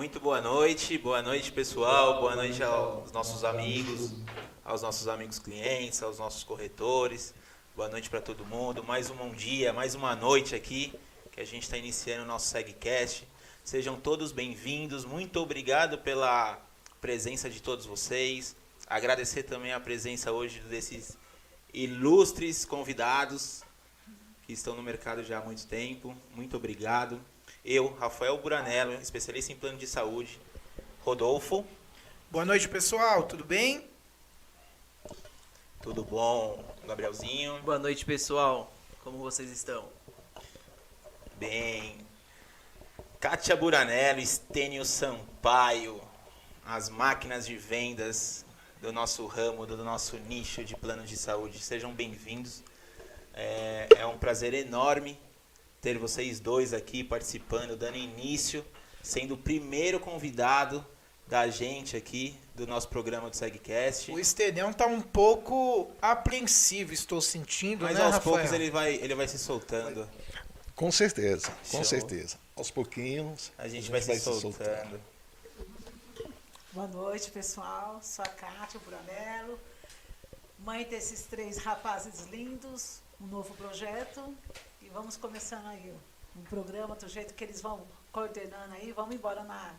Muito boa noite, boa noite pessoal, boa noite aos nossos amigos, aos nossos amigos clientes, aos nossos corretores, boa noite para todo mundo. Mais um dia, mais uma noite aqui que a gente está iniciando o nosso SegCast. Sejam todos bem-vindos, muito obrigado pela presença de todos vocês. Agradecer também a presença hoje desses ilustres convidados que estão no mercado já há muito tempo. Muito obrigado. Eu, Rafael Buranello, especialista em plano de saúde. Rodolfo. Boa noite, pessoal. Tudo bem? Tudo bom, Gabrielzinho? Boa noite, pessoal. Como vocês estão? Bem. Kátia Buranello, Estênio Sampaio, as máquinas de vendas do nosso ramo, do nosso nicho de planos de saúde. Sejam bem-vindos. É, é um prazer enorme ter vocês dois aqui participando, dando início, sendo o primeiro convidado da gente aqui do nosso programa do SegCast. O Estedão tá um pouco apreensivo, estou sentindo, Mas né, aos Rafael? poucos ele vai, ele vai se soltando. Com certeza, com Show. certeza. Aos pouquinhos A gente, vai, se soltando. Boa noite, pessoal. Sou a Kátia Buranello, mãe desses três rapazes lindos, um novo projeto. Vamos começando aí um programa do jeito que eles vão coordenando aí. Vamos embora na,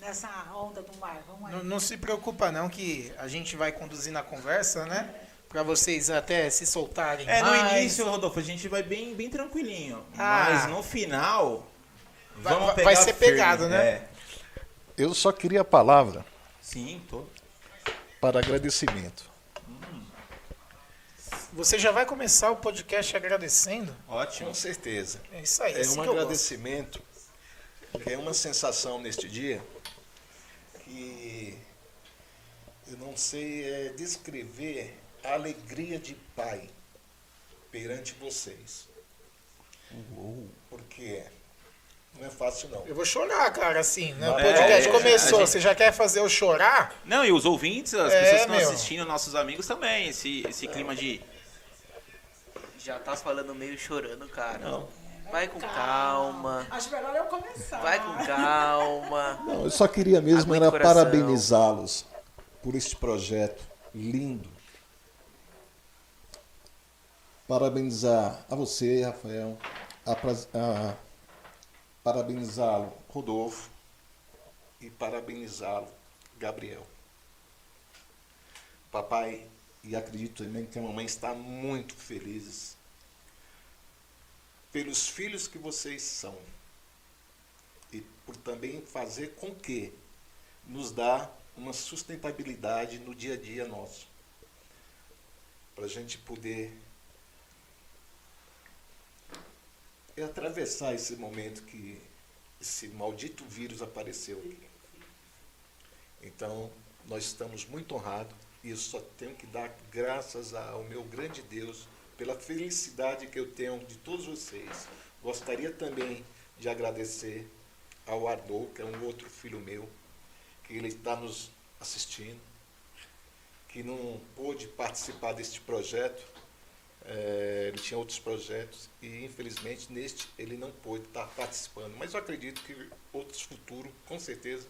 nessa onda do mar. Vamos aí. Não, não se preocupa não que a gente vai conduzindo a conversa, né? Pra vocês até se soltarem É, no mais. início, Rodolfo, a gente vai bem, bem tranquilinho. Ah. Mas no final, Vai- vamos vai- pegar vai ser firme. pegado, né? É. Eu só queria a palavra Sim, tô. para agradecimento. Você já vai começar o podcast agradecendo? Ótimo. Com certeza. É isso aí. É assim um agradecimento, é uma sensação neste dia que eu não sei é, descrever a alegria de pai perante vocês. Porque não é fácil não. Eu vou chorar, cara, assim, né? O É, podcast é, começou, gente- você já quer fazer eu chorar? Não, e os ouvintes, as É, pessoas que estão meu. assistindo, nossos amigos também, esse, esse clima de. Já tá falando meio chorando, cara. Não. Vai com calma. Acho melhor eu começar. Vai com calma. Não, eu só queria mesmo Aguente era parabenizá-los por este projeto lindo. Parabenizar a você, Rafael. A, a- parabenizá-lo, Rodolfo. E parabenizá-lo, Gabriel. Papai, e acredito também que a mamãe está muito felizes pelos filhos que vocês são e por também fazer com que nos dá uma sustentabilidade no dia a dia nosso. Para a gente poder atravessar esse momento que esse maldito vírus apareceu. Então, nós estamos muito honrados e eu só tenho que dar graças ao meu grande Deus pela felicidade que eu tenho de todos vocês. Gostaria também de agradecer ao Arnaud, que é um outro filho meu, que ele está nos assistindo, que não pôde participar deste projeto. eh, ele tinha outros projetos e, infelizmente, neste ele não pôde estar participando. Mas eu acredito que outros futuros, com certeza,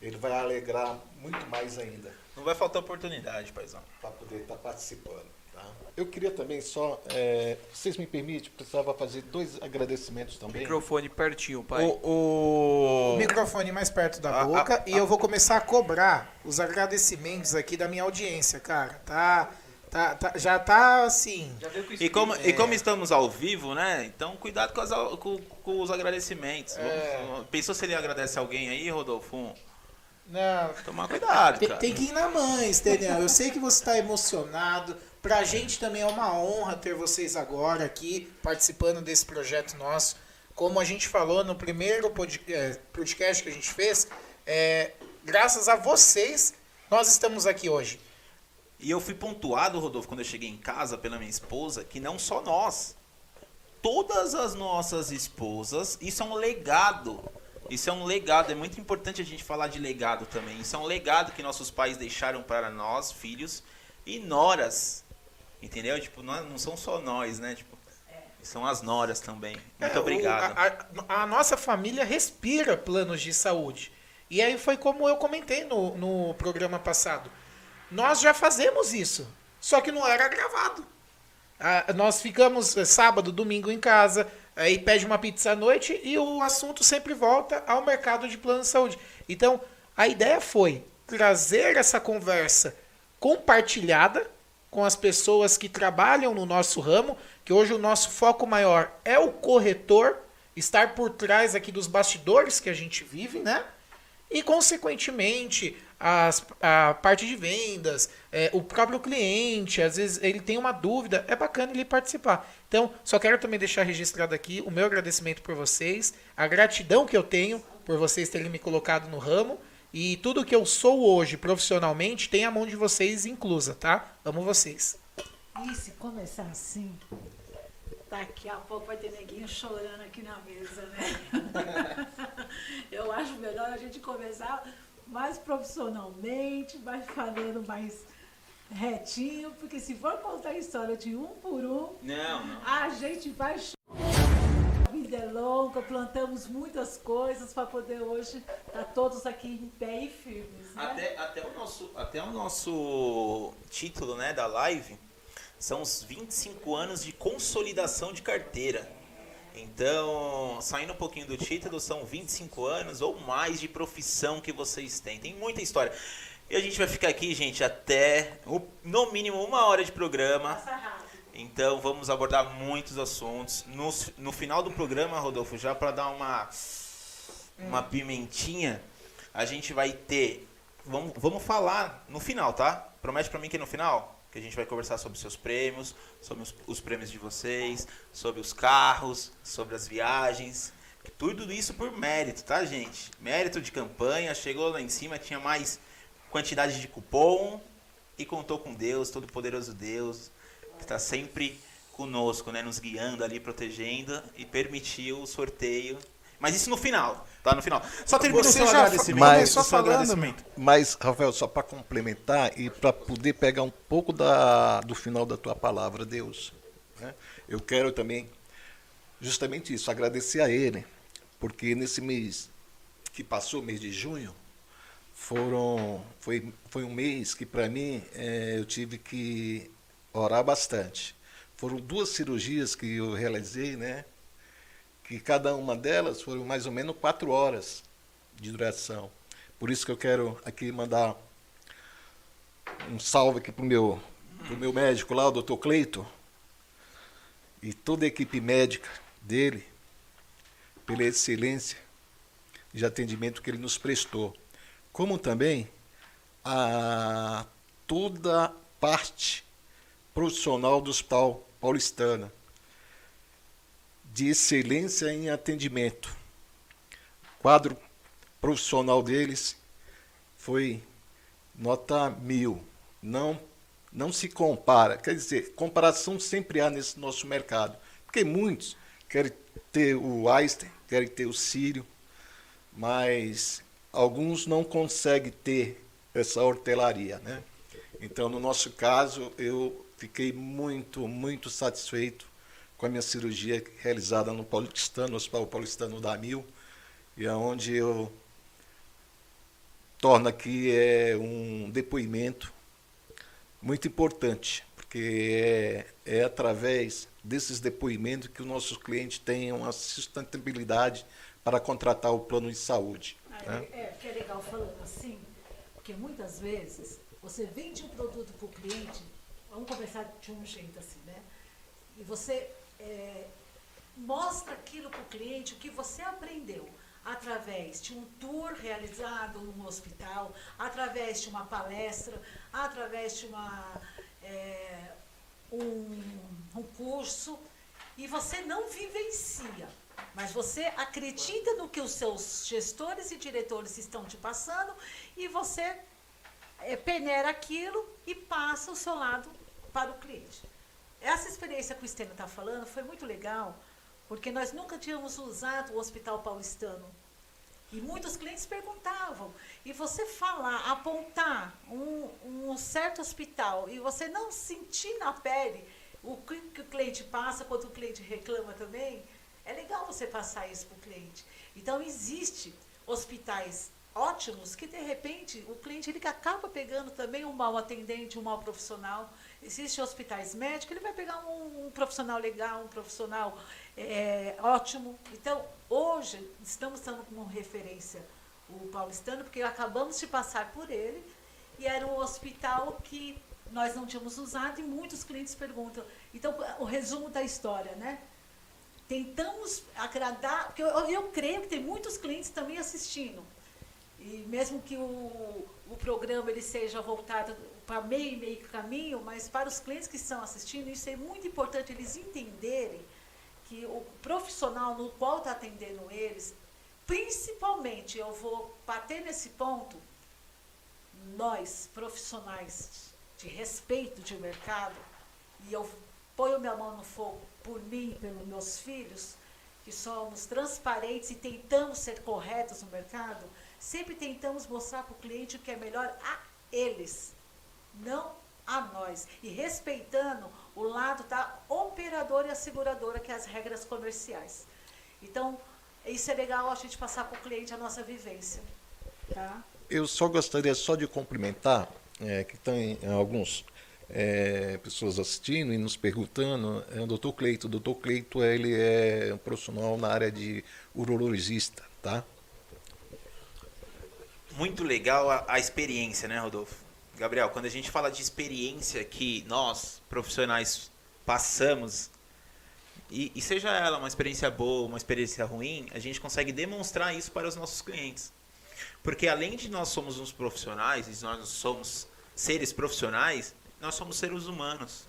ele vai alegrar muito mais ainda Não vai faltar oportunidade, paizão. para poder estar participando. Tá? Eu queria também só, é, vocês me permitem, precisava fazer dois agradecimentos também. Microfone pertinho, pai. O, O microfone mais perto da A- a- boca e eu vou começar a cobrar os agradecimentos aqui da minha audiência, cara. Tá, tá, tá- já tá assim. Já veio com E como, É. e como estamos ao vivo, né? Então cuidado com, as com- com os agradecimentos. É. Vamos- Pensou se ele agradece alguém aí, Rodolfo? Não, Tomar cuidado, tem, cara. tem que ir na mãe, entendeu? Eu sei que você tá emocionado. Pra gente também é uma honra ter vocês agora aqui participando desse projeto nosso. Como a gente falou no primeiro eh, podcast que a gente fez, é, graças a vocês, nós estamos aqui hoje. E eu fui pontuado, Rodolfo, quando eu cheguei em casa pela minha esposa, que não só nós. Todas as nossas esposas, isso é um legado. Isso é um legado, é muito importante a gente falar de legado também. Isso é um legado que nossos pais deixaram para nós, filhos, e noras. Entendeu? Tipo, não, não são só nós, né? Tipo, São as noras também. Muito É, obrigado. o- a, a- a nossa família respira planos de saúde. E aí foi como eu comentei no, no programa passado. Nós já fazemos isso, só que não era gravado. Ah, nós ficamos eh, sábado, domingo em casa, aí pede uma pizza à noite e o assunto sempre volta ao mercado de plano de saúde. Então, a ideia foi trazer essa conversa compartilhada com as pessoas que trabalham no nosso ramo, que hoje o nosso foco maior é o corretor, estar por trás aqui dos bastidores que a gente vive, né? E, consequentemente, as- a parte de vendas, é, o próprio cliente, às vezes ele tem uma dúvida, é bacana ele participar. Então, só quero também deixar registrado aqui o meu agradecimento por vocês, a gratidão que eu tenho por vocês terem me colocado no ramo e tudo que eu sou hoje profissionalmente tem a mão de vocês inclusa, tá? Amo vocês. E se começar assim, daqui a pouco vai ter neguinho chorando aqui na mesa, né? Eu acho melhor a gente começar mais profissionalmente, mais falando mais retinho, porque se for contar a história de um por um, Não, não. a gente vai chorar. A vida é longa, plantamos muitas coisas para poder hoje estar todos aqui em pé e firmes. Né? Até, até, o nosso, até o nosso título né, da live são os 25 anos de consolidação de carteira. Então, saindo um pouquinho do título, são 25 anos ou mais de profissão que vocês têm. Tem muita história. E a gente vai ficar aqui, gente, até no mínimo uma hora de programa. Passa rápido. Então vamos abordar muitos assuntos. No, no final do programa, Rodolfo, já para dar uma, uma pimentinha, a gente vai ter. Vamos, vamos falar no final, tá? Promete para mim que no final que a gente vai conversar sobre seus prêmios, sobre os, os prêmios de vocês, sobre os carros, sobre as viagens. Tudo isso por mérito, tá, gente? Mérito de campanha. Chegou lá em cima, tinha mais quantidade de cupom e contou com Deus, todo-poderoso Deus, que está sempre conosco, né? Nos guiando ali, protegendo e permitiu o sorteio. Mas isso no final, tá? No final. Só termina o Você seu já agradecimento. Mas- começou o seu falando, agradecimento. Mas, Rafael, só para complementar e para poder pegar um pouco da, do final da tua palavra, Deus, né? eu quero também, justamente isso, agradecer a Ele, porque nesse mês que passou, mês de junho, foram, foi, foi um mês que para mim eh, eu tive que orar bastante. Foram duas cirurgias que eu realizei, né? Que cada uma delas foram mais ou menos quatro horas de duração. Por isso que eu quero aqui mandar um salve aqui pro meu, pro meu médico lá, o doutor Cleito, e toda a equipe médica dele, pela excelência de atendimento que ele nos prestou. Como também a toda parte profissional do Hospital Paulistana, de excelência em atendimento. Quadro profissional deles foi nota mil. Não, não se compara. Quer dizer, comparação sempre há nesse nosso mercado. Porque muitos querem ter o Einstein, querem ter o Sírio, mas alguns não conseguem ter essa hortelaria. Né? Então, no nosso caso, eu fiquei muito, muito satisfeito com a minha cirurgia realizada no Paulistano, no Hospital Paulistano da Mil, e aonde eu torno aqui é um depoimento muito importante, porque é, é através desses depoimentos que os nossos clientes tenham a sustentabilidade para contratar o plano de saúde. né? É, é, que é legal falando assim, porque muitas vezes você vende um produto para o cliente, vamos começar de um jeito assim, né? E você é, mostra aquilo para o cliente, o que você aprendeu através de um tour realizado num hospital, através de uma palestra, através de uma, é, um, um curso, e você não vivencia, mas você acredita no que os seus gestores e diretores estão te passando e você é, peneira aquilo e passa o seu lado para o cliente. Essa experiência que o Stênio está falando foi muito legal, porque nós nunca tínhamos usado o Hospital Paulistano. E muitos clientes perguntavam. E você falar, apontar um, um certo hospital e você não sentir na pele o que que o cliente passa quando o cliente reclama também, é legal você passar isso para o cliente. Então, existe hospitais ótimos que, de repente, o cliente ele acaba pegando também um mau atendente, um mau profissional. Existem hospitais médicos, ele vai pegar um, um profissional legal, um profissional é, ótimo. Então, hoje, estamos dando como referência o paulistano, porque acabamos de passar por ele, e era um hospital que nós não tínhamos usado, e muitos clientes perguntam. Então, o resumo da história, né? Tentamos agradar, porque eu, eu creio que tem muitos clientes também assistindo. E mesmo que o, o programa ele seja voltado para meio e meio caminho, mas para os clientes que estão assistindo, isso é muito importante eles entenderem que o profissional no qual está atendendo eles, principalmente, eu vou bater nesse ponto, nós, profissionais de respeito de mercado, e eu ponho minha mão no fogo por mim e pelos meus filhos, que somos transparentes e tentamos ser corretos no mercado, sempre tentamos mostrar para o cliente o que é melhor a eles, não a nós. E respeitando o lado da operadora e a seguradora, que é as regras comerciais. Então, isso é legal a gente passar para o cliente a nossa vivência. Tá? Eu só gostaria só de cumprimentar, é, que tem alguns é, pessoas assistindo e nos perguntando, é o doutor Cleito. O doutor Cleito ele é um profissional na área de urologista, tá? Muito legal a, a experiência, né, Rodolfo? Gabriel, quando a gente fala de experiência que nós, profissionais, passamos, e, e, seja ela uma experiência boa, uma experiência ruim, a gente consegue demonstrar isso para os nossos clientes. Porque além de nós somos uns profissionais, e nós somos seres profissionais, nós somos seres humanos.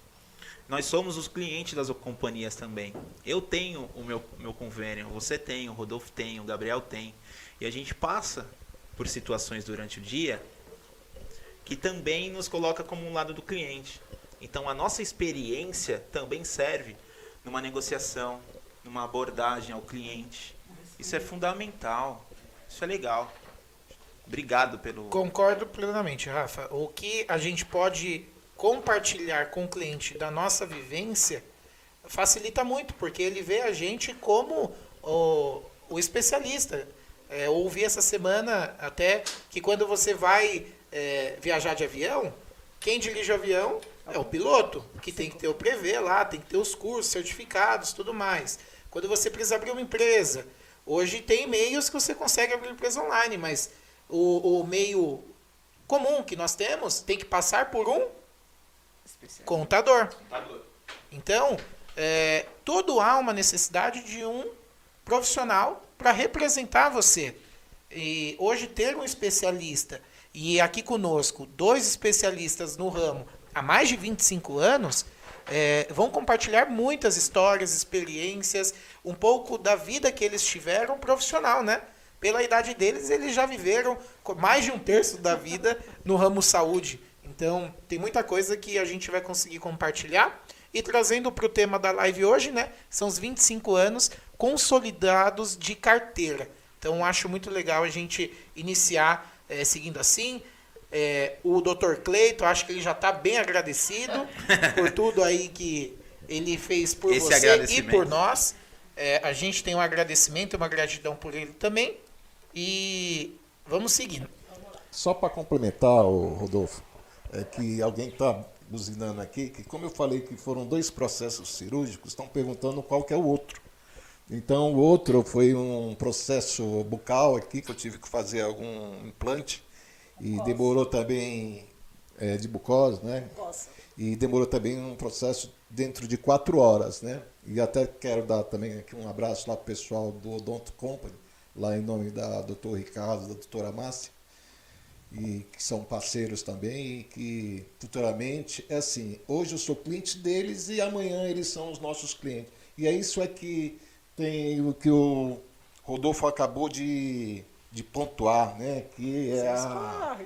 Nós somos os clientes das companhias também. Eu tenho o meu, meu convênio, você tem, o Rodolfo tem, o Gabriel tem. E a gente passa por situações durante o dia que também nos coloca como um lado do cliente. Então a nossa experiência também serve numa negociação, numa abordagem ao cliente. Isso é fundamental. Isso é legal. Obrigado pelo. Concordo plenamente, Rafa. O que a gente pode compartilhar com o cliente da nossa vivência facilita muito, porque ele vê a gente como o, o especialista. É, ouvi essa semana até que quando você vai é, viajar de avião, quem dirige o avião é o piloto, que tem que ter o prevê lá, tem que ter os cursos, certificados, tudo mais. Quando você precisa abrir uma empresa, hoje tem meios que você consegue abrir empresa online, mas o, o meio comum que nós temos tem que passar por um contador. contador. Então, é, tudo há uma necessidade de um profissional para representar você. E hoje ter um especialista e aqui conosco dois especialistas no ramo há mais de 25 anos é, vão compartilhar muitas histórias, experiências, um pouco da vida que eles tiveram profissional, né? Pela idade deles, eles já viveram mais de um terço da vida no ramo saúde. Então, tem muita coisa que a gente vai conseguir compartilhar. E trazendo para o tema da live hoje, né? São os 25 anos consolidados de carteira. Então, acho muito legal a gente iniciar é, seguindo assim. É, o Dr. Cleito, acho que ele já está bem agradecido por tudo aí que ele fez por Esse você e por nós. É, a gente tem um agradecimento e uma gratidão por ele também. E vamos seguindo. Só para complementar, Rodolfo, é que alguém está buzinando aqui, que como eu falei que foram dois processos cirúrgicos, estão perguntando qual que é o outro. Então, o outro foi um processo bucal aqui, que eu tive que fazer algum implante. E demorou também, é, de bucose, né? E demorou também um processo dentro de quatro horas, né? E até quero dar também aqui um abraço lá para o pessoal do Odonto Company, lá em nome da doutor Ricardo, da doutora Márcia, e que são parceiros também, e que futuramente, é assim, hoje eu sou cliente deles e amanhã eles são os nossos clientes. E é isso é que tem o que o Rodolfo acabou de, de pontuar, né? que é a,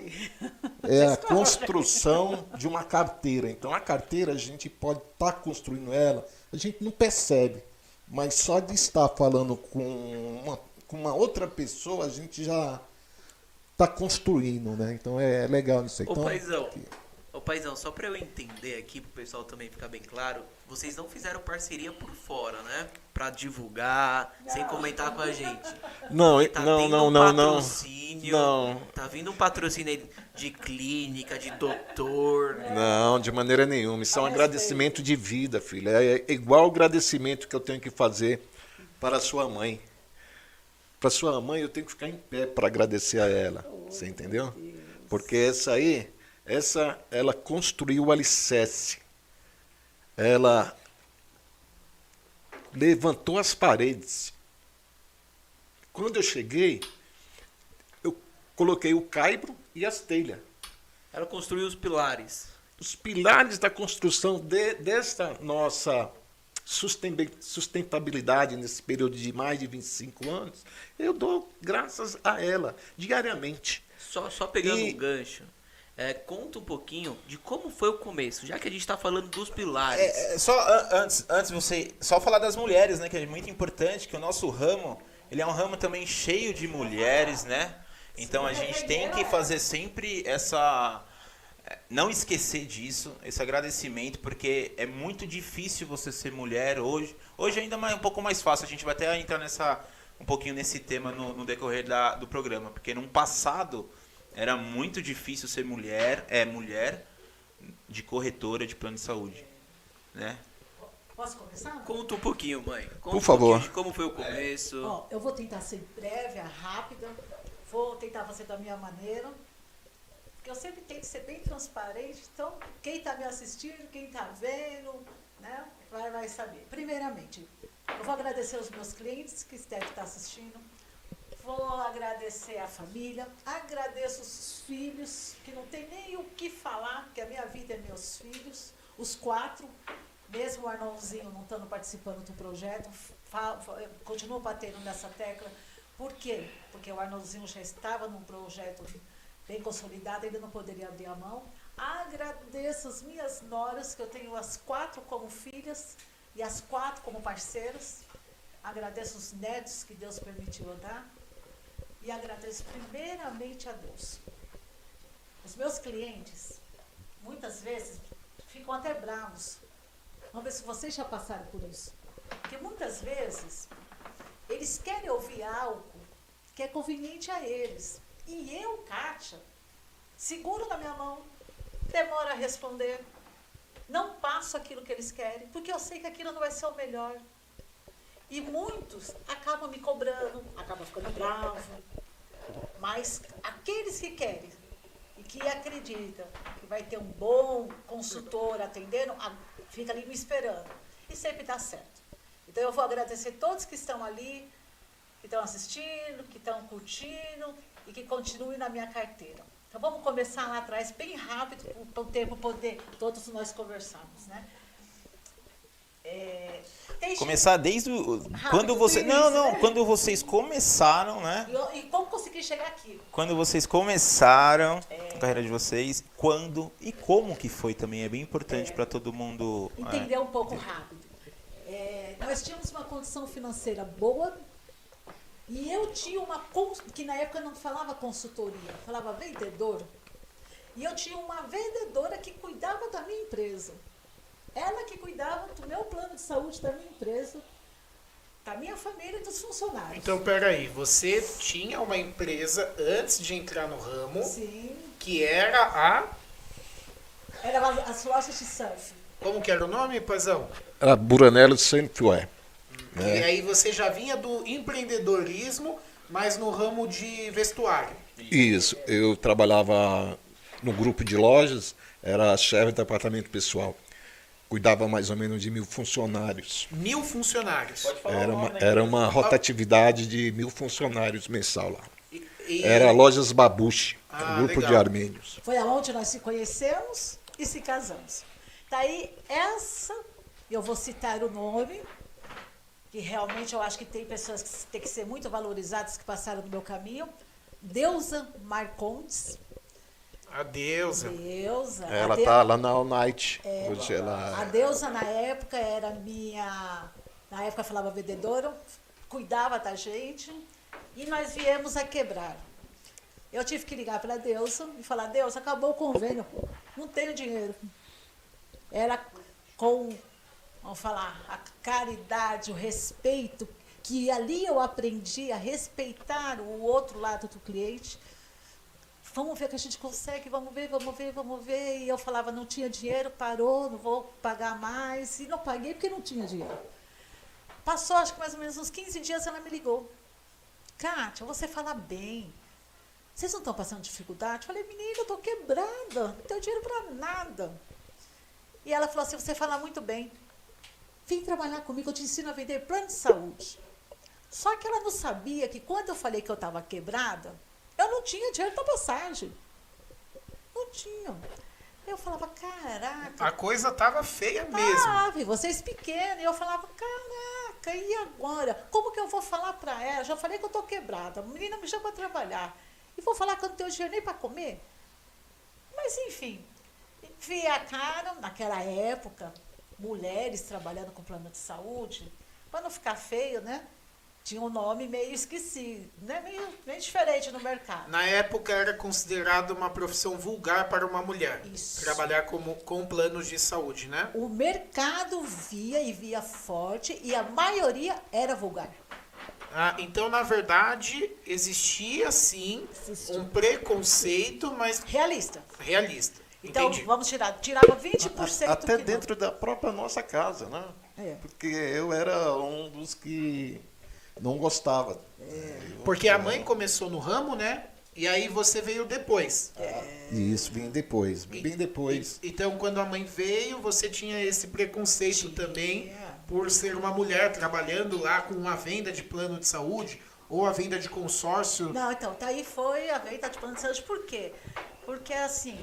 é a construção de uma carteira. Então, a carteira, a gente pode estar tá construindo ela, a gente não percebe, mas só de estar falando com uma, com uma outra pessoa, a gente já está construindo, né? Então, é legal isso aí. Ô, então, paizão, que... ô, paizão, só pra eu entender aqui, pro pessoal também ficar bem claro, vocês não fizeram parceria por fora, né? Pra divulgar, sem comentar com a gente. Não, Porque tá não, não, um não, não. patrocínio, Não. Tá vindo um patrocínio aí de clínica, de doutor. Não, de maneira nenhuma. Isso é um agradecimento de vida, filha. É igual o agradecimento que eu tenho que fazer para a sua mãe. Para sua mãe, eu tenho que ficar em pé para agradecer a ela. Você entendeu? Porque essa aí, essa, ela construiu o alicerce. Ela levantou as paredes. Quando eu cheguei, eu coloquei o caibro e as telhas Ela construiu os pilares. os pilares da construção de, desta nossa susten- sustentabilidade nesse período de mais de 25 anos, eu dou graças a ela diariamente. Só, só pegando E- um gancho. É, conta um pouquinho de como foi o começo, já que a gente tá falando dos pilares. É, é, só an- antes, antes você só falar das mulheres, né, que é muito importante que o nosso ramo, ele é um ramo também cheio de mulheres, né? Então a gente tem que fazer sempre essa é, não esquecer disso, esse agradecimento, porque é muito difícil você ser mulher hoje. Hoje ainda mais um pouco mais fácil. A gente vai até entrar nessa um pouquinho nesse tema no, no decorrer da, do programa, porque no passado era muito difícil ser mulher, é mulher de corretora de plano de saúde, né? Posso começar? Conta um pouquinho, mãe. Conta Por um favor. de como foi o começo. Ó, eu vou tentar ser breve, rápida. Vou tentar fazer da minha maneira. Porque eu sempre tento ser bem transparente. Então, quem está me assistindo, quem está vendo, né, vai, vai saber. Primeiramente, eu vou agradecer os meus clientes que devem estar assistindo. Vou agradecer a família. Agradeço os filhos, que não tem nem o que falar, porque a minha vida é meus filhos. Os quatro, mesmo o Arnãozinho não estando participando do projeto, continuo batendo nessa tecla. Por quê? Porque o Arnãozinho já estava num projeto bem consolidado, ele não poderia abrir a mão. Agradeço as minhas noras, que eu tenho as quatro como filhas e as quatro como parceiras. Agradeço os netos que Deus permitiu andar. E agradeço primeiramente a Deus. Os meus clientes, muitas vezes, ficam até bravos. Vamos ver se vocês já passaram por isso. Porque muitas vezes eles querem ouvir algo que é conveniente a eles. E eu, Kátia, seguro na minha mão, demoro a responder, não passo aquilo que eles querem, porque eu sei que aquilo não vai ser o melhor. E muitos acabam me cobrando, acabam ficando bravos. Mas aqueles que querem e que acreditam que vai ter um bom consultor atendendo, a- fica ali me esperando. E sempre dá certo. Então eu vou agradecer todos que estão ali, que estão assistindo, que estão curtindo e que continuem na minha carteira. Então vamos começar lá atrás, bem rápido, para o tempo poder todos nós conversarmos, né? É, desde- Começar desde o, quando você não início, não né? quando vocês começaram, né? E, e como conseguir chegar aqui? Quando vocês começaram É. a carreira de vocês, quando e como que foi também é bem importante para todo mundo. é. entender um pouco rápido. É, nós tínhamos uma condição financeira boa e eu tinha uma que na época não falava consultoria, falava vendedor. E eu tinha uma vendedora que cuidava da minha empresa. Ela que cuidava do meu plano de saúde da minha empresa, da minha família e dos funcionários. Então, peraí, você tinha uma empresa antes de entrar no ramo, Sim, que era a. era as lojas de surf. Como que era o nome, Pazão? A Buranello Software. E aí você já vinha do empreendedorismo, mas no ramo de vestuário. Isso, eu trabalhava no grupo de lojas, era chefe de departamento pessoal. Cuidava mais ou menos de mil funcionários. Mil funcionários. Era uma, era uma rotatividade de mil funcionários mensal lá. E- e- Era Lojas Babuche, Ah, um grupo de legal. armênios. Foi aonde nós se conhecemos e se casamos. Daí, essa, eu vou citar o nome, que realmente eu acho que tem pessoas que têm que ser muito valorizadas que passaram no meu caminho. Deusa Marcondes. A deusa. Deusa. a Ela Deu- tá lá na All Night. É. Hoje A ela Deusa, na época, era minha. Na época, falava vendedora, cuidava da gente. E nós viemos a quebrar. Eu tive que ligar para a Deusa e falar: Deus, acabou o convênio não tenho dinheiro. Era com, vamos falar, a caridade, o respeito, que ali eu aprendi a respeitar o outro lado do cliente. Vamos ver o que a gente consegue, vamos ver, vamos ver, vamos ver. E eu falava, não tinha dinheiro, parou, não vou pagar mais. E não paguei porque não tinha dinheiro. Passou, acho que mais ou menos uns 15 dias, ela me ligou. Kátia, você fala bem. Vocês não estão passando dificuldade? Eu falei, menina, eu estou quebrada, não tenho dinheiro para nada. E ela falou assim: você fala muito bem. Vem trabalhar comigo, eu te ensino a vender plano de saúde. Só que ela não sabia que quando eu falei que eu estava quebrada, eu não tinha dinheiro para passagem. Não tinha. Eu falava, caraca. A coisa estava feia mesmo. Tava, vocês pequenos. E eu falava, caraca, e agora? Como que eu vou falar para ela? Já falei que eu estou quebrada. A menina me chama para trabalhar. E vou falar que eu não tenho dinheiro nem para comer? Mas, enfim, vi a cara, naquela época, mulheres trabalhando com plano de saúde, para não ficar feio, né? Tinha um nome meio esquecido, né? meio, meio diferente no mercado. Na época era considerado uma profissão vulgar para uma mulher. Isso. Trabalhar como, com planos de saúde, né? O mercado via e via forte e a maioria era vulgar. Ah, então, na verdade, existia sim Existia. um preconceito, mas Realista. realista. Então, Entendi. vamos tirar. Tirava 20% A- Até que não. dentro da própria nossa casa, né? É. Porque eu era um dos que não gostava. Porque a mãe começou no ramo, né? E aí você veio depois. E isso vem depois, bem depois. Então, quando a mãe veio, você tinha esse preconceito também é. por ser uma mulher trabalhando lá com uma venda de plano de saúde ou a venda de consórcio. Não, então, daí foi a venda de plano de saúde. Por quê? Porque, assim,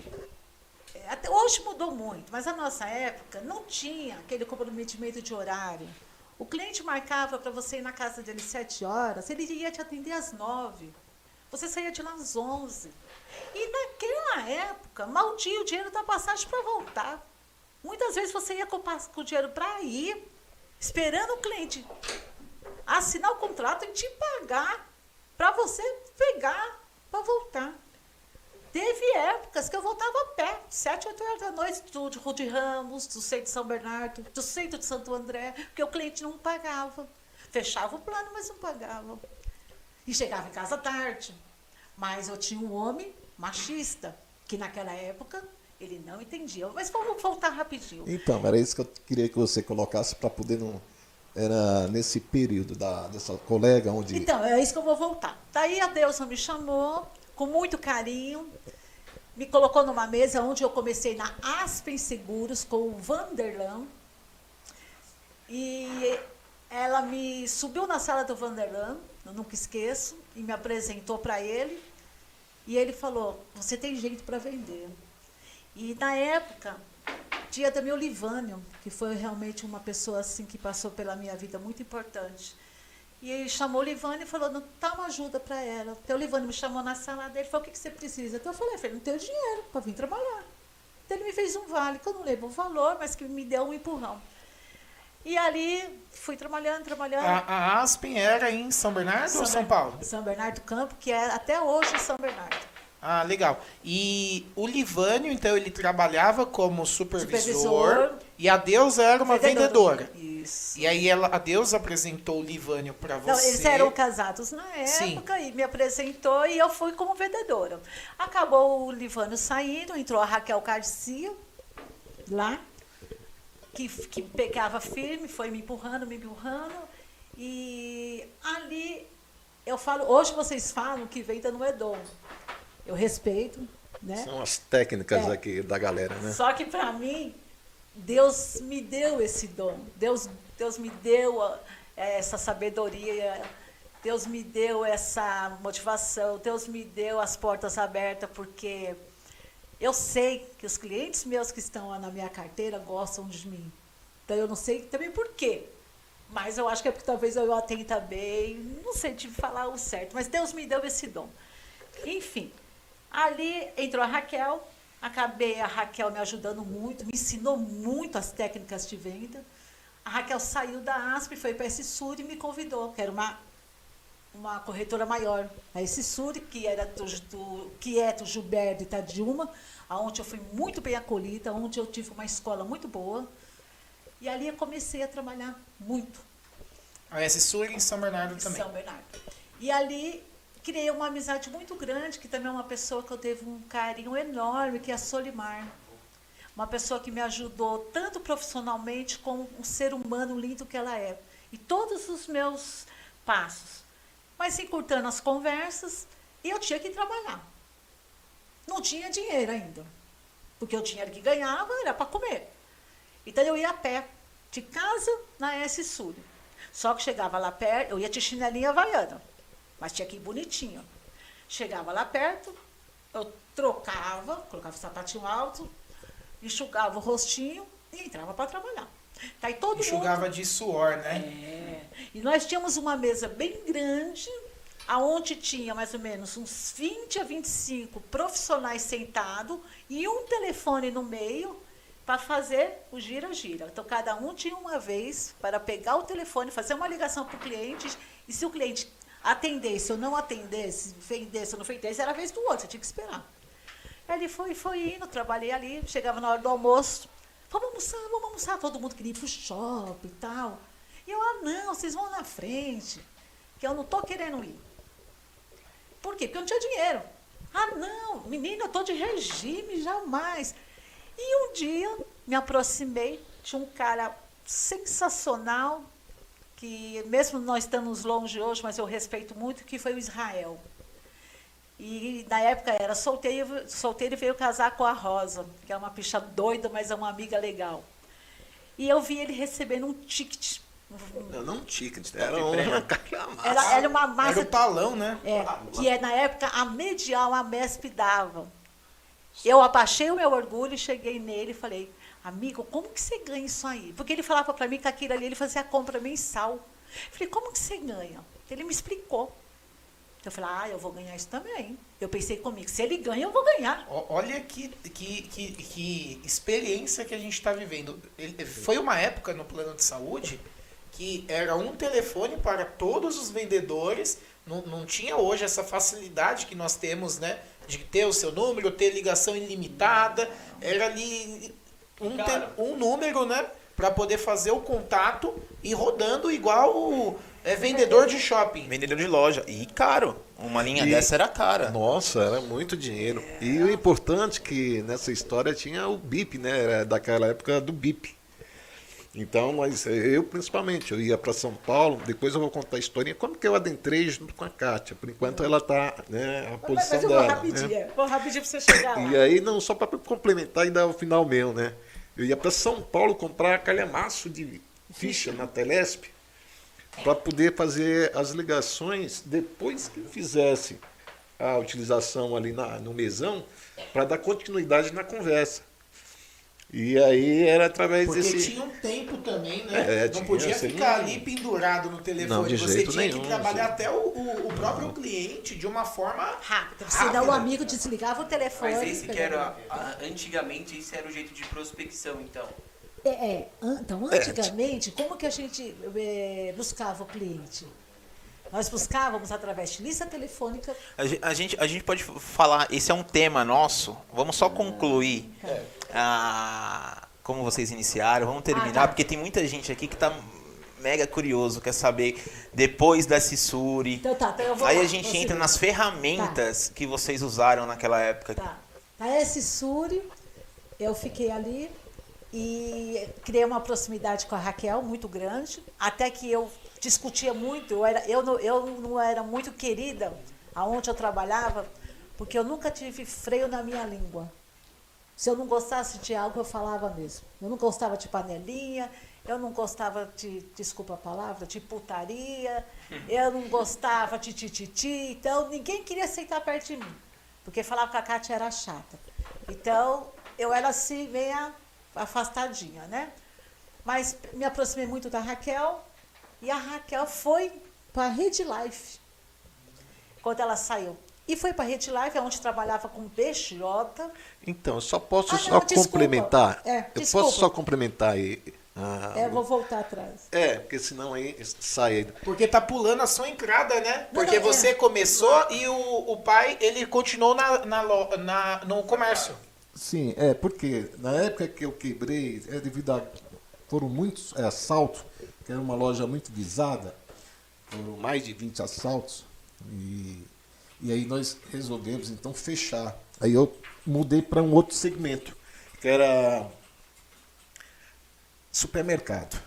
é, até hoje mudou muito, mas na nossa época não tinha aquele comprometimento de horário. O cliente marcava para você ir na casa dele às 7 horas, ele ia te atender às 9. Você saía de lá às 11. E naquela época, mal tinha o dinheiro da passagem para voltar. Muitas vezes você ia com o dinheiro para ir, esperando o cliente assinar o contrato e te pagar para você pegar para voltar. Teve épocas que eu voltava a pé, 7, 8 horas da noite, do de Rude Ramos, do centro de São Bernardo, do centro de Santo André, porque o cliente não pagava. Fechava o plano, mas não pagava. E chegava em casa tarde. Mas eu tinha um homem machista, que naquela época ele não entendia. Mas vamos voltar rapidinho. Então, era isso que eu queria que você colocasse para poder não. Era nesse período da, dessa colega onde. Então, é isso que eu vou voltar. Daí a Deusa me chamou, com muito carinho, me colocou numa mesa onde eu comecei na Aspen Seguros com o Vanderlan. E ela me subiu na sala do Vanderlan, eu nunca esqueço, e me apresentou para ele. E ele falou: Você tem jeito para vender. E na época, tinha também o Livânio, que foi realmente uma pessoa assim que passou pela minha vida muito importante. E ele chamou o Livânio e falou, não, dá uma ajuda para ela. Então o Livânio me chamou na sala dele e falou, o que, que você precisa? Então eu falei, filho, não tenho dinheiro para vir trabalhar. Então ele me fez um vale, que eu não lembro o valor, mas que me deu um empurrão. E ali fui trabalhando, trabalhando. A, a Aspen era em São Bernardo ou São Paulo? São Bernardo do Campo, que é até hoje São Bernardo. Ah, legal. E o Livânio, então, ele trabalhava como supervisor, Supervisor. E a Deusa era uma vendedora. Isso. E aí ela, a Deusa apresentou o Livânio para você. Não, eles eram casados na Sim. época e me apresentou e eu fui como vendedora. Acabou o Livânio saindo, entrou a Raquel Garcia lá, que, que pegava firme, foi me empurrando, me empurrando. E ali eu falo, hoje vocês falam que venda não é dom. Eu respeito, né? São as técnicas É. aqui da galera, né? Só que para mim, Deus me deu esse dom. Deus, Deus me deu essa sabedoria. Deus me deu essa motivação. Deus me deu as portas abertas, porque eu sei que os clientes meus que estão na minha carteira gostam de mim. Então eu não sei também por quê. Mas eu acho que é porque talvez eu atenta bem. Não sei te falar o certo, mas Deus me deu esse dom. Enfim, ali entrou a Raquel, acabei a Raquel me ajudando muito, me ensinou muito as técnicas de venda. A Raquel saiu da ASP, foi para esse Sur e me convidou, que era uma, uma corretora maior, a Sul que era do, do, que é do Gilberto Itadiuma, aonde eu fui muito bem acolhida, onde eu tive uma escola muito boa. E ali eu comecei a trabalhar muito. A Sul em São Bernardo também. São Bernardo. E ali criei uma amizade muito grande, que também é uma pessoa que eu teve um carinho enorme, que é a Solimar. Uma pessoa que me ajudou tanto profissionalmente como um ser humano lindo que ela é. E todos os meus passos. Mas encurtando as conversas, eu tinha que trabalhar. Não tinha dinheiro ainda. Porque o dinheiro que ganhava era para comer. Então eu ia a pé, de casa na S Sul. Só que chegava lá perto, eu ia de chinelinha havaiana, mas tinha que ir bonitinho. Chegava lá perto, eu trocava, colocava o sapatinho alto, enxugava o rostinho e entrava para trabalhar. Tá, e todo Enxugava mundo... de suor, né? É. E nós tínhamos uma mesa bem grande, aonde tinha mais ou menos uns 20 a 25 profissionais sentados e um telefone no meio para fazer o gira-gira. Então, cada um tinha uma vez para pegar o telefone, fazer uma ligação para o cliente, e se o cliente atendesse ou não atendesse, vendesse ou não vendesse, era a vez do outro, você tinha que esperar. Ele foi, foi indo, trabalhei ali, chegava na hora do almoço, vamos almoçar, vamos almoçar, todo mundo queria ir para o shopping e tal. E eu, ah, não, vocês vão na frente, que eu não estou querendo ir. Por quê? Porque eu não tinha dinheiro. Ah, não, menina, eu estou de regime, jamais. E um dia me aproximei de um cara sensacional, que mesmo nós estamos longe hoje, mas eu respeito muito, que foi o Israel. E na época era solteiro, solteiro e veio casar com a Rosa, que é uma picha doida, mas é uma amiga legal. E eu vi ele recebendo um ticket. Não, não um ticket, era uma era, era uma massa. Era o talão, né? É, que é, na época a medial, a MESP dava. Eu abaixei o meu orgulho e cheguei nele e falei, amigo, como que você ganha isso aí? Porque ele falava para mim que aquilo ali ele fazia a compra mensal. Eu falei, como que você ganha? Ele me explicou. Eu falei, ah, eu vou ganhar isso também. Eu pensei comigo, se ele ganha, eu vou ganhar. Olha que, que, que, que experiência que a gente está vivendo. Ele, foi uma época no plano de saúde que era um telefone para todos os vendedores. Não, não tinha hoje essa facilidade que nós temos, né? De ter o seu número, ter ligação ilimitada. Era ali um, te, um número, né? Para poder fazer o contato e rodando igual é vendedor de shopping. Vendedor de loja. E caro. Uma linha e, dessa era cara. Nossa, era muito dinheiro. É. E o importante é que nessa história tinha o BIP, né? Era daquela época do BIP. Então, mas eu principalmente, eu ia para São Paulo, depois eu vou contar a historinha, como que eu adentrei junto com a Kátia. Por enquanto ela está, né, a posição mas eu vou dela. Rapidinho, né? Vou rapidinho para você chegar lá. E aí, não, só para complementar e dar o final meu, né? Eu ia para São Paulo comprar calhamaço de ficha na Telesp para poder fazer as ligações depois que fizesse a utilização ali na, no mesão, para dar continuidade na conversa. E aí era através Porque desse. Porque tinha um tempo também, né? É, não tinha, podia ficar ali pendurado no telefone. Não, de você tinha nenhum, que trabalhar sim. até o, o, o, próprio cliente de uma forma rápida. Senão o amigo desligava o telefone. Mas esse que era. Antigamente, isso era o jeito de prospecção, então. É, é. Então, é. antigamente, como que a gente é, buscava o cliente? Nós buscávamos através de lista telefônica. A gente, a gente pode falar, esse é um tema nosso. Vamos só concluir é. Ah, como vocês iniciaram. Vamos terminar, ah, tá. porque tem muita gente aqui que está mega curioso, quer saber depois da Cissuri. Então tá, então eu vou Aí a gente entra nas ferramentas tá. que vocês usaram naquela época. Tá. A Cissuri, eu fiquei ali e criei uma proximidade com a Raquel muito grande, até que eu discutia muito, eu, era, eu, não, eu não era muito querida aonde eu trabalhava, porque eu nunca tive freio na minha língua. Se eu não gostasse de algo, eu falava mesmo. Eu não gostava de panelinha, eu não gostava de, desculpa a palavra, de putaria, eu não gostava de tititi, então ninguém queria sentar perto de mim, porque falava que a Kátia era chata. Então, eu era assim, meia afastadinha, né? Mas me aproximei muito da Raquel e a Raquel foi para a Rede Life quando ela saiu. E foi para a Rede Life, onde trabalhava com PJ. Então, eu só posso ah, só não, complementar. É, eu posso só complementar aí, Ah, É, vou voltar atrás. é, porque senão aí sai. Porque tá pulando a sua entrada, né? Não, Porque não, você é. começou e o, o pai, ele continuou na, na, na- no comércio. Sim, é, porque na época que eu quebrei, é devido a. Foram muitos é, assaltos, que era uma loja muito visada, foram mais de 20 assaltos, e, e aí nós resolvemos então fechar. Aí eu mudei para um outro segmento, que era supermercado.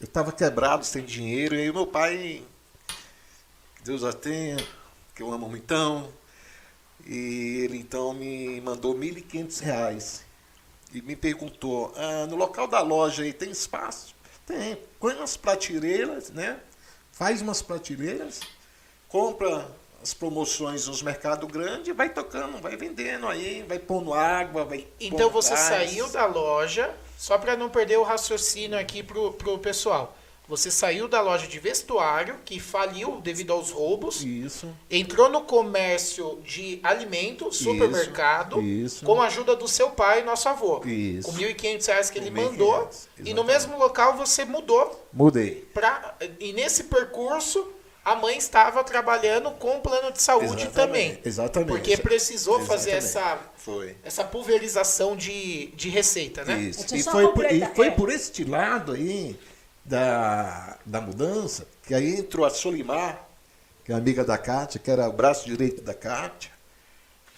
Eu estava quebrado, sem dinheiro, e aí meu pai, que Deus a tenha, que eu amo muitão, e ele então me mandou 1.500 reais e me perguntou: ah, no local da loja aí tem espaço? Tem. Põe umas prateleiras, né? Faz umas prateleiras, compra as promoções nos mercados grandes vai tocando, vai vendendo aí, vai pondo água, vai. Então você gás. saiu da loja, só para não perder o raciocínio aqui pro, pro pessoal. Você saiu da loja de vestuário, que faliu devido aos roubos, Isso. entrou no comércio de alimentos, supermercado, isso. com a ajuda do seu pai, nosso avô. Isso. Com 1.500 reais que ele Com 1.500, mandou. E no mesmo local você mudou Mudei. pra, e nesse percurso a mãe estava trabalhando com o plano de saúde Exatamente, também. exatamente. Porque precisou fazer Exatamente. essa, Foi. essa pulverização de, de receita, né? Isso. E foi, por, e foi é. por este lado aí da, da mudança que aí entrou a Solimar, que é amiga da Kátia, que era o braço direito da Kátia,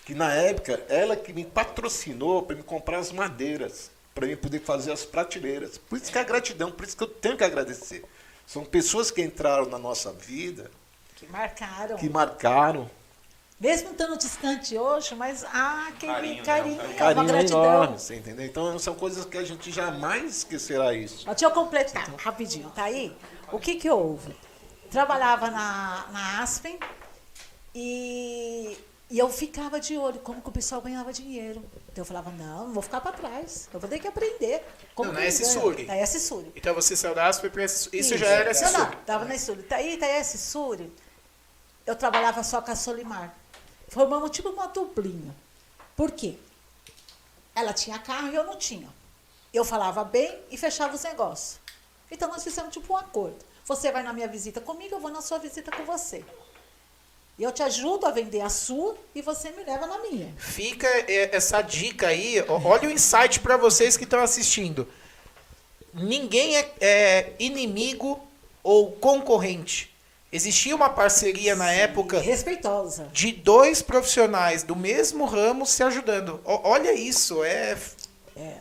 que na época ela que me patrocinou para me comprar as madeiras, para eu poder fazer as prateleiras. Por isso que é a gratidão, por isso que eu tenho que agradecer. São pessoas que entraram na nossa vida, Que marcaram. que marcaram, Mesmo estando distante hoje, mas ah, aquele Carinho, carinho, né? Um uma carinho gratidão. enorme, você entendeu? Então são coisas que a gente jamais esquecerá isso. Ó, Deixa eu completar rapidinho, tá aí? O que que houve? Trabalhava na, na Aspen e, e eu ficava de olho como que o pessoal ganhava dinheiro. Então eu falava, não, não vou ficar para trás. Eu vou ter que aprender. Como Não, na. S-Suri. Na S-Suri. Então você saiu da Asper para isso, isso já era essa Não, não, tava na Suri. Tá aí, tá aí esse Suri. Eu trabalhava só com a Solimar. Formamos tipo uma duplinha. Por quê? Ela tinha carro e eu não tinha. Eu falava bem e fechava os negócios. Então nós fizemos tipo um acordo. Você vai na minha visita comigo, eu vou na sua visita com você. Eu te ajudo a vender a sua e você me leva na minha. Fica é, essa dica aí, olha o insight para vocês que estão assistindo. Ninguém é, é inimigo ou concorrente. Existia uma parceria na época Respeitosa. de dois profissionais do mesmo ramo se ajudando. Olha isso, é É,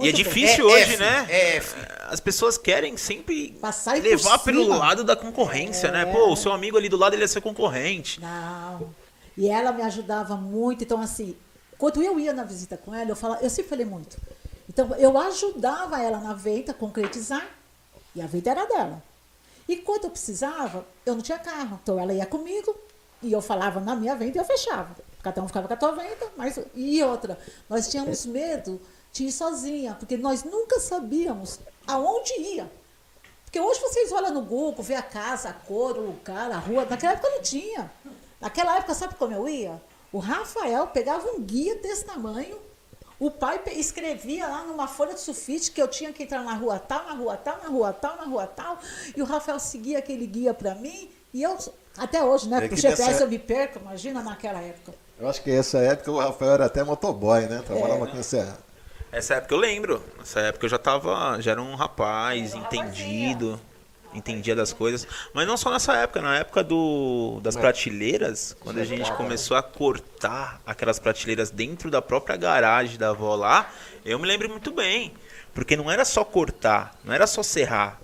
E é difícil É hoje, F, né? é F. As pessoas querem sempre Passar levar pelo lado da concorrência, né? Pô, o seu amigo ali do lado ele é seu concorrente. Não. E ela me ajudava muito. Então, assim, quando eu ia na visita com ela, eu, falava, eu sempre falei muito. Então, eu ajudava ela na venda, concretizar, e a venda era dela. E quando eu precisava, eu não tinha carro. Então, ela ia comigo, e eu falava na minha venda e eu fechava. Cada um ficava com a tua venda, mas. E outra, nós tínhamos medo de ir sozinha, porque nós nunca sabíamos aonde ia. Porque hoje vocês olham no Google, vê a casa, a cor, o lugar, a rua. Naquela época não tinha. Naquela época, sabe como eu ia? O Rafael pegava um guia desse tamanho, o pai escrevia lá numa folha de sulfite que eu tinha que entrar na rua tal, na rua tal, na rua tal, na rua tal, e o Rafael seguia aquele guia para mim, e eu, até hoje, né? É Porque o que GPS nessa- eu me perco, imagina naquela época. Eu acho que essa época o Rafael era até motoboy, né? Trabalhava com esse. Essa época eu lembro. Nessa época eu já tava. Já era um rapaz, Era um entendido. Entendia das coisas. Mas não só nessa época, na época do, das prateleiras, quando a gente começou a cortar aquelas prateleiras dentro da própria garagem da avó lá, eu me lembro muito bem. Porque não era só cortar, não era só serrar.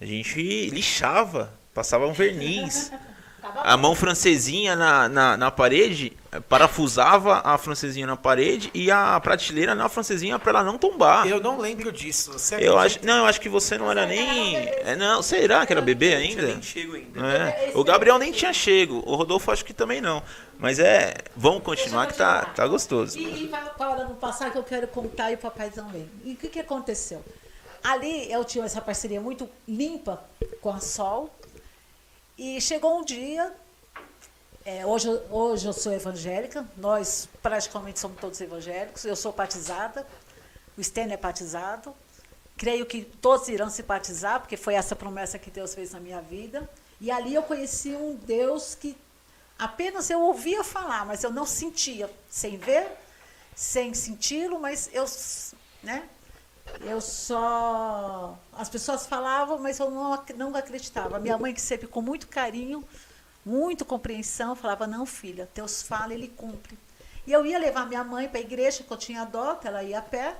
A gente lixava, passava um verniz. A mão francesinha na, na, na parede, parafusava a francesinha na parede e a prateleira na francesinha para ela não tombar. Eu não lembro disso. Você Eu acho, não, eu acho que você não era nem, é, não, será que era bebê ainda? nem chego ainda. É. O Gabriel nem tinha chego, o Rodolfo acho que também não. Mas é, vamos continuar que tá, tá gostoso. E, e para- para não passar que eu quero contar e o papai também. E o que, que aconteceu? Ali eu tinha essa parceria muito limpa com a Sol. E chegou um dia, é, hoje, hoje eu sou evangélica, nós praticamente somos todos evangélicos, eu sou batizada, o Stênio é batizado. creio que todos irão se batizar, porque foi essa promessa que Deus fez na minha vida. E ali eu conheci um Deus que apenas eu ouvia falar, mas eu não sentia, sem ver, sem senti-lo, mas eu, né? Eu só as pessoas falavam, mas eu não, não acreditava. Minha mãe que sempre com muito carinho, muito compreensão, falava: "Não, filha, Deus fala, ele cumpre". E eu ia levar minha mãe para a igreja, que eu tinha dota, ela ia a pé.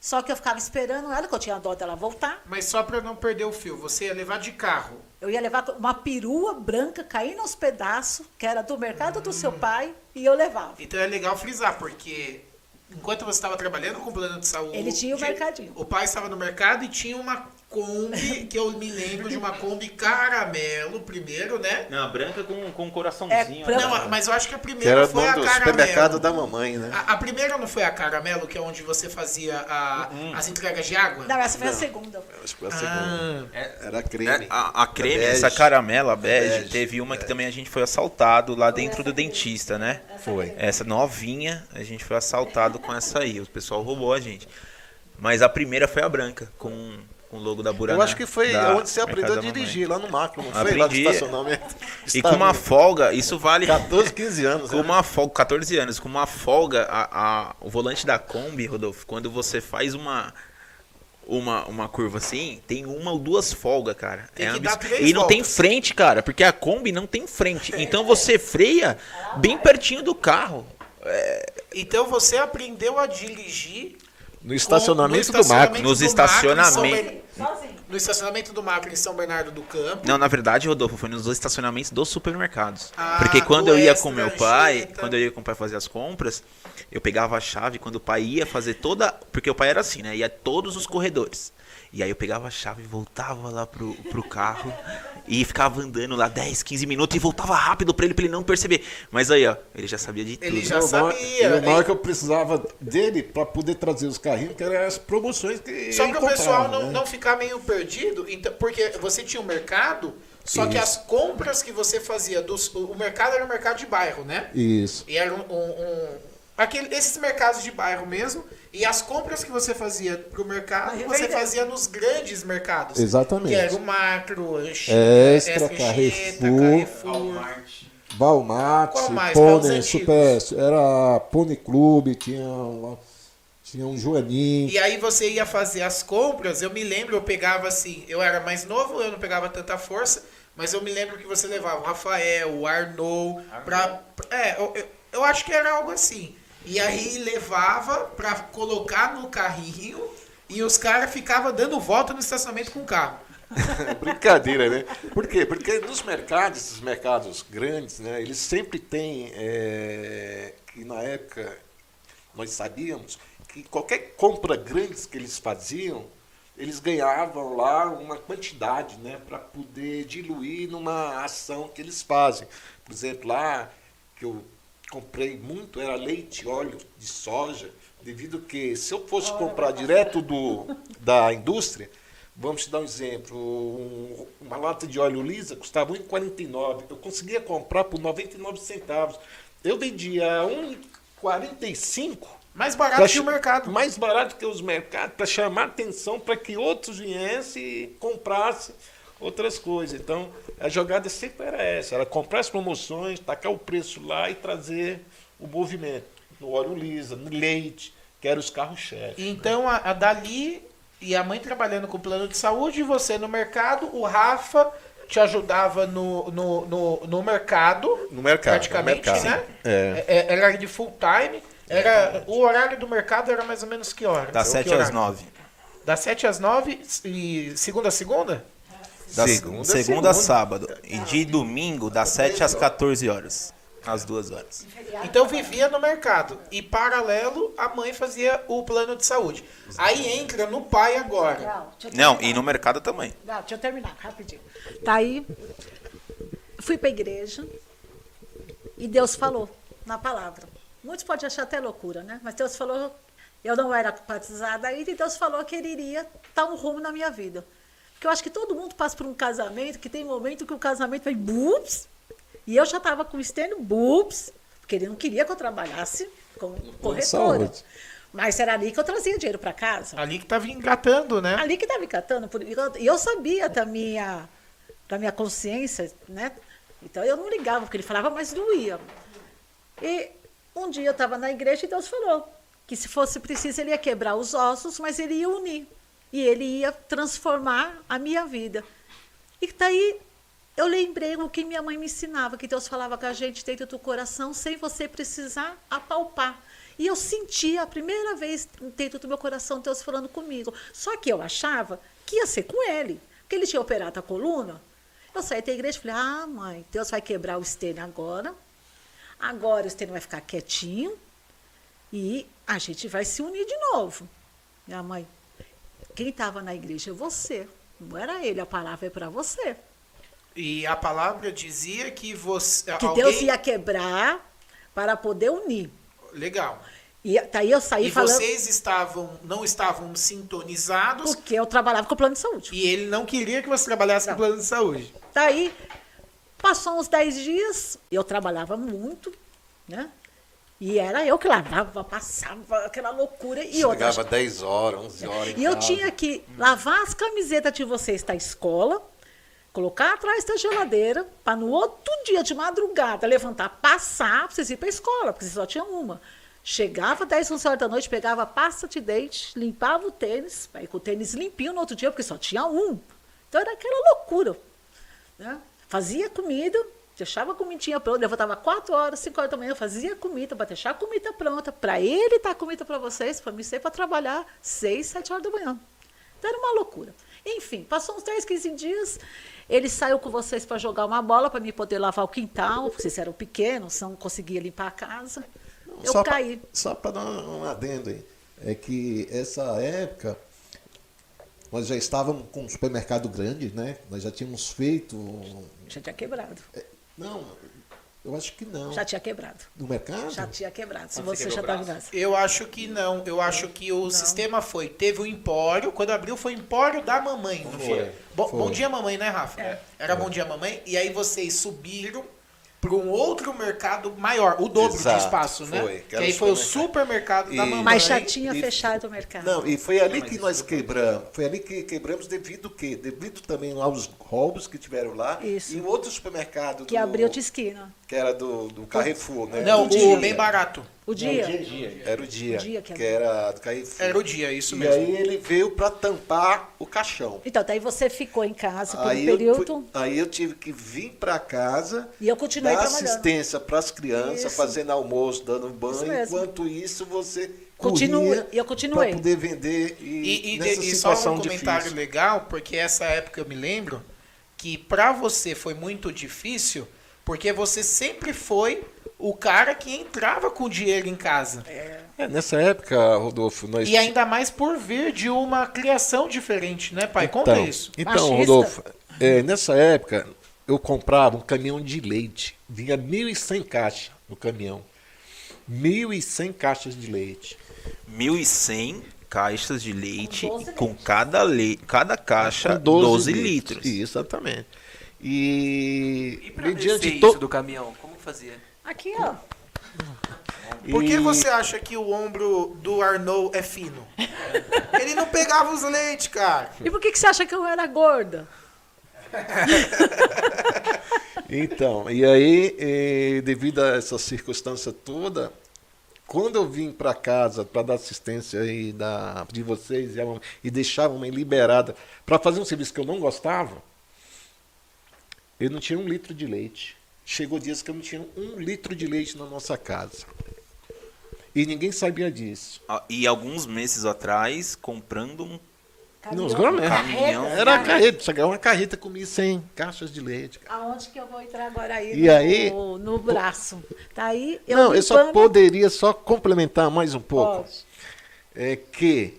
Só que eu ficava esperando ela, que eu tinha dó dela voltar. Mas só pra não perder o fio, você ia levar de carro. Eu ia levar uma perua branca caindo aos pedaços, que era do mercado do seu pai, e eu levava. Então é legal frisar, porque enquanto você estava trabalhando com o plano de saúde. Ele tinha o mercadinho. O pai estava no mercado e tinha uma Kombi, que eu me lembro de uma Kombi caramelo primeiro, né? Não, branca com, com um coraçãozinho. É, branca. né? Não, mas eu acho que a Que primeira era o foi a do caramelo. supermercado da mamãe, né? A, a primeira não foi a caramelo, que é onde você fazia a- Uhum. as entregas de água? Não, essa foi a segunda. Acho que foi a segunda. Ah, Era creme. É, a, a creme, bege. essa caramela bege, Bege, teve uma que também a gente foi assaltado lá dentro do dentista, né? Foi. Essa novinha, a gente foi assaltado com essa aí. O pessoal roubou a gente. Mas a primeira foi a branca, com, com o logo da Buraná. Eu acho que foi da onde você aprendeu a dirigir, lá no macro, não foi? Lá no estacionamento. E com uma folga, isso vale. 14, 15 anos. Com né? uma folga, 14 anos, com uma folga, a, a- o volante da Kombi, Rodolfo, quando você faz uma. Uma, uma curva assim, tem uma ou duas folgas, cara. Tem É e não tem voltas. frente, cara, porque a Kombi não tem frente. Então você freia bem pertinho do carro. então você aprendeu a dirigir No estacionamento no do macro. Nos do Macro São estacionamentos. No estacionamento do Macro em São Bernardo do Campo. Não, na verdade, Rodolfo, foi nos estacionamentos dos supermercados. Ah, Porque quando do eu ia Extra, com meu pai, Anchieta. quando eu ia com o pai fazer as compras, eu pegava a chave, quando o pai ia fazer toda. Porque o pai era assim, né? Ia todos os corredores. E aí eu pegava a chave, voltava lá pro, pro carro e ficava andando lá 10, 15 minutos e voltava rápido pra ele, pra ele não perceber. Mas aí, ó, ele já sabia de tudo. Ele já sabia. E o maior que eu precisava dele para poder trazer os carrinhos, que eram as promoções que Só para o pessoal não, né? não ficar meio perdido, então, porque você tinha um mercado, só que Isso. as compras que você fazia, dos, o mercado era um mercado de bairro, né? Isso. E era um, um- um- aquele, esses mercados de bairro mesmo, e as compras que você fazia pro mercado, Vai você fazia nos grandes mercados. Exatamente. Que era o Macro, Extra, Anchieta, Carrefour. Carrefour. Walmart, Qual mais? Para os Pony. Super, era Pony Clube, tinha, uma- tinha um Joaninho. E aí você ia fazer as compras, eu me lembro, eu pegava assim, eu era mais novo, eu não pegava tanta força, mas eu me lembro que você levava o Rafael, o Arnou, pra, pra- é, eu, eu, eu acho que era algo assim. E aí levava pra colocar no carrinho e os caras ficavam dando volta no estacionamento com o carro. Brincadeira, né? Por quê? Porque nos mercados, esses mercados grandes, né, eles sempre têm, é, que na época nós sabíamos que qualquer compra grande que eles faziam, eles ganhavam lá uma quantidade, né, para poder diluir numa ação que eles fazem. Por exemplo, lá que eu comprei muito era leite, óleo de soja, devido que se eu fosse comprar direto do da indústria, vamos te dar um exemplo, um- uma lata de óleo lisa custava 1,49, eu conseguia comprar por 99 centavos. Eu vendia 1,45 Mais barato Pra que o mercado. Mais barato que os mercados, para chamar atenção para que outros viessem e comprassem outras coisas. Então, a jogada sempre era essa, era comprar as promoções, tacar o preço lá e trazer o movimento. No óleo lisa, no leite, que eram os carros-chefes. Então, a, a Dali e a mãe trabalhando com plano de saúde, e você no mercado, o Rafa te ajudava no, no, no, no mercado. No mercado, Praticamente, no mercado. né? É. É, Era de full time. Era, o horário do mercado era mais ou menos que hora? Das Que 7 às horário? 9. Das 7 às 9 e segunda a segunda? Da Segunda, segunda, a sábado. E de domingo, das 7 às 14 horas. Às duas horas. Então vivia no mercado. E paralelo, a mãe fazia o plano de saúde. Aí entra no pai agora. Não, e no mercado também. Não, deixa eu terminar, rapidinho. Tá aí, fui pra igreja e Deus falou na palavra. Muitos podem achar até loucura, né? Mas Deus falou, eu não era batizada ainda, e Deus falou que ele iria dar um rumo na minha vida. Porque eu acho que todo mundo passa por um casamento, que tem momento que o casamento vai bups, e eu já estava com o externo bups, porque ele não queria que eu trabalhasse como corretora. Mas era ali que eu trazia dinheiro para casa. Ali que tava engatando, né? Ali que estava por- E eu sabia da minha, da minha consciência, né? Então eu não ligava, porque ele falava, mas doía. E um dia eu estava na igreja e Deus falou que se fosse preciso ele ia quebrar os ossos, mas ele ia unir. E ele ia transformar a minha vida. E daí eu lembrei o que minha mãe me ensinava, que Deus falava com a gente dentro do coração, sem você precisar apalpar. E eu senti a primeira vez dentro do meu coração Deus falando comigo. Só que eu achava que ia ser com ele, porque ele tinha operado a coluna. Eu saí da igreja e falei: Ah, mãe, Deus vai quebrar o estênio agora. Agora o estênio vai ficar quietinho e a gente vai se unir de novo. Minha mãe, quem estava na igreja é você, não era ele, a palavra é para você. E a palavra dizia que você. Que alguém... Deus ia quebrar para poder unir. Legal. E daí eu saí E falando. vocês estavam, não estavam sintonizados Porque eu trabalhava com o plano de saúde. e ele não queria que você trabalhasse Não. com plano de saúde. Daí, passou uns 10 dias, eu trabalhava muito, né? E era eu que lavava, passava aquela loucura. E outra, Chegava 10 horas, 11 horas. em E eu casa. tinha que lavar as camisetas de vocês da escola, colocar atrás da geladeira, para no outro dia de madrugada levantar, passar, para vocês irem para a escola, porque vocês só tinham uma. Chegava 10, 11 horas da noite, pegava pasta de dente, limpava o tênis, aí com o tênis limpinho no outro dia, porque só tinha um. Então era aquela loucura. Né? Fazia comida, deixava a comidinha pronta, levantava 4 horas, 5 horas da manhã, fazia comida para deixar a comida pronta, para ele dar comida para vocês, para mim ser para trabalhar 6, 7 horas da manhã. Então era uma loucura. Enfim, passou uns 10, 15 dias, ele saiu com vocês para jogar uma bola, para mim poder lavar o quintal, vocês eram pequenos, não conseguia limpar a casa. Eu só pra- caí. só para dar um adendo aí, é que essa época nós já estávamos com um supermercado grande, né? Nós já tínhamos feito. Já tinha quebrado. Não, eu acho que não. Já tinha quebrado. No mercado? Já tinha quebrado. Se você você já estava casa. Eu acho que não. Eu acho que o sistema foi. Teve o empório. Quando abriu, foi o empório da mamãe, não foi? Foi, Bom, foi. bom dia, mamãe, né, Rafa? Era bom dia, mamãe. E aí vocês subiram para um outro mercado maior, o dobro de Exato, espaço, né? foi, que Que era aí foi o supermercado. supermercado da E- mamãe. Mas já tinha e- fechado o mercado. Não, e foi ali mas que nós quebramos. Foi ali que quebramos devido o quê? Devido também aos roubos que tiveram lá. Isso. E um outro supermercado. Que do- abriu de esquina. Que era do, do Carrefour, né? Não, o dia. bem barato. O dia. Era o dia. O dia que que, abriu. era do Carrefour. Era o dia, isso e mesmo. aí ele veio para tampar o caixão. Então, daí você ficou em casa por um Aí eu, período fui- aí eu tive que vir para casa, e eu continuei dar trabalhando. assistência para as crianças, Isso. fazendo almoço, dando Isso banho. mesmo. Enquanto isso, você Continua- e eu continuei. para poder vender e, E, e, e só um comentário difícil. legal, porque essa época eu me lembro que pra você foi muito difícil, porque você sempre foi o cara que entrava com dinheiro em casa. É, nessa época, Rodolfo, nós E ainda mais por vir de uma criação diferente, né, pai? Conta então, isso. Então, Machista. Rodolfo, é, nessa época eu comprava um caminhão de leite. Vinha 1.100 caixas no caminhão. 1.100 caixas de leite. 1.100 caixas de leite Com 12 com cada, le... cada caixa Com 12, litros. Isso, exatamente. E, E pra mediante to- isso do caminhão, como fazia? Aqui, ó. Por que e- você acha que o ombro do Arnaud é fino? Ele não pegava os leites, cara. E por que, que você acha que eu era gorda? Então, e aí, eh, devido a essa circunstância toda, quando eu vim para casa para dar assistência aí da, de vocês e, a e mamãe liberada para fazer um serviço que eu não gostava, eu não tinha um litro de leite. Chegou dias que eu não tinha um litro de leite na nossa casa. E ninguém sabia disso. Ah, E alguns meses atrás, comprando um Não, os gourmet. Caminhão. Era carreta, chegava uma carreta com 1.100 caixas de leite. cara. Aonde que eu vou entrar agora aí? E no, aí- no braço. Tá aí, eu não, eu só limpando- poderia só complementar mais um pouco. Pode. é que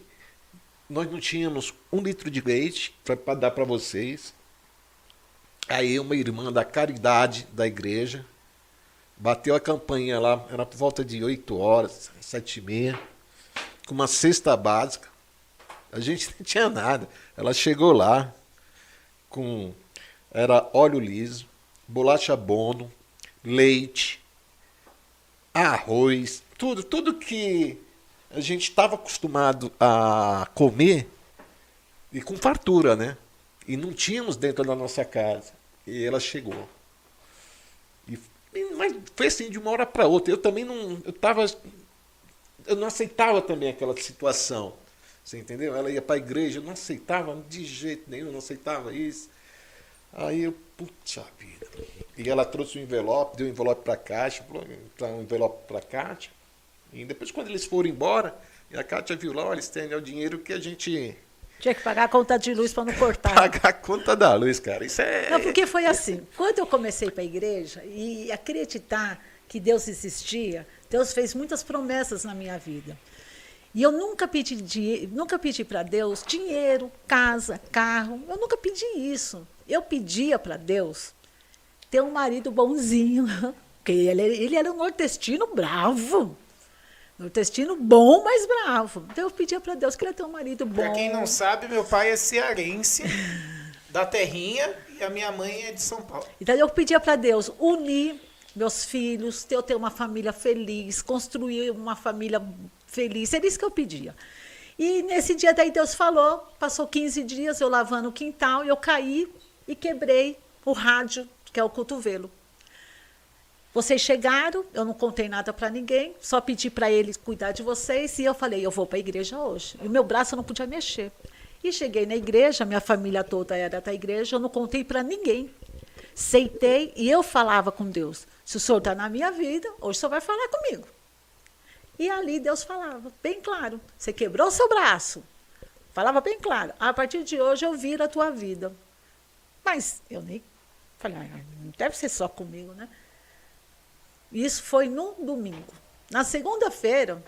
nós não tínhamos um litro de leite para dar para vocês. Aí uma irmã da caridade da igreja bateu a campanha lá, era por volta de 8 horas, 7 e meia, com uma cesta básica. A gente não tinha nada. Ela chegou lá com era óleo liso, bolacha bono, leite, arroz, tudo, tudo que a gente estava acostumado a comer e com fartura, né? E não tínhamos dentro da nossa casa. E ela chegou. E, mas foi assim de uma hora para outra. Eu também não. Eu tava. Eu não aceitava também aquela situação. Você entendeu? Ela ia para a igreja, eu não aceitava de jeito nenhum, não aceitava isso. Aí eu, puxa vida. E ela trouxe um envelope, deu um envelope para a Caixa, um envelope para a Cátia. E depois, quando eles foram embora, a Cátia viu lá, olha, Stênio, é o dinheiro que a gente tinha que pagar a conta de luz para não cortar. Pagar a conta da luz, cara. Isso é. Não, porque foi assim. Quando eu comecei para a igreja e acreditar que Deus existia, Deus fez muitas promessas na minha vida. E eu nunca pedi, nunca pedi para Deus dinheiro, casa, carro. Eu nunca pedi isso. Eu pedia para Deus ter um marido bonzinho. Porque ele, ele era um nordestino bravo. Nordestino bom, mas bravo. Então eu pedia para Deus que ele ter um marido bom. Pra quem não sabe, meu pai é cearense, da terrinha, e a minha mãe é de São Paulo. Então eu pedia para Deus unir meus filhos, ter, eu ter uma família feliz, construir uma família feliz. Era isso que eu pedia. E nesse dia daí Deus falou, passou 15 dias eu lavando o quintal, eu caí e quebrei o rádio, que é o cotovelo. Vocês chegaram, eu não contei nada para ninguém, só pedi para ele cuidar de vocês e eu falei, eu vou para a igreja hoje. E o meu braço não podia mexer. E cheguei na igreja, minha família toda era da igreja, eu não contei para ninguém. Seitei e eu falava com Deus: se o senhor está na minha vida, hoje o senhor vai falar comigo. E ali Deus falava, bem claro: você quebrou o seu braço. Falava bem claro: a partir de hoje eu viro a tua vida. Mas eu nem falei: não deve ser só comigo, né? Isso foi no domingo. Na segunda-feira,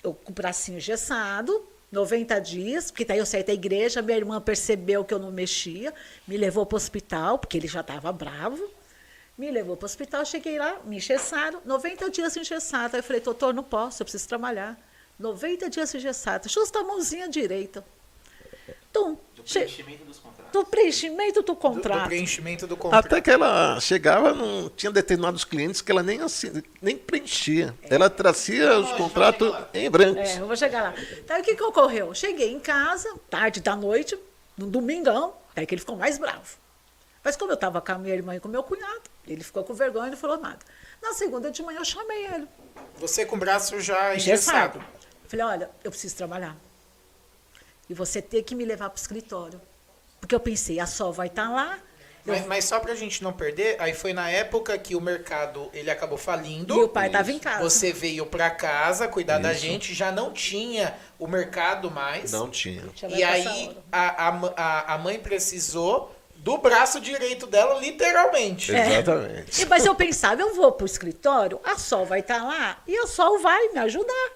eu com o bracinho engessado, 90 dias, porque daí eu saí da igreja, minha irmã percebeu que eu não mexia, me levou para o hospital, porque ele já estava bravo. Me levou para o hospital, cheguei lá, me engessaram, 90 dias engessado. Aí eu falei, doutor, não posso, eu preciso trabalhar. 90 dias engessado, justo a mãozinha direita. Então, do preenchimento dos contratos. Do preenchimento do contrato. Do, do preenchimento do contrato. Até que ela chegava, não tinha determinados clientes que ela nem, assim, nem preenchia. É. Ela trazia os contratos em branco. É, eu vou chegar lá. Então, o que, que ocorreu? Cheguei em casa, tarde da noite, no domingão, aí que ele ficou mais bravo. Mas como eu estava com a minha irmã e com o meu cunhado, ele ficou com vergonha e não falou nada. Na segunda de manhã eu chamei ele. Você com o braço já engessado. Falei, olha, eu preciso trabalhar. E você tem que me levar para o escritório. Porque eu pensei, a Sol vai estar tá lá. Mas, eu... mas, só para a gente não perder, aí foi na época que o mercado ele acabou falindo. E o pai estava em casa. Você veio para casa cuidar Isso. da gente, já não tinha o mercado mais. Não tinha. E aí a, a, a mãe precisou do braço direito dela, literalmente. É. Exatamente. Mas eu pensava, eu vou para o escritório, a Sol vai estar tá lá e a Sol vai me ajudar.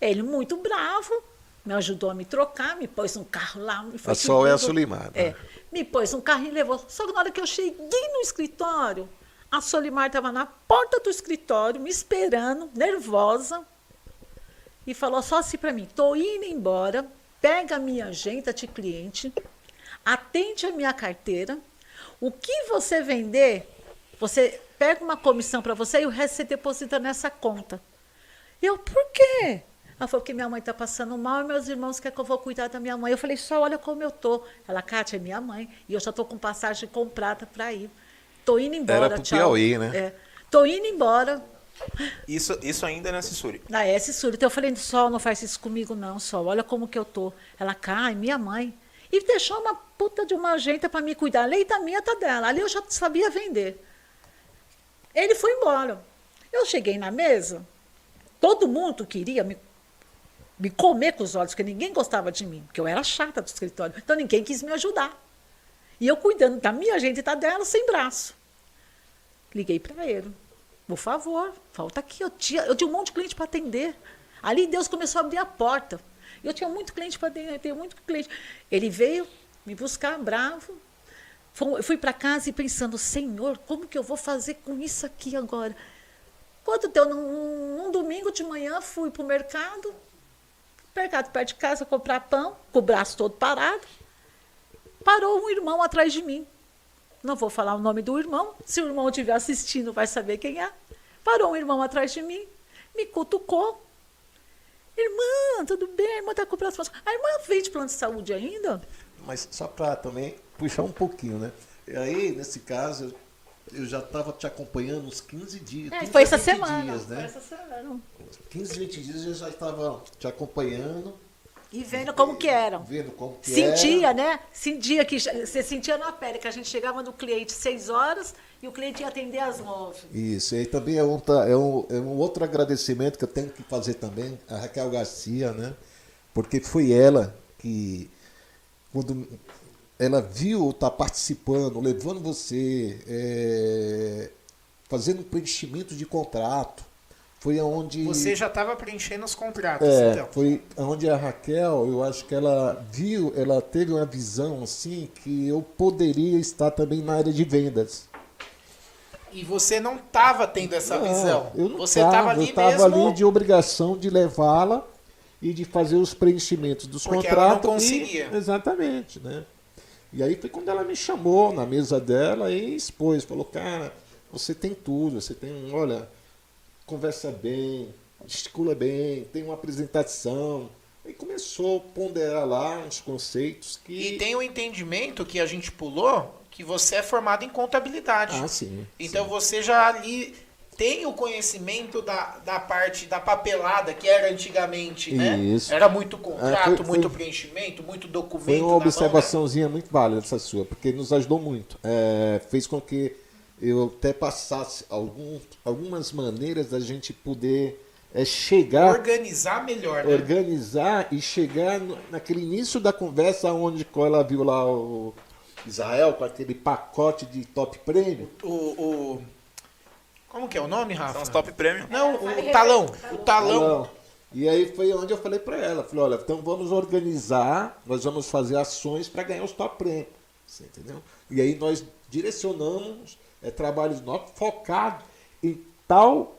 Ele muito bravo, me ajudou a me trocar, me pôs um carro lá. Me a Sol é a Solimar. É, né? me pôs um carro e levou. Só que na hora que eu cheguei no escritório, a Solimar estava na porta do escritório, me esperando, nervosa, e falou só assim para mim: estou indo embora, pega a minha agenda de cliente, atende a minha carteira, o que você vender, você pega uma comissão para você e o resto você deposita nessa conta. Eu, por quê? Ela falou que minha mãe está passando mal e meus irmãos querem que eu vou cuidar da minha mãe. Eu falei, só olha como eu tô. Ela, Kátia, é minha mãe. E eu já estou com passagem comprada para ir. Estou indo embora, Era pro tchau. Piauí, né? Estou é. indo embora. Isso, isso ainda é na Cissuri? Na é Cissuri. Então eu falei, Sol, não faz isso comigo não, Sol. Olha como que eu tô. Ela, cai, minha mãe. E deixou uma puta de uma agenda para me cuidar. A lei da minha tá dela. Ali eu já sabia vender. Ele foi embora. Eu cheguei na mesa, todo mundo queria me me comer com os olhos, porque ninguém gostava de mim, porque eu era chata do escritório. Então ninguém quis me ajudar. E eu cuidando da minha gente e da dela sem braço. Liguei para ele. Por favor, falta aqui. Eu tinha, eu tinha um monte de cliente para atender. Ali Deus começou a abrir a porta. Eu tinha muito cliente para atender, muito cliente. Ele veio me buscar bravo. Eu fui para casa e pensando, Senhor, como que eu vou fazer com isso aqui agora? Quando deu num, num domingo de manhã, fui para o mercado, mercado perto de casa, comprar pão, com o braço todo parado. Parou um irmão atrás de mim. Não vou falar o nome do irmão. Se o irmão estiver assistindo, vai saber quem é. Parou um irmão atrás de mim, me cutucou. Irmã, tudo bem? A irmã tá com saúde. A irmã veio de plano de saúde ainda? Mas só para também puxar um pouquinho, né? E aí, nesse caso, eu já estava te acompanhando uns 15 dias. É, 15 foi a essa 20 semana. Dias, Foi né? essa semana. 15, 20 dias eu já estava te acompanhando, E vendo como que eram. vendo como que Sentia, era. né? Sentia que você sentia na pele que a gente chegava no cliente seis horas e o cliente ia atender às nove. Isso, e também é, outra, é, um, é um outro agradecimento que eu tenho que fazer também, a Raquel Garcia, né? Porque foi ela que, quando ela viu estar participando, levando você, é, fazendo preenchimento de contrato, foi aonde. Você já estava preenchendo os contratos, É, então. foi onde a Raquel, eu acho que ela viu, ela teve uma visão assim que eu poderia estar também na área de vendas. E você não estava tendo essa Não, visão. Eu não você tava, estava ali eu tava mesmo. ali de obrigação de levá-la e de fazer os preenchimentos dos Porque ela não contratos. e- conseguia. exatamente, né? E aí foi quando ela me chamou na mesa dela e expôs, falou, cara, você tem tudo, você tem, um, olha, conversa bem, gesticula bem, tem uma apresentação. E começou a ponderar lá uns conceitos que. E tem o entendimento que a gente pulou que você é formado em contabilidade. Ah, sim. Então sim. você já ali tem o conhecimento da, da parte da papelada que era antigamente, né? Isso. Era muito contrato, É, foi- muito foi- preenchimento, muito documento. Foi uma mão, né? observaçãozinha muito válida essa sua, porque nos ajudou muito. É, fez com que eu até passasse algum, algumas maneiras da gente poder é, chegar, Organizar melhor, né? organizar e chegar no- naquele início da conversa onde ela viu lá o Israel com aquele pacote de top prêmio. O, o- Como que é o nome, Rafa? São os top premium. Não, o talão. O talão. E aí foi onde eu falei para ela, falei, olha, então vamos organizar, nós vamos fazer ações para ganhar os top prêmios, você entendeu? E aí nós direcionamos é, trabalhos nossos focados em tal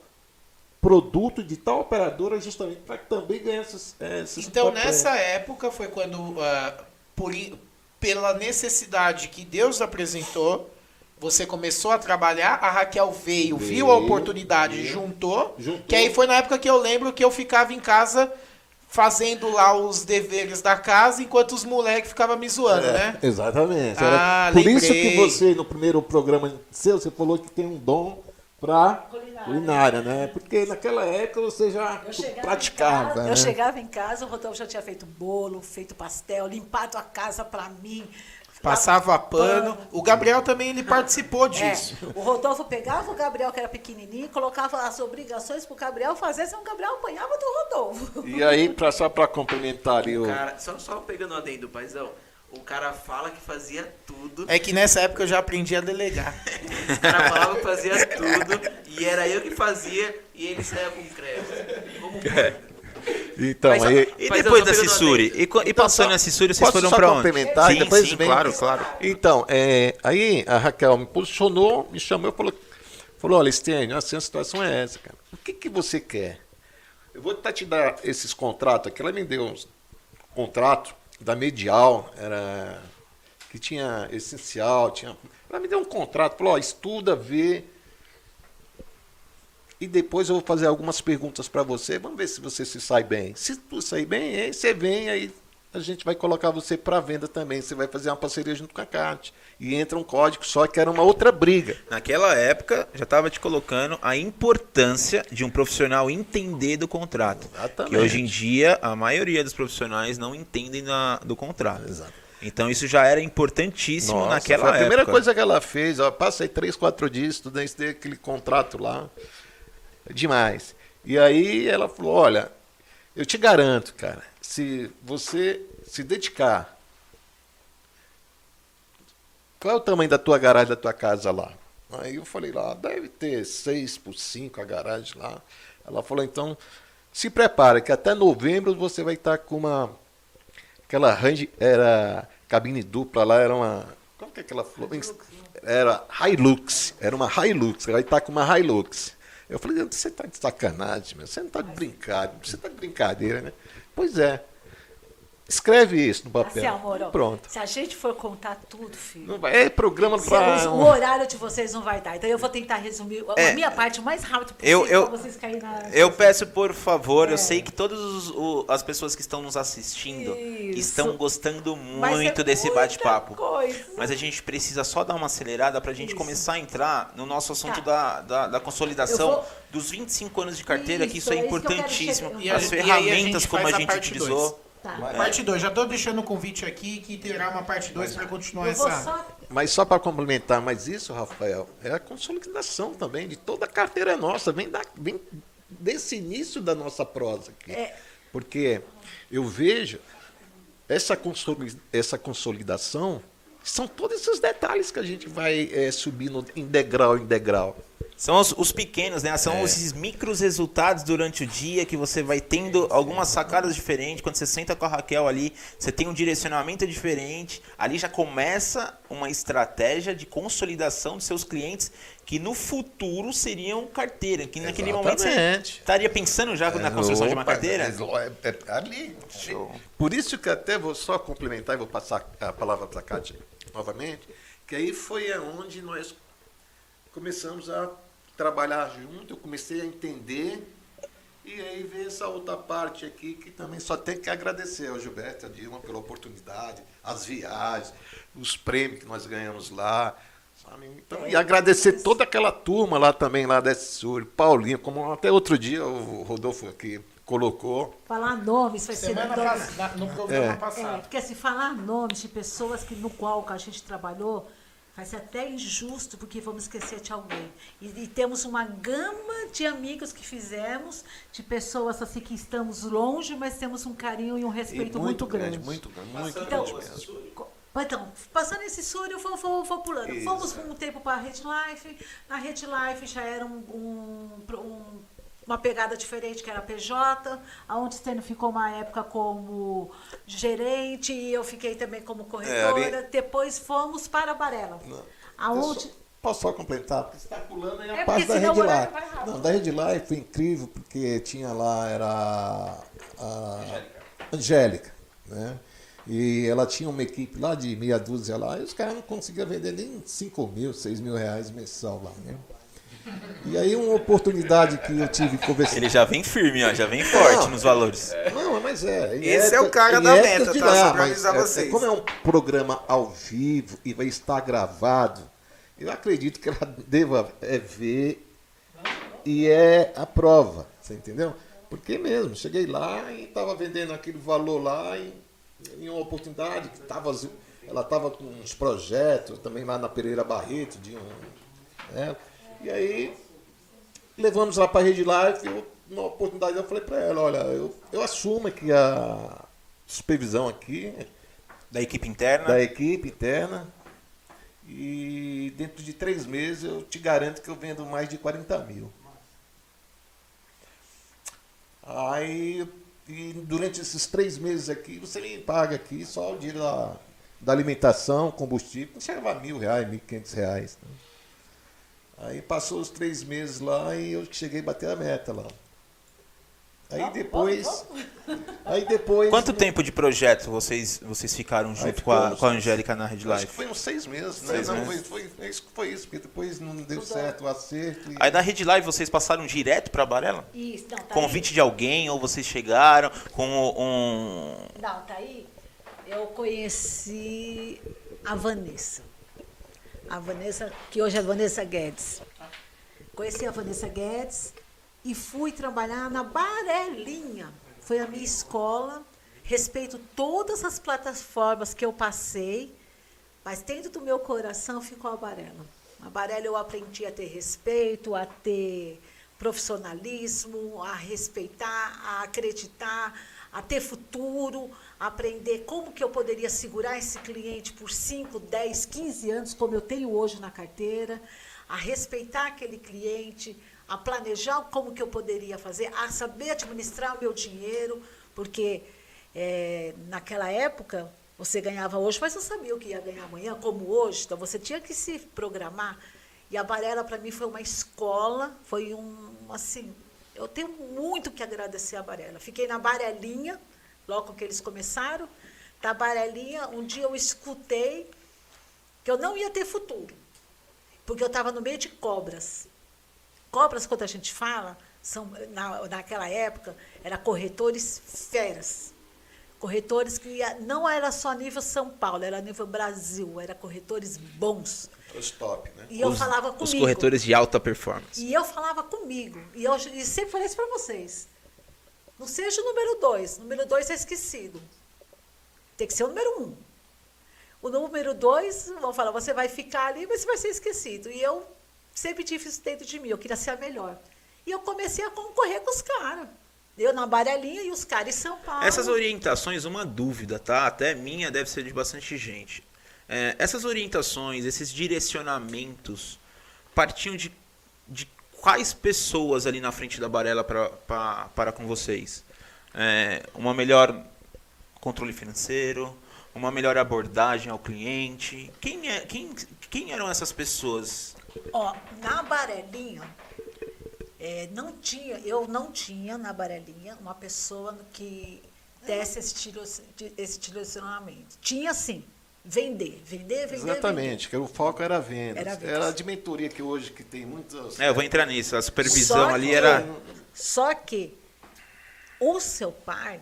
produto de tal operadora justamente para também ganhar esses, é, esses Então, top nessa prêmios. época foi quando, ah, por pela necessidade que Deus apresentou, você começou a trabalhar, a Raquel veio, viu a Veio, oportunidade, veio. juntou, Juntou. que aí foi na época que eu lembro que eu ficava em casa fazendo lá os deveres da casa, enquanto os moleques ficavam me zoando, né? Exatamente. Ah, Era por isso lembrei. que você, no primeiro programa seu, você falou que tem um dom para Culinária. culinária, né? Porque naquela época você já praticava. casa, né? eu chegava em casa, o Rodolfo já tinha feito bolo, feito pastel, limpado a casa pra mim. Passava pano. O Gabriel também ele participou É, disso. o Rodolfo pegava o Gabriel, que era pequenininho, colocava as obrigações pro Gabriel fazer, senão o Gabriel apanhava do Rodolfo. E aí, pra, só para complementar ali o. Cara, só, só pegando um adendo, paizão. O cara fala que fazia tudo. É que nessa época eu já aprendi a delegar. O cara falava que fazia tudo. E era eu que fazia. E ele saia com crédito. Como pode? Então, Mas aí. E depois da Cissuri? E, e Então, passando só- na Cissuri, vocês posso foram pra onde? complementar e Sim, depois sim, vem- claro, claro. Então, é, aí a Raquel me posicionou, me chamou e falou, falou olha, Stênio, assim, a situação é essa, cara. O que, que você quer? Eu vou te dar esses contratos aqui. Ela me deu uns contrato da Medial, era que tinha essencial, tinha. Ela me deu um contrato, falou, ó, estuda, vê. E depois eu vou fazer algumas perguntas para você. Vamos ver se você se sai bem. Se tu sair bem, aí você vem, aí a gente vai colocar você para venda também. Você vai fazer uma parceria junto com a CAT. E entra um código só que era uma outra briga. Naquela época, já estava te colocando a importância de um profissional entender do contrato. Exatamente. Que hoje em dia, a maioria dos profissionais não entendem na- do contrato. Então isso já era importantíssimo Nossa, naquela foi a época. primeira coisa que ela fez, ó, passei três, quatro dias estudando aquele contrato lá. Demais. E aí ela falou, olha, eu te garanto, cara, se você se dedicar. Qual é o tamanho da tua garagem da tua casa lá? Aí eu falei lá, deve ter 6 por 5 a garagem lá. Ela falou, então, se prepara, que até novembro você vai estar com uma. Aquela range era cabine dupla lá, era uma. Como que é que ela falou? Era Hilux. Era uma Hilux. Ela vai estar com uma Hilux. Eu falei, você tá de sacanagem, meu. Você não tá de brincadeira. Você tá de brincadeira, né? Pois é. Escreve isso no Assim, papel. amor, ó, Pronto. se a gente for contar tudo, filho, Não vai, é programa para. o horário de vocês não vai dar. Então eu vou tentar resumir a É. minha parte o mais rápido possível Eu- eu- pra vocês caírem na... Eu peço por favor, É. eu sei que todas as pessoas que estão nos assistindo Isso. estão gostando é muito desse muita bate-papo. coisa. Mas a gente precisa só dar uma acelerada para a gente Isso. começar a entrar no nosso assunto Tá. da, da, da consolidação vou- dos 25 anos de carteira, que isso Isso, é é isso que importantíssimo. E a- As e a ferramentas gente como a a gente utilizou. dois. Tá. Parte 2. Já tô deixando o convite aqui que terá uma parte 2 para continuar essa. só... Mas só para complementar, mas isso, Rafael, é a consolidação também de toda a carteira nossa, vem, da, vem desse início da nossa prosa aqui. É. Porque eu vejo essa, consoli- essa consolidação, são todos esses detalhes que a gente vai eh, subindo em degrau em degrau. São os, os pequenos, né? É. São esses micros resultados durante o dia que você vai tendo algumas sacadas diferentes. Quando você senta com a Raquel ali, você tem um direcionamento diferente. Ali já começa uma estratégia de consolidação dos seus clientes que no futuro seriam carteira. Que naquele momento você Exatamente. estaria pensando já na construção de uma carteira. é- é- é ali. Show. Por isso que até vou só complementar e vou passar a palavra para a Kátia novamente, que aí foi onde nós começamos a trabalhar junto, eu comecei a entender, e aí veio essa outra parte aqui que também só tem que agradecer ao Gilberto e a Dilma pela oportunidade, as viagens, os prêmios que nós ganhamos lá. sabe? Então, e agradecer toda aquela turma lá também, lá da Sur, Paulinho, como até outro dia o Rodolfo aqui colocou. Falar nomes vai ser... Semana passada, no programa É. É, passado. porque assim, falar nomes de pessoas que, no qual a gente trabalhou vai ser até injusto, porque vamos esquecer de alguém. E, e temos uma gama de amigos que fizemos, de pessoas assim que estamos longe, mas temos um carinho e um respeito muito, grande. Muito grande, muito Então, grande mesmo. então, passando esse eu vou, vou, vou pulando. Isso. Fomos um tempo para a Rede Life. Na Rede Life já era um, um- um- uma pegada diferente, que era a PJ, onde Stênio ficou uma época como gerente e eu fiquei também como corretora. Depois fomos para a Barela. Aonde... Posso só complementar? Porque você está pulando aí a É, parte da Rede Live. Não, da Rede Live foi incrível, porque tinha lá, era a Angélica, né? E ela tinha uma equipe lá de meia dúzia lá, e os caras não conseguiam vender nem 5 mil, 6 mil reais mensal lá, né? E aí uma oportunidade que eu tive conversando. Ele já vem firme, ó, já vem forte Não. nos valores. Não, mas é. Esse é o cara da meta, de tá? Só pra mas avisar é- é vocês. como é um programa ao vivo e vai estar gravado, eu acredito que ela deva é, ver e é a prova, você entendeu? Porque mesmo, cheguei lá e estava vendendo aquele valor lá e em uma oportunidade que tava, ela estava com uns projetos também lá na Pereira Barreto, de um, né? E aí levamos lá para a Rede Live, eu, uma oportunidade eu falei para ela, olha, eu, eu assumo que a supervisão aqui Da equipe interna. da equipe interna e dentro de três meses eu te garanto que eu vendo mais de 40 mil. Aí, durante esses três meses aqui, você me paga aqui só o dinheiro da, da alimentação, combustível, chegava a mil reais, mil e quinhentos reais. né? Aí passou os três meses lá e eu cheguei a bater a meta lá. Aí depois. Aí depois. Quanto tempo de projeto vocês, vocês ficaram junto com, a, com a Angélica na Red Acho Life? que foi uns seis meses, né? Seis não, meses. Foi, foi, isso, foi isso, porque depois não deu certo o acerto. E... Aí da Red Live vocês passaram direto pra Barela? Isso, não, tá aí. Convite de alguém ou vocês chegaram com um. Não, tá aí. Eu conheci a Vanessa. A Vanessa, que hoje é Vanessa Guedes. Conheci a Vanessa Guedes e fui trabalhar na Barelinha. Foi a minha escola. Respeito todas as plataformas que eu passei, mas dentro do meu coração ficou a Barela. A Barela eu aprendi a ter respeito, a ter profissionalismo, a respeitar, a acreditar, a ter futuro, aprender como que eu poderia segurar esse cliente por 5, 10, 15 anos, como eu tenho hoje na carteira, a respeitar aquele cliente, a planejar como que eu poderia fazer, a saber administrar o meu dinheiro, porque eh, naquela época você ganhava hoje, mas não sabia o que ia ganhar amanhã, como hoje, então você tinha que se programar. E a Barela, para mim, foi uma escola, foi um, assim, eu tenho muito que agradecer a Barela. Fiquei na Barelinha, logo que eles começaram. Tabarelinha, um dia eu escutei que eu não ia ter futuro, porque eu estava no meio de cobras. Cobras, quando a gente fala, são, na, naquela época, eram corretores feras. Corretores que ia- não era só nível São Paulo, era nível Brasil, eram corretores bons. Os top, né? E eu Os- falava comigo. Os corretores de alta performance. E eu falava comigo. E eu e sempre falei isso para vocês. Não seja o número dois. O número dois é esquecido. Tem que ser o número um. O número dois, vão falar, você vai ficar ali, mas você vai ser esquecido. E eu sempre tive isso dentro de mim. Eu queria ser a melhor. E eu comecei a concorrer com os caras. Eu na Barelinha e os caras em São Paulo. Essas orientações, uma dúvida, tá? Até minha deve ser de bastante gente. É, essas orientações, esses direcionamentos, partiam de, de quais pessoas ali na frente da Barela para com vocês? É, uma melhor controle financeiro, uma melhor abordagem ao cliente? Quem, é, quem, quem eram essas pessoas? Ó, na Barelinha, é, não tinha, eu não tinha na Barelinha uma pessoa que desse esse, esse direcionamento. Tinha sim, vender, vender, vender. Exatamente, que o foco era vendas. Era Era, vendas. a de mentoria que hoje que tem muitas. É, eu vou entrar nisso. A supervisão Só ali que- era. vender. Só que o seu pai,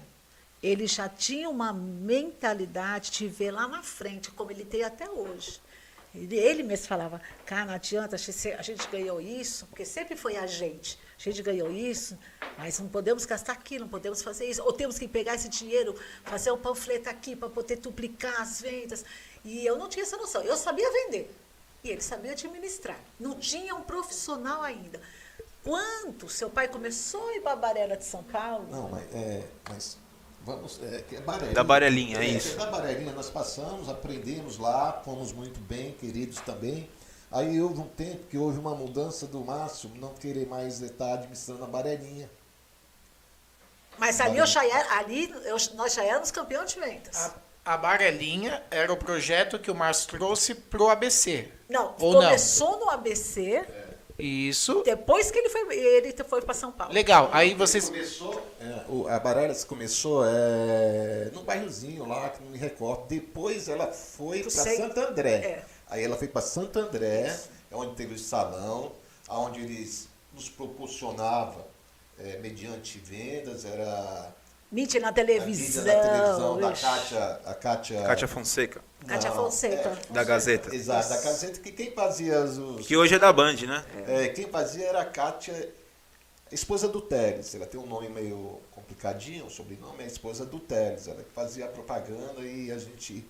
ele já tinha uma mentalidade de ver lá na frente, como ele tem até hoje. Ele, ele mesmo falava, cara, não adianta, a gente, a gente ganhou isso, porque sempre foi a gente. A gente ganhou isso, mas não podemos gastar aquilo, não podemos fazer isso. Ou temos que pegar esse dinheiro, fazer um panfleto aqui para poder duplicar as vendas. E eu não tinha essa noção. Eu sabia vender. E ele sabia administrar. Não tinha um profissional ainda. Quando seu pai começou a ir para a Barela de São Paulo, Não, mas, é, mas vamos. É, que é Barelinha. Da Barelinha, é é isso. Da Barelinha nós passamos, aprendemos lá, fomos muito bem, queridos também. Aí houve um tempo que houve uma mudança do Márcio, não querer mais estar administrando a Barelinha. mas ali, eu já era, ali eu- nós já éramos campeões de vendas. A, a Barelinha era o projeto que o Márcio trouxe pro ABC. não, ou não? começou no ABC, Isso. depois que ele foi, ele foi para São Paulo. Legal. Aí vocês. Começou, é, o- a Barelas começou é, num bairrozinho lá, que não me recordo. Depois ela foi para Santo André. é. Aí ela foi para Santo André, é onde teve o salão, onde eles nos proporcionavam, é, mediante vendas, era Mídia na televisão. mídia da televisão da ixi. Kátia, a Kátia, Kátia Fonseca, Cátia Não, Fonseca. da Gazeta. Exato, da Gazeta, que quem fazia os, Que hoje é da Band, né? É, quem fazia era a Kátia, esposa do Teles. Ela tem um nome meio complicadinho, o sobrenome é a esposa do Teles. Ela que fazia a propaganda e a gente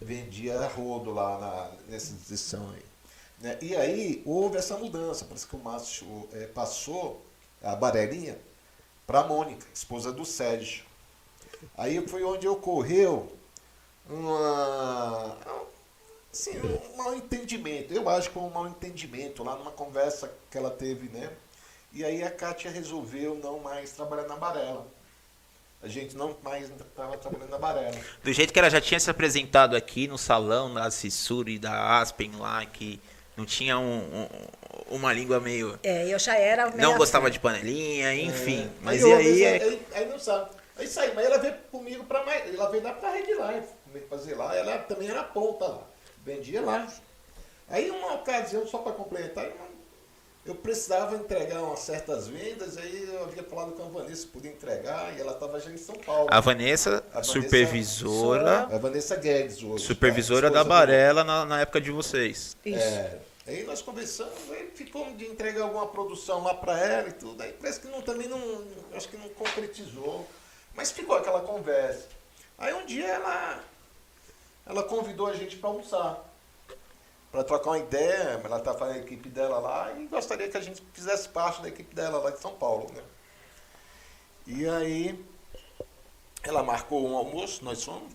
vendia rodo lá na, nessa edição aí. Né? E aí houve essa mudança, parece que o Márcio eh, passou a Barelinha para a Mônica, esposa do Sérgio. Aí foi onde ocorreu uma, assim, um mal entendimento. Eu acho que um mal entendimento lá numa conversa que ela teve, né? E aí a Kátia resolveu não mais trabalhar na Barela. A gente não mais estava trabalhando na Barela. Do jeito que ela já tinha se apresentado aqui no salão da Cissura e da Aspen lá, que não tinha um- um- uma língua meio. É, eu já era. Não gostava de panelinha, enfim. Mas e houve aí é. aí, aí não sabe. Aí saiu, mas ela veio comigo para mais. Ela veio lá para Red Life, comigo fazer lá. Ela também era ponta lá. Vendia lá. Aí uma ocasião, só para complementar, uma- eu precisava entregar umas certas vendas, aí eu havia falado com a Vanessa, podia entregar, e ela estava já em São Paulo. A Vanessa, A Vanessa- supervisora, A Vanessa Guedes hoje. supervisora tá? da Barela na, na época de vocês. Isso. É, aí nós conversamos, aí ficou de entregar alguma produção lá para ela e tudo. Aí parece que não, também não, acho que não concretizou. Mas ficou aquela conversa. Aí um dia ela, ela convidou a gente para almoçar. Para trocar uma ideia, ela tá fazendo a equipe dela lá e gostaria que a gente fizesse parte da equipe dela lá de São Paulo, né? E aí ela marcou um almoço, nós fomos.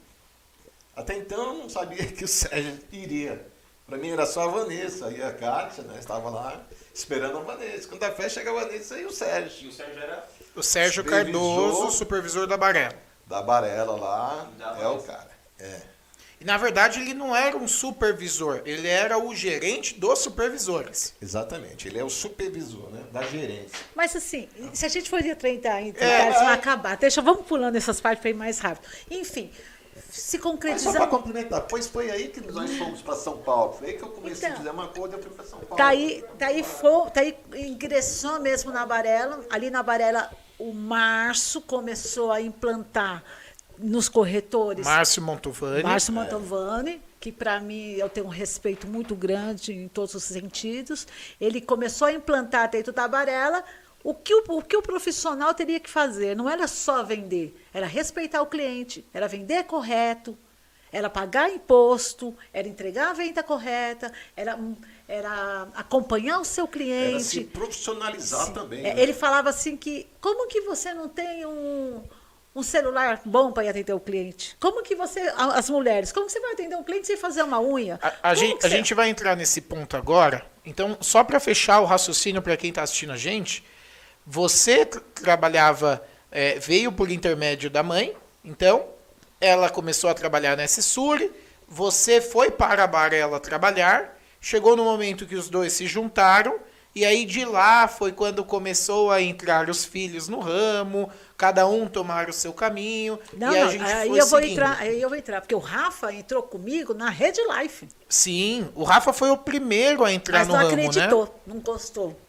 Até então eu não sabia que o Sérgio iria. Para mim era só a Vanessa e a Kátia, né? Estava lá esperando a Vanessa. Quando a festa chega a Vanessa e o Sérgio. o Sérgio era. O Sérgio Supervisor. Cardoso, supervisor da Barela. Da Barela lá, Da é o cara. É. Na verdade, ele não era um supervisor, ele era o gerente dos supervisores. Exatamente, ele é o supervisor né, da gerência. Mas assim, se a gente for entrar em detalhes, É, vai é. acabar. Deixa, vamos pulando essas partes para ir mais rápido. Enfim, se Mas só concretizar. para complementar, pois foi aí que nós fomos para São Paulo. Foi aí que eu comecei Então. a fazer uma coisa e eu fui para São Paulo. Daí, daí, foi, daí ingressou mesmo na Varela. Ali na Varela, o Márcio começou a implantar nos corretores. Márcio Montovani. Márcio Mantovani, que para mim eu tenho um respeito muito grande em todos os sentidos. Ele começou a implantar dentro da Varela o que o, o que o profissional teria que fazer. Não era só vender, era respeitar o cliente, era vender correto, era pagar imposto, era entregar a venda correta, era, hum, era acompanhar o seu Era cliente. se profissionalizar também. É, né? Ele falava assim que como que você não tem um, um celular bom para atender o cliente? Como que você, as mulheres, como que você vai atender um cliente sem fazer uma unha? A, a gente, a gente vai entrar nesse ponto agora. Então, só para fechar o raciocínio para quem está assistindo a gente, você tra- trabalhava, é, veio por intermédio da mãe, então ela começou a trabalhar na Suri, você foi para a Barela trabalhar, chegou no momento que os dois se juntaram, e aí de lá foi quando começou a entrar os filhos no ramo, cada um tomar o seu caminho, Não, e a não, gente aí foi eu vou seguindo. entrar, aí eu vou entrar, porque o Rafa entrou comigo na Red Life. Sim, o Rafa foi o primeiro a entrar Mas no não ramo, acreditou, né? não gostou.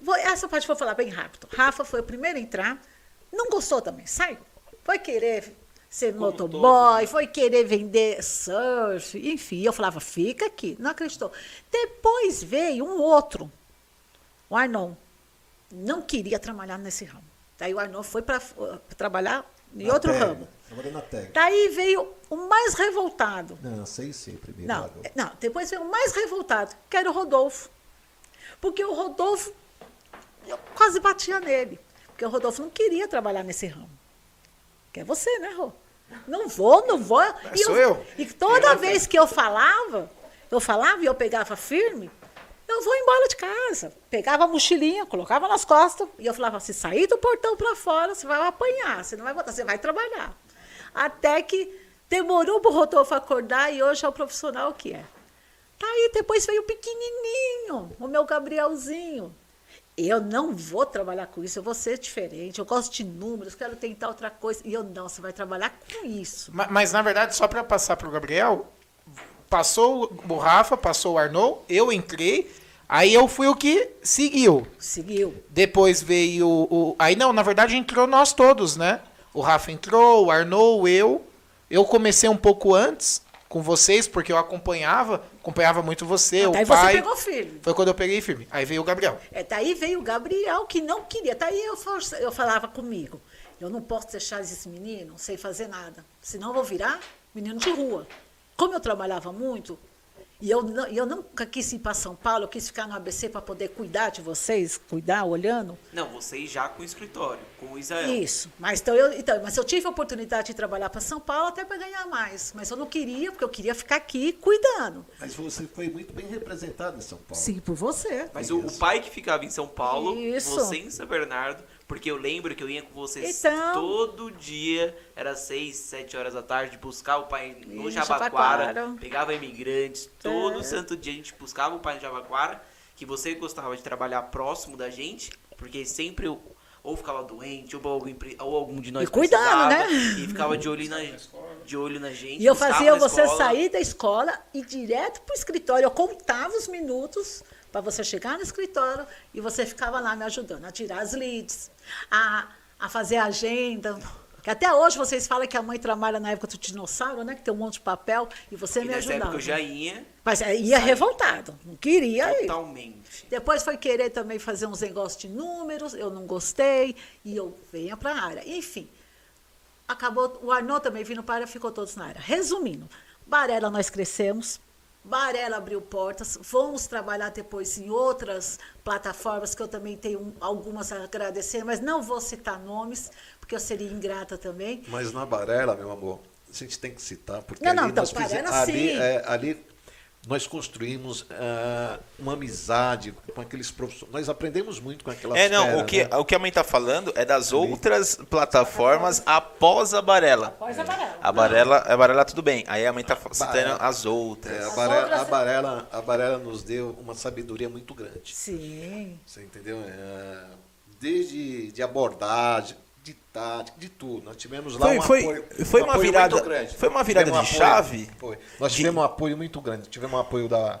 Vou- essa parte vou falar bem rápido. Rafa foi o primeiro a entrar, não gostou também, saiu. Foi querer ser motoboy, foi querer vender surf, enfim. Eu falava, fica aqui, não acreditou. Depois veio um outro, o Arnon. Não queria trabalhar nesse ramo. Daí o Arnon foi para trabalhar em Na outro tag. ramo. Trabalhei na tag. Daí veio o mais revoltado. Não, sei sim, primeiro. Não, é, não, depois veio o mais revoltado, que era o Rodolfo. Porque o Rodolfo, eu quase batia nele. Porque o Rodolfo não queria trabalhar nesse ramo. Que é você, né, Rô? Não vou, não vou. E sou eu. E toda vez que eu falava, eu falava e eu pegava firme, eu vou embora de casa. Pegava a mochilinha, colocava nas costas, e eu falava, se sair do portão para fora, você vai apanhar, você não vai botar, você vai trabalhar. Até que demorou para o Rodolfo acordar e hoje é o profissional que é. Tá aí, depois veio o pequenininho, o meu Gabrielzinho. Eu não vou trabalhar com isso, eu vou ser diferente. Eu gosto de números, quero tentar outra coisa. E eu não, você vai trabalhar com isso. Ma- Mas, na verdade, só para passar para o Gabriel, passou o Rafa, passou o Arnold, eu entrei, aí eu fui o que seguiu. Seguiu. Depois veio o. Aí não, na verdade entrou nós todos, né? O Rafa entrou, o Arnold, eu. Eu comecei um pouco antes com vocês, porque eu acompanhava, acompanhava muito você, o você pai. pegou firme. Foi quando eu peguei firme. Aí veio o Gabriel. É, daí veio o Gabriel, que não queria. Daí eu, força- eu falava comigo, eu não posso deixar esse menino sem fazer nada, senão eu vou virar menino de rua. Como eu trabalhava muito, e eu, não- e eu nunca quis ir para São Paulo, eu quis ficar no ABC para poder cuidar de vocês, cuidar, olhando. Não, vocês já com o escritório, com o Israel. Isso. Mas, então, eu, então, mas eu tive a oportunidade de trabalhar para São Paulo até para ganhar mais. Mas eu não queria, porque eu queria ficar aqui cuidando. Mas você foi muito bem representado em São Paulo. Sim, por você. Mas o, o pai que ficava em São Paulo, Isso. você em São Bernardo, porque eu lembro que eu ia com vocês Então. todo dia, era seis, sete horas da tarde, buscar o pai no Jabaquara, Jabaquara. pegava imigrantes, todo É. santo dia a gente buscava o pai no Jabaquara, que você gostava de trabalhar próximo da gente, porque sempre eu ou ficava doente, ou algum, ou algum de nós E cuidando, né? E ficava de olho na, de olho na gente. E eu fazia você escola. sair da escola e ir direto para o escritório. Eu contava os minutos para você chegar no escritório e você ficava lá me ajudando a tirar as leads, a, a fazer a agenda. Que até hoje vocês falam que a mãe trabalha na época do dinossauro, né? Que tem um monte de papel e você E me ajudava. época eu já ia Mas aí ia revoltado, não queria ir. totalmente. Depois foi querer também fazer uns negócios de números, eu não gostei, e eu venha para a área. Enfim, acabou, o Arnaud também vindo para a área, ficou todos na área. Resumindo, Barela nós crescemos, Barela abriu portas, vamos trabalhar depois em outras plataformas que eu também tenho algumas a agradecer, mas não vou citar nomes, porque eu seria ingrata também. Mas na Barela, meu amor, a gente tem que citar, porque Não, não, ali então, nós fizemos- ali, é, ali nós construímos ah, uma amizade com aqueles professores. Nós aprendemos muito com aquelas É, não, feras, o que, né? o que a mãe tá falando é das outras plataformas após a Barela. Após a Barela. A Barela, a Barela tudo bem. Aí a mãe tá citando Barela. as É, outras. a, As Barela, outras- a, Barela, a Barela nos deu uma sabedoria muito grande. Sim. Você entendeu? É, desde de abordagem, de tática, de tudo. Nós tivemos lá Foi- um foi- apoio, foi um uma apoio virada- muito grande. foi uma virada Tivemos de um apoio- chave Foi. Nós de- tivemos um apoio muito grande. Tivemos um apoio da,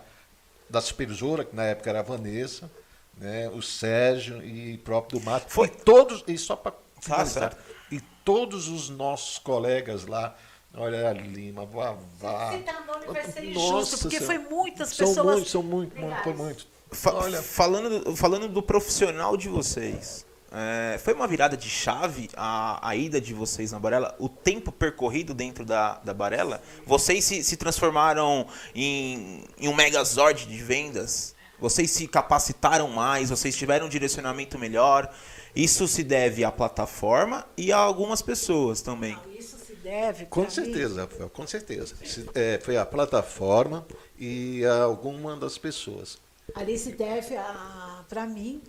da supervisora, que na época era a Vanessa, né, o Sérgio e próprio do Mato. Foi- E todos, e só para finalizar, certo. e todos os nossos colegas lá, olha a Lima, Vavá. Citar nome vai ser Nossa injusto, porque foi Senhora. muitas São pessoas. muitos, são muito, muito, foi muito. Fa- Olha, falando, falando do profissional de vocês, é, foi uma virada de chave a, a ida de vocês na Barela? O tempo percorrido dentro da, da Barela? Vocês se, se transformaram em, em um megazord de vendas? Vocês se capacitaram mais? Vocês tiveram um direcionamento melhor? Isso se deve à plataforma e a algumas pessoas também. Isso se deve. Com certeza, Rafael, com certeza. É, foi a plataforma e a alguma das pessoas. Ali se deve a para mim.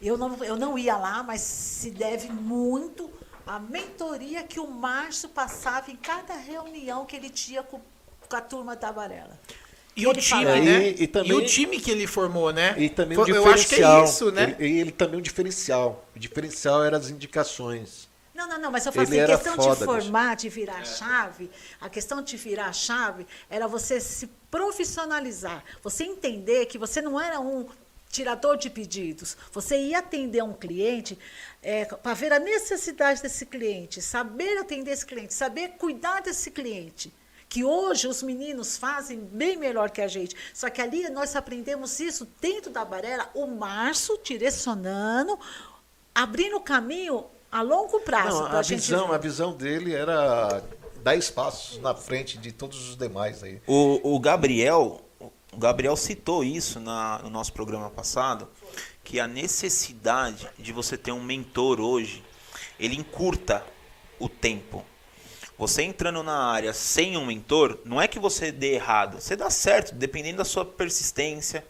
Eu não, eu não ia lá, mas se deve muito à mentoria que o Márcio passava em cada reunião que ele tinha com, com a turma da Varela. E o time, fala- né? E- e também- o time que ele formou, né? E também o Foi- Eu diferencial. acho que é isso, né? Ele, ele também o diferencial. O diferencial era as indicações. Não, não, não, mas eu falo Ele assim, a questão foda, de formar, de virar a chave, a questão de virar a chave era você se profissionalizar, você entender que você não era um tirador de pedidos, você ia atender um cliente para ver a necessidade desse cliente, saber atender esse cliente, saber cuidar desse cliente. Que hoje os meninos fazem bem melhor que a gente. Só que ali nós aprendemos isso dentro da Barela, o Márcio direcionando, abrindo o caminho a longo prazo. Não, a gente visão, a visão dele era dar espaços na frente de todos os demais aí. O, o Gabriel, o Gabriel citou isso na- no nosso programa passado, que a necessidade de você ter um mentor hoje, ele encurta o tempo. Você entrando na área sem um mentor, não é que você dê errado, você dá certo, dependendo da sua persistência,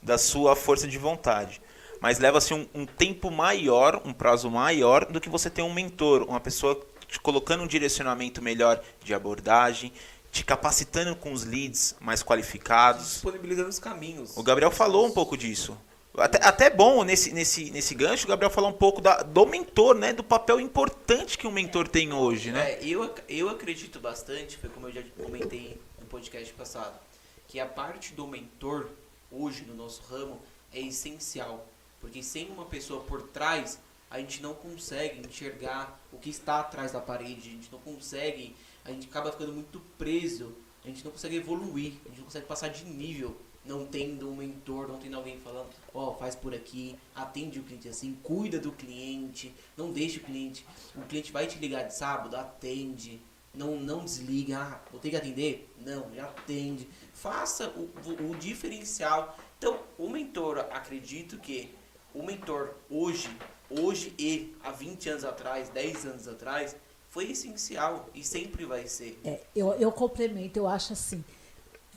da sua força de vontade. Mas leva-se um, um tempo maior, um prazo maior do que você ter um mentor, uma pessoa colocando um direcionamento melhor de abordagem, te capacitando com os leads mais qualificados. Disponibilizando os caminhos. O Gabriel falou um pouco disso. Até, até bom nesse, nesse, nesse gancho, o Gabriel falou um pouco da, do mentor, né? Do papel importante que um mentor tem hoje, né? É, eu, eu acredito bastante, foi como eu já comentei no podcast passado, que a parte do mentor, hoje no nosso ramo, é essencial. Porque sem uma pessoa por trás, a gente não consegue enxergar o que está atrás da parede, a gente não consegue, a gente acaba ficando muito preso, a gente não consegue evoluir, a gente não consegue passar de nível, não tendo um mentor, não tendo alguém falando, ó, faz por aqui, atende o cliente assim, cuida do cliente, não deixe o cliente, o cliente vai te ligar de sábado, atende, não, não desliga, ah, vou ter que atender? Não, já atende. Faça o, o, o diferencial. Então, o mentor, acredito que o mentor hoje, hoje e há 20 anos atrás, 10 anos atrás, foi essencial e sempre vai ser. É, eu, eu complemento, eu acho assim,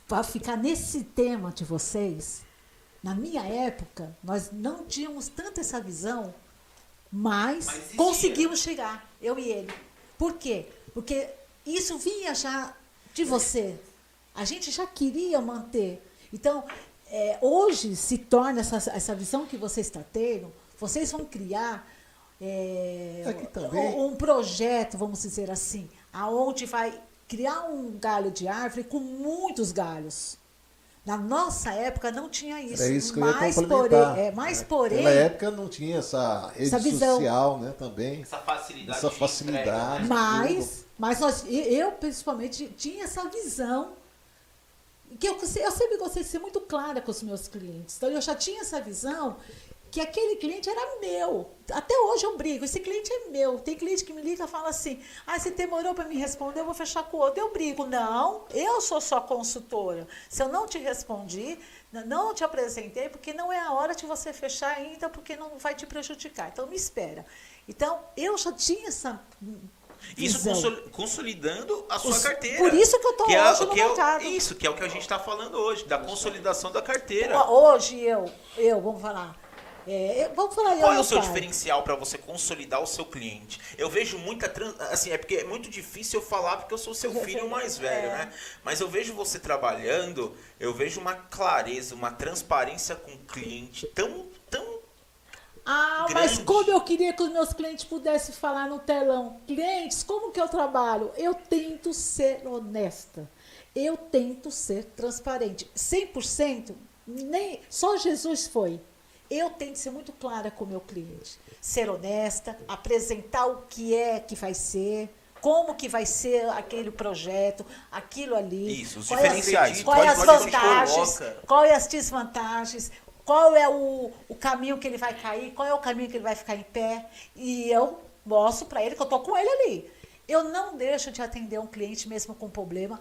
para ficar nesse tema de vocês, na minha época, nós não tínhamos tanto essa visão, mas, Mas conseguimos chegar, eu e ele. Por quê? Porque isso vinha já de você. A gente já queria manter. Então, é, hoje se torna essa, essa visão que você está tendo, vocês vão criar é, É também- um projeto, vamos dizer assim, aonde vai criar um galho de árvore com muitos galhos. Na nossa época não tinha isso. Era isso que eu ia mas porém, é, mas né? porém, Naquela época não tinha essa rede Essa visão. social, né, também. Essa facilidade. Essa facilidade. tudo. mas, mas nós, eu principalmente tinha essa visão que eu, eu sempre gostei de ser muito clara com os meus clientes. Então eu já tinha essa visão que aquele cliente era meu. Até hoje eu brigo, esse cliente é meu. Tem cliente que me liga e fala assim: ah, se demorou para me responder, eu vou fechar com o outro. Eu brigo, não, eu sou só consultora. Se eu não te respondi, não te apresentei, porque não é a hora de você fechar ainda, porque não vai te prejudicar. Então me espera. Então, eu já tinha essa Isso consolidando a sua carteira. por isso que eu tô é, hoje no é o- mercado. Isso, que é o que a gente está falando hoje, da consolidação da carteira. Hoje eu, eu, vamos falar. É, vamos falar Qual é o seu pai. diferencial para você consolidar o seu cliente? Eu vejo muita trans... assim, é porque é muito difícil eu falar porque eu sou seu filho mais velho, É. né? Mas eu vejo você trabalhando, eu vejo uma clareza, uma transparência com o cliente tão tão Ah, mas grande. como eu queria que os meus clientes pudessem falar no telão. Clientes, como que eu trabalho? Eu tento ser honesta. Eu tento ser transparente. 100%, nem só Jesus foi. Eu tento ser muito clara com o meu cliente. Ser honesta, apresentar o que é que vai ser, como que vai ser aquele projeto, aquilo ali. Isso, os qual é as- diferenciais. Qual é Pode- as vantagens, qual é as desvantagens, qual é o, o caminho que ele vai cair, qual é o caminho que ele vai ficar em pé. E eu mostro para ele que eu estou com ele ali. Eu não deixo de atender um cliente mesmo com problema,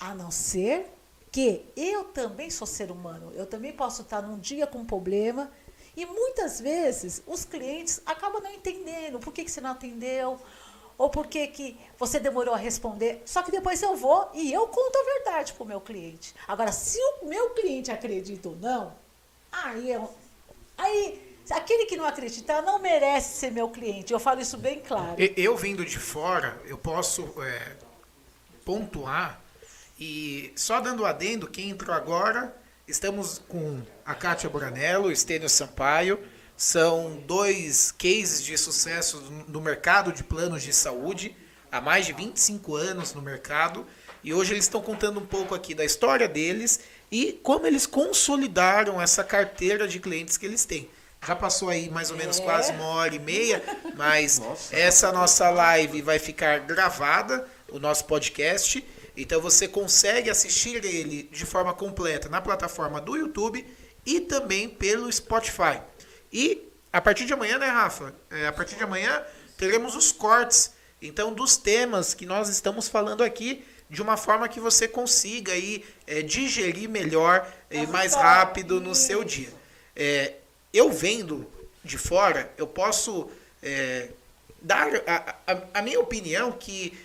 a não ser que eu também sou ser humano. Eu também posso estar num dia com um problema. E muitas vezes os clientes acabam não entendendo por que, que você não atendeu, ou por que, que você demorou a responder. Só que depois eu vou e eu conto a verdade para o meu cliente. Agora, se o meu cliente acredita ou não, aí eu. Aí, aquele que não acreditar não merece ser meu cliente. Eu falo isso bem claro. Eu vindo de fora, eu posso é, pontuar e só dando adendo, quem entrou agora, estamos com a Kátia Buranello, o Estênio Sampaio, são dois cases de sucesso no mercado de planos de saúde, há mais de 25 anos no mercado, e hoje eles estão contando um pouco aqui da história deles e como eles consolidaram essa carteira de clientes que eles têm. Já passou aí mais ou menos É. quase uma hora e meia, mas essa nossa live vai ficar gravada, o nosso podcast. Então você consegue assistir ele de forma completa na plataforma do YouTube e também pelo Spotify. E a partir de amanhã, né, Rafa? É, a partir de amanhã teremos os cortes, então, dos temas que nós estamos falando aqui, de uma forma que você consiga aí é, digerir melhor e mais rápido no seu dia. É, eu vendo de fora, eu posso é, dar a, a, a minha opinião que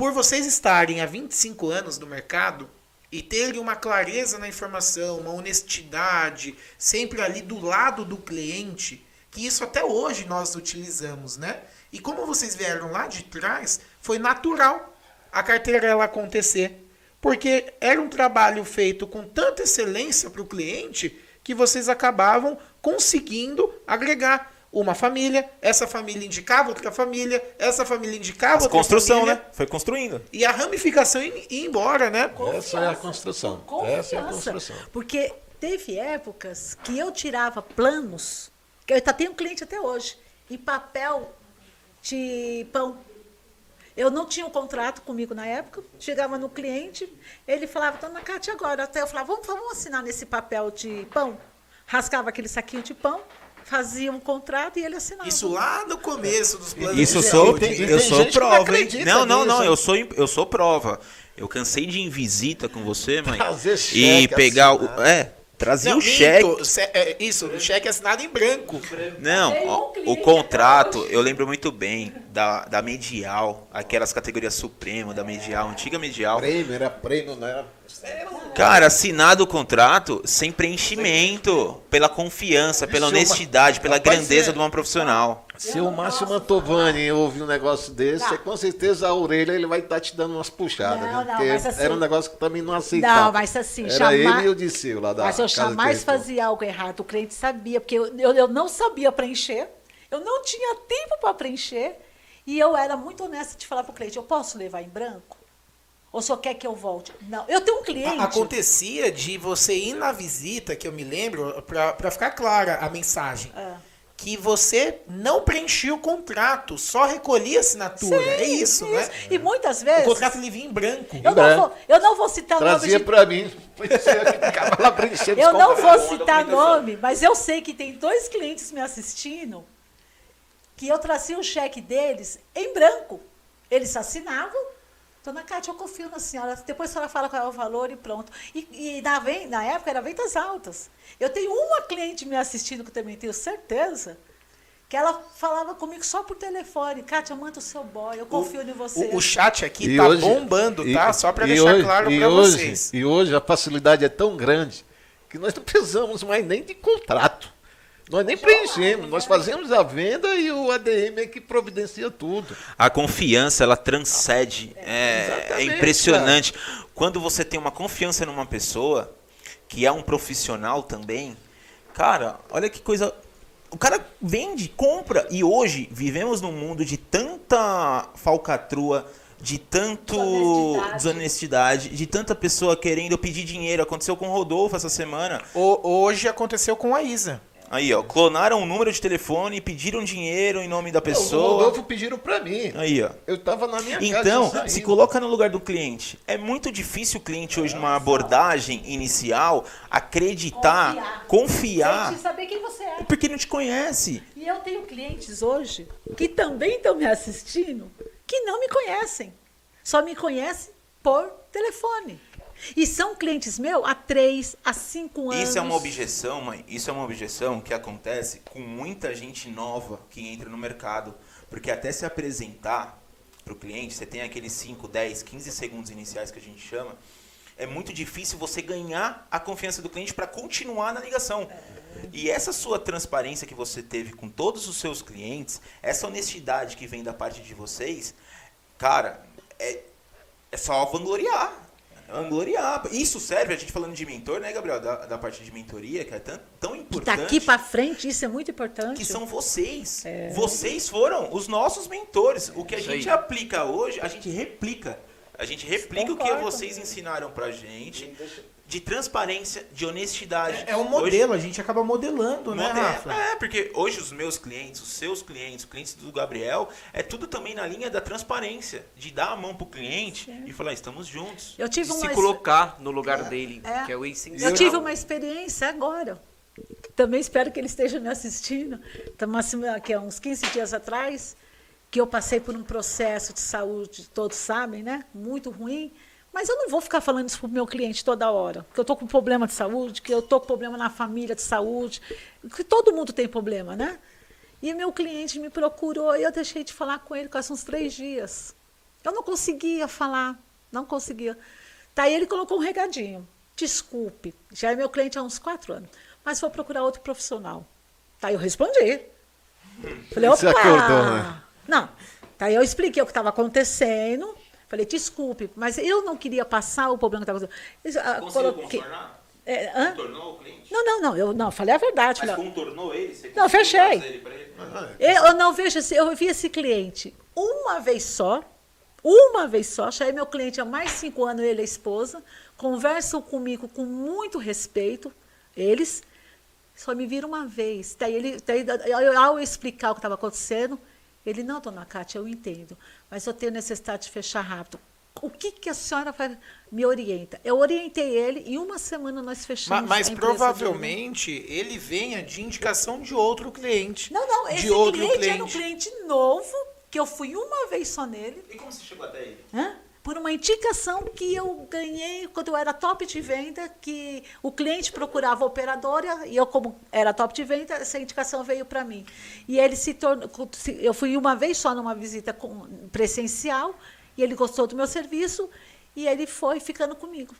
por vocês estarem há 25 anos no mercado e terem uma clareza na informação, uma honestidade, sempre ali do lado do cliente, que isso até hoje nós utilizamos, né? E como vocês vieram lá de trás, foi natural a carteira ela acontecer, porque era um trabalho feito com tanta excelência para o cliente que vocês acabavam conseguindo agregar uma família, essa família indicava outra família, essa família indicava As outra construção, família, né? Foi construindo. E a ramificação ia embora, né? Essa é a construção. Essa é a Confiança. construção. Porque teve épocas que eu tirava planos, que eu ainda tenho cliente até hoje, em papel de pão. Eu não tinha um contrato comigo na época, chegava no cliente, ele falava, dona Cátia, agora. Até eu falava, vamos, vamos assinar nesse papel de pão. Rascava aquele saquinho de pão, fazia um contrato e ele assinava. Isso lá no começo dos planos Isso eu de sou, tem- eu tem sou gente que não prova, Não, não, não, nisso. eu sou, eu sou prova. Eu cansei de ir em visita com você, mãe. Trazer e pegar assinado. o. É, trazer Não, o cheque. minto, ce- é, isso, o cheque assinado em branco. Não, um ó, o até contrato, eu lembro muito bem da, da Medial, aquelas categorias Supremo da Medial, antiga Medial. Prêmio, era prêmio, não era. Cara, assinado o contrato sem preenchimento, pela confiança, pela é honestidade, pela grandeza é- de uma profissional. Se o Márcio Mantovani ouvir um negócio desse, Não. com certeza a orelha ele vai estar te dando umas puxadas. Não, viu? não, assim- era um negócio que também não aceitava. Não, mas assim, Era jamais- ele e o Disseu lá da Mas eu Casa jamais fazia algo errado. O cliente sabia, porque eu, eu, eu não sabia preencher. Eu não tinha tempo para preencher. E eu era muito honesta de falar para o cliente: eu posso levar em branco? Ou senhor quer que eu volte? Não. Eu tenho um cliente. A- Acontecia de você ir na visita, que eu me lembro, pra ficar clara a mensagem, Ah. Que você não preenchia o contrato, só recolhia a assinatura. é isso, né? E muitas O vezes. contrato ele vinha em branco. eu, não branco. vou, eu não vou citar nome Trazia de pra mim. Eu os não vou citar nome, mas eu sei que tem dois clientes me assistindo que eu trazia o cheque deles em branco. Eles assinavam. Dona Cátia, eu confio na senhora. Depois a senhora fala qual é o valor e pronto. E, e na, na época era ventas altas. Eu tenho uma cliente me assistindo que eu também tenho certeza que ela falava comigo só por telefone. Kátia, manda o seu boy, eu confio em você. O, o chat aqui E tá hoje- bombando, e- tá? Só para deixar hoje- claro e para hoje- vocês. E hoje a facilidade é tão grande que nós não precisamos mais nem de contrato. Nós nem preenchemos, nós fazemos a venda e o ADM é que providencia tudo. A confiança, ela transcede. É, é Exatamente, impressionante. Quando você tem uma confiança numa pessoa, que é um profissional também, cara, olha que coisa. O cara vende, compra. E hoje vivemos num mundo de tanta falcatrua, de tanto Desonestidade. desonestidade, de tanta pessoa querendo pedir dinheiro. Aconteceu com o Rodolfo essa semana. O- hoje aconteceu com a Isa. Aí, ó, clonaram o número de telefone, pediram dinheiro em nome da O pessoa. Rodolfo pediram para mim. Aí, ó. Eu estava na minha casa. Então, eu saí. se coloca no lugar do cliente. É muito difícil o cliente hoje, numa abordagem inicial, acreditar, confiar, Sem saber quem você é. porque não te conhece. E eu tenho clientes hoje que também estão me assistindo que não me conhecem. Só me conhecem por telefone. E são clientes meus há três, há cinco anos. Isso é uma objeção, mãe. Isso é uma objeção que acontece com muita gente nova que entra no mercado. Porque até se apresentar para o cliente, você tem aqueles 5, 10, 15 segundos iniciais que a gente chama. É muito difícil você ganhar a confiança do cliente para continuar na ligação. E essa sua transparência que você teve com todos os seus clientes, essa honestidade que vem da parte de vocês, cara, é, é só vangloriar. Vangloriar. Isso serve, a gente falando de mentor, né, Gabriel? Da, da parte de mentoria, que é tão, tão importante. Daqui para frente, isso é muito importante. Que são vocês. É. Vocês foram os nossos mentores. O que a gente aplica hoje, a gente replica. A gente replica o que Concordo. vocês ensinaram pra gente de transparência, de honestidade. É um Hoje- modelo, a gente acaba modelando, né, Modelo. Rafa? É, porque hoje os meus clientes, os seus clientes, os clientes do Gabriel, é tudo também na linha da transparência, de dar a mão pro cliente e falar, estamos juntos. Eu tive De se uma colocar no lugar dele, É. que é o essencial. Eu tive uma experiência agora. Também espero que ele esteja me assistindo. Estamos aqui há uns 15 dias atrás, que eu passei por um processo de saúde, todos sabem, né? Muito ruim. Mas eu não vou ficar falando isso para o meu cliente toda hora. Que eu estou com problema de saúde, que eu estou com problema na família de saúde, que todo mundo tem problema, né? E meu cliente me procurou e eu deixei de falar com ele quase uns três dias. Eu não conseguia falar, não conseguia. Tá, aí ele colocou um regadinho. Desculpe, já é meu cliente há uns quatro anos, mas vou procurar outro profissional. Tá, aí eu respondi. Falei, Você opa! acordou, né? Não. Tá, aí eu expliquei o que estava acontecendo. Falei, desculpe, mas eu não queria passar o problema que estava acontecendo. Ah, coloquei- É, hã? Contornou o cliente? Não, não, não, eu não, falei a verdade. Mas Falei, contornou ele? Você Não, conseguiu fechei. ele ele? eu, eu não vejo esse, eu vi esse cliente uma vez só, uma vez só, já é meu cliente há mais de cinco anos, ele e a esposa, conversam comigo com muito respeito, eles só me viram uma vez. Daí ele, daí, ao eu explicar o que estava acontecendo, ele, não, dona Cátia, eu entendo, mas eu tenho necessidade de fechar rápido. O que, que a senhora faz? me orienta? Eu orientei ele e uma semana nós fechamos Mas, a empresa dele. provavelmente ele venha de indicação de outro cliente. Não, não, de esse outro cliente, era um cliente novo, que eu fui uma vez só nele, E como você chegou até ele? Hã? Por uma indicação que eu ganhei quando eu era top de venda, que o cliente procurava a operadora e eu, como era top de venda, essa indicação veio para mim. E ele se tornou. Eu fui uma vez só numa visita presencial e ele gostou do meu serviço e ele foi ficando comigo.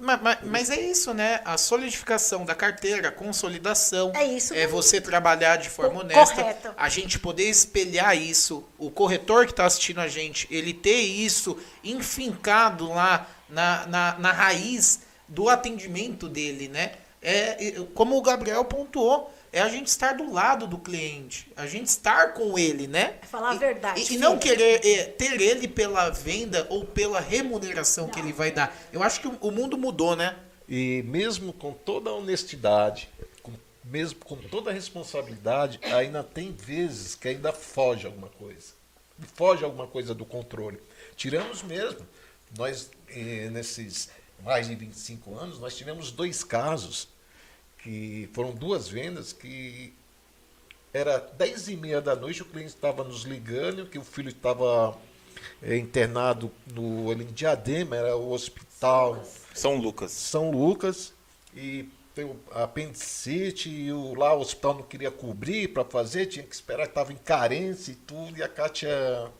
Ma- ma- Mas, é isso, né? A solidificação da carteira, a consolidação. É isso É você trabalhar de forma honesta. correto. A gente poder espelhar isso. O corretor que está assistindo a gente, ele ter isso enfincado lá na, na, na raiz do atendimento dele, né? É, como o Gabriel pontuou, é a gente estar do lado do cliente, a gente estar com ele, né? É falar a verdade, E, e não querer é, ter ele pela venda ou pela remuneração que ele vai dar. Eu acho que o, o mundo mudou, né? E mesmo com toda a honestidade, com- mesmo com toda a responsabilidade, ainda tem vezes que ainda foge alguma coisa. Foge alguma coisa do controle. Tiramos mesmo. Nós, eh, nesses mais de 25 anos, nós tivemos dois casos que foram duas vendas que era 10 e meia da noite, o cliente estava nos ligando, que o filho estava eh, internado no ali em Diadema, era o hospital São Lucas. São Lucas, e teve apendicite e o, lá o hospital não queria cobrir para fazer, tinha que esperar que estava em carência e tudo, e a Kátia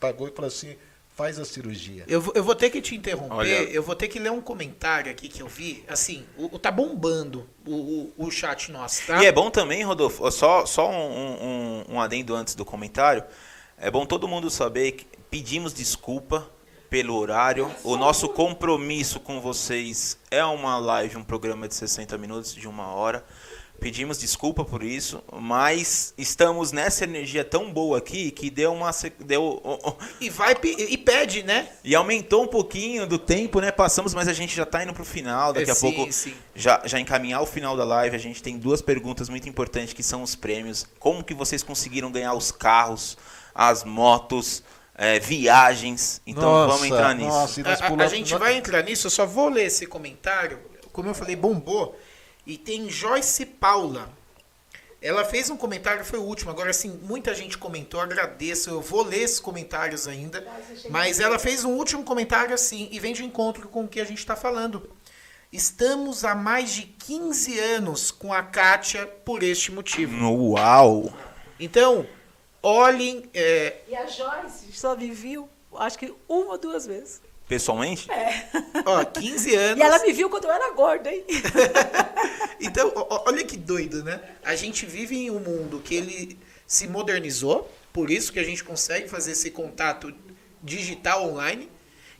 pagou e falou assim, faz a cirurgia. Eu, vou- eu vou ter que te interromper, Olha. eu vou ter que ler um comentário aqui que eu vi. Assim, o, o- tá bombando o, o, o chat nosso, tá? E é bom também, Rodolfo, só, só um, um, um adendo antes do comentário. É bom todo mundo saber que pedimos desculpa pelo horário. O nosso compromisso com vocês é uma live, um programa de 60 minutos, de uma hora. Pedimos desculpa por isso, mas estamos nessa energia tão boa aqui que deu uma. Deu, E vai e pede, né? e aumentou um pouquinho do tempo, né? Passamos, mas a gente já tá indo pro final. Daqui É, a sim, pouco sim. já, já encaminhar o final da live, a gente tem duas perguntas muito importantes que são os prêmios. Como que vocês conseguiram ganhar os carros, as motos, eh, viagens? Então Nossa, vamos entrar nisso. nossa, A, a- gente vai entrar nisso, eu só vou ler esse comentário. Como eu falei, bombou. E tem Joyce Paula. Ela fez um comentário, foi o último. Agora, assim, muita gente comentou, agradeço. Eu vou ler esses comentários ainda. Mas ela fez um último comentário, assim, e vem de encontro com o que a gente está falando. Estamos há mais de 15 anos com a Kátia por este motivo. Uau! Então, olhem. é, E a Joyce só me viu, acho que uma ou duas vezes. Pessoalmente? ó, 15 anos. E ela me viu quando eu era gorda, hein? Então, ó- olha que doido, né? A gente vive em um mundo que ele se modernizou, por isso que a gente consegue fazer esse contato digital online.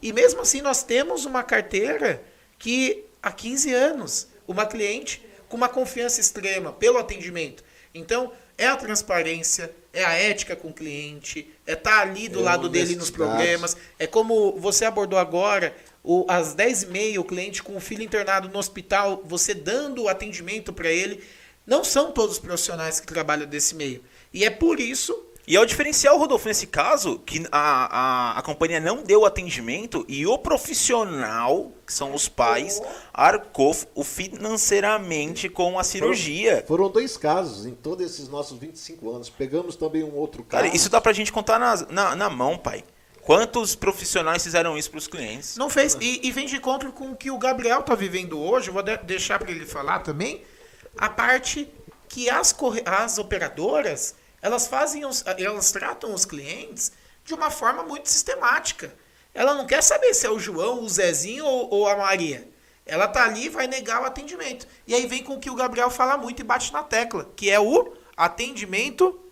E mesmo assim, nós temos uma carteira que há 15 anos, uma cliente com uma confiança extrema pelo atendimento. Então, é a transparência, é a ética com o cliente, é estar ali do É lado dele nos problemas. É como você abordou agora, o, às 10h30, o cliente com o filho internado no hospital, você dando o atendimento para ele. Não são todos os profissionais que trabalham desse meio. E é por isso. E é o diferencial, Rodolfo, nesse caso, que a, a, a companhia não deu atendimento e o profissional, que são os pais, arcou o financeiramente com a cirurgia. Foram dois casos em todos esses nossos 25 anos. Pegamos também um outro caso. Cara, isso dá pra gente contar na, na, na mão, pai. Quantos profissionais fizeram isso pros clientes? Não fez. E, e vem de encontro com o que o Gabriel tá vivendo hoje. Eu vou de- deixar para ele falar também. A parte que as, corre- as operadoras elas fazem os, elas tratam os clientes de uma forma muito sistemática. Ela não quer saber se é o João, o Zezinho ou, ou a Maria. Ela tá ali e vai negar o atendimento. E aí vem com o que o Gabriel fala muito e bate na tecla, que é o atendimento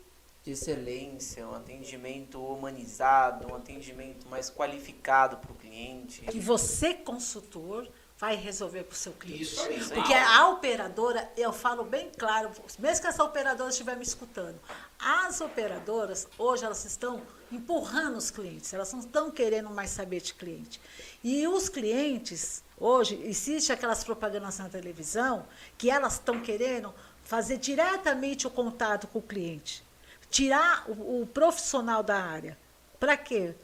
de excelência, um atendimento humanizado, um atendimento mais qualificado para o cliente. Que você, consultor, vai resolver para o seu cliente. Isso aí. Porque a operadora, eu falo bem claro, mesmo que essa operadora estiver me escutando, as operadoras, hoje, elas estão empurrando os clientes, elas não estão querendo mais saber de cliente. E os clientes, hoje, existe aquelas propagandas na televisão que elas estão querendo fazer diretamente o contato com o cliente. Tirar o, o profissional da área. Para quê?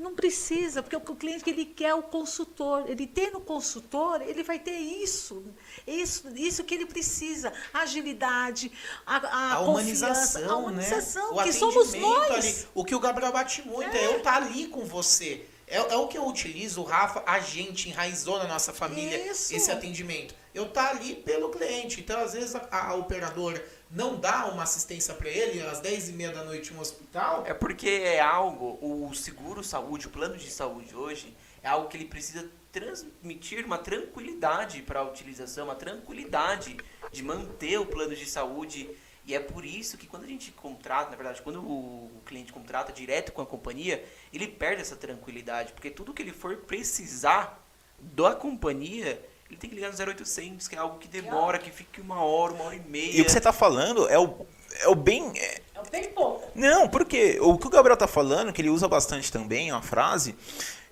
Não precisa, porque o cliente ele quer o consultor. Ele tem no consultor, ele vai ter isso. Isso, isso que ele precisa. A agilidade, a, a, a humanização, a humanização, né? que somos nós. ali. O que o Gabriel bate muito é, eu estar ali com você. É, é o que eu utilizo, o Rafa, a gente enraizou na nossa família Isso. esse atendimento. Eu estar ali pelo cliente. Então, às vezes, a, a operadora não dá uma assistência para ele às 10h30 da noite no hospital. É porque é algo, o seguro saúde, o plano de saúde hoje, é algo que ele precisa transmitir uma tranquilidade para a utilização, uma tranquilidade de manter o plano de saúde. E é por isso que quando a gente contrata, na verdade, quando o cliente contrata direto com a companhia, ele perde essa tranquilidade, porque tudo que ele for precisar da companhia, ele tem que ligar no 0800, que é algo que demora, que fique uma hora, uma hora e meia. E o que você tá falando é o, é o bem. é- É bem pouco. Não, porque o que o Gabriel tá falando, que ele usa bastante também, é uma frase,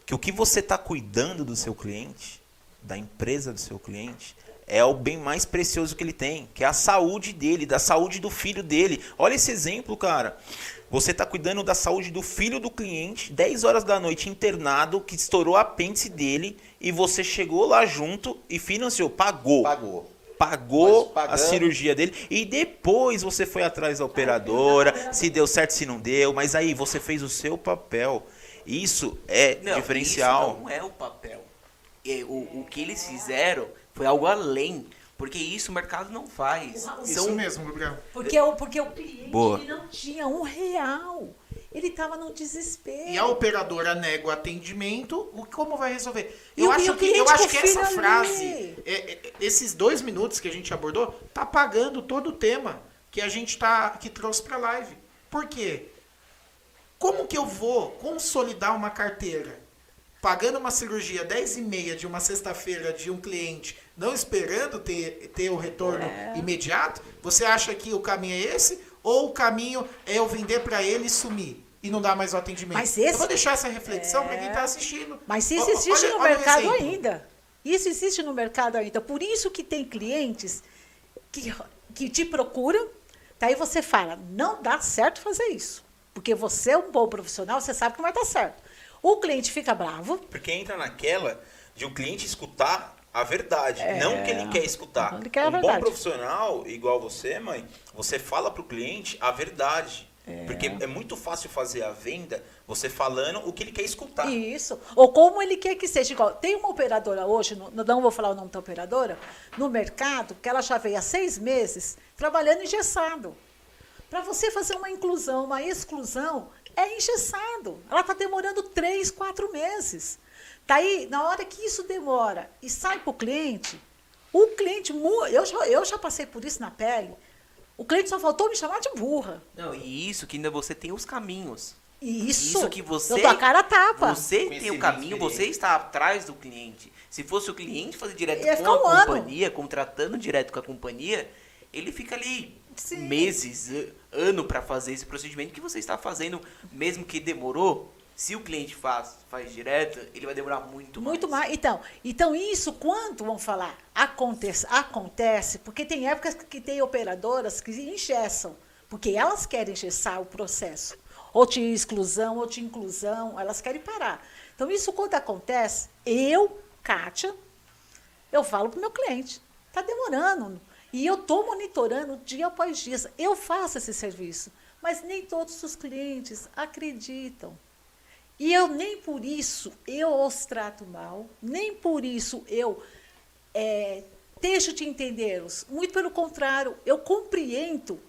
que o que você tá cuidando do seu cliente, da empresa do seu cliente, é o bem mais precioso que ele tem, que é a saúde dele, da saúde do filho dele. Olha esse exemplo, cara. Você tá cuidando da saúde do filho do cliente, 10 horas da noite internado, que estourou a apêndice dele, e você chegou lá junto e financiou, pagou Pagou. pagou a cirurgia dele e depois você foi atrás da operadora, se deu certo, se não deu, mas aí você fez o seu papel. Isso é Não, diferencial. Isso não é o papel. É, o, o que eles fizeram foi algo além. Porque isso o mercado não faz. Isso São mesmo, Gabriel. Porque o, porque o cliente Boa. ele não tinha um real. Ele estava no desespero. E a operadora nega o atendimento, o como vai resolver? E Eu o- e acho que, eu acho que essa frase, é- é- esses dois minutos que a gente abordou, tá apagando todo o tema que a gente tá, que trouxe para live. Por quê? Como que eu vou consolidar uma carteira pagando uma cirurgia 10 e meia de uma sexta-feira de um cliente, não esperando ter, ter o retorno É. imediato? Você acha que o caminho é esse? Ou o caminho é eu vender para ele e sumir? E não dar mais o atendimento. Mas esse- Eu vou deixar essa reflexão para É. quem está assistindo. Mas isso existe olha- no olha mercado ainda. Isso existe no mercado ainda. Por isso que tem clientes que, que te procuram, daí você fala, não dá certo fazer isso. Porque você é um bom profissional, você sabe que não vai dar certo. O cliente fica bravo, Porque entra naquela de o cliente escutar a verdade, não o que ele quer escutar. Ele quer a um bom profissional, igual você, mãe, você fala pro cliente a verdade. Porque é muito fácil fazer a venda você falando o que ele quer escutar. Isso. Ou como ele quer que seja. Igual, tem uma operadora hoje, no- não vou falar o nome da operadora, no mercado, que ela já veio há seis meses trabalhando engessado. Para você fazer uma inclusão, uma exclusão, é engessado. Ela está demorando três, quatro meses. Daí, na hora que isso demora e sai para o cliente, o cliente. Eu já, eu já passei por isso na pele. O cliente só faltou me chamar de burra. Não, e isso que ainda você tem os caminhos. E isso. Isso que você. Eu tô a cara tapa. Você tem o caminho, você está atrás do cliente. Se fosse o cliente fazer direto Ia com a um ano. companhia, contratando direto com a companhia, ele fica ali Sim. meses, ano para fazer esse procedimento que você está fazendo, mesmo que demorou. Se o cliente faz, faz direto, ele vai demorar muito mais. Muito mais. Então, então isso quando vamos falar acontece, acontece, porque tem épocas que tem operadoras que engessam, porque elas querem engessar o processo, ou de exclusão, ou de inclusão, elas querem parar. Então isso quando acontece, eu, Kátia, eu falo para o meu cliente, está demorando. E eu estou monitorando dia após dia. Eu faço esse serviço. Mas nem todos os clientes acreditam. E eu nem por isso eu os trato mal, nem por isso eu é, deixo de entendê-los. Muito pelo contrário, eu compreendo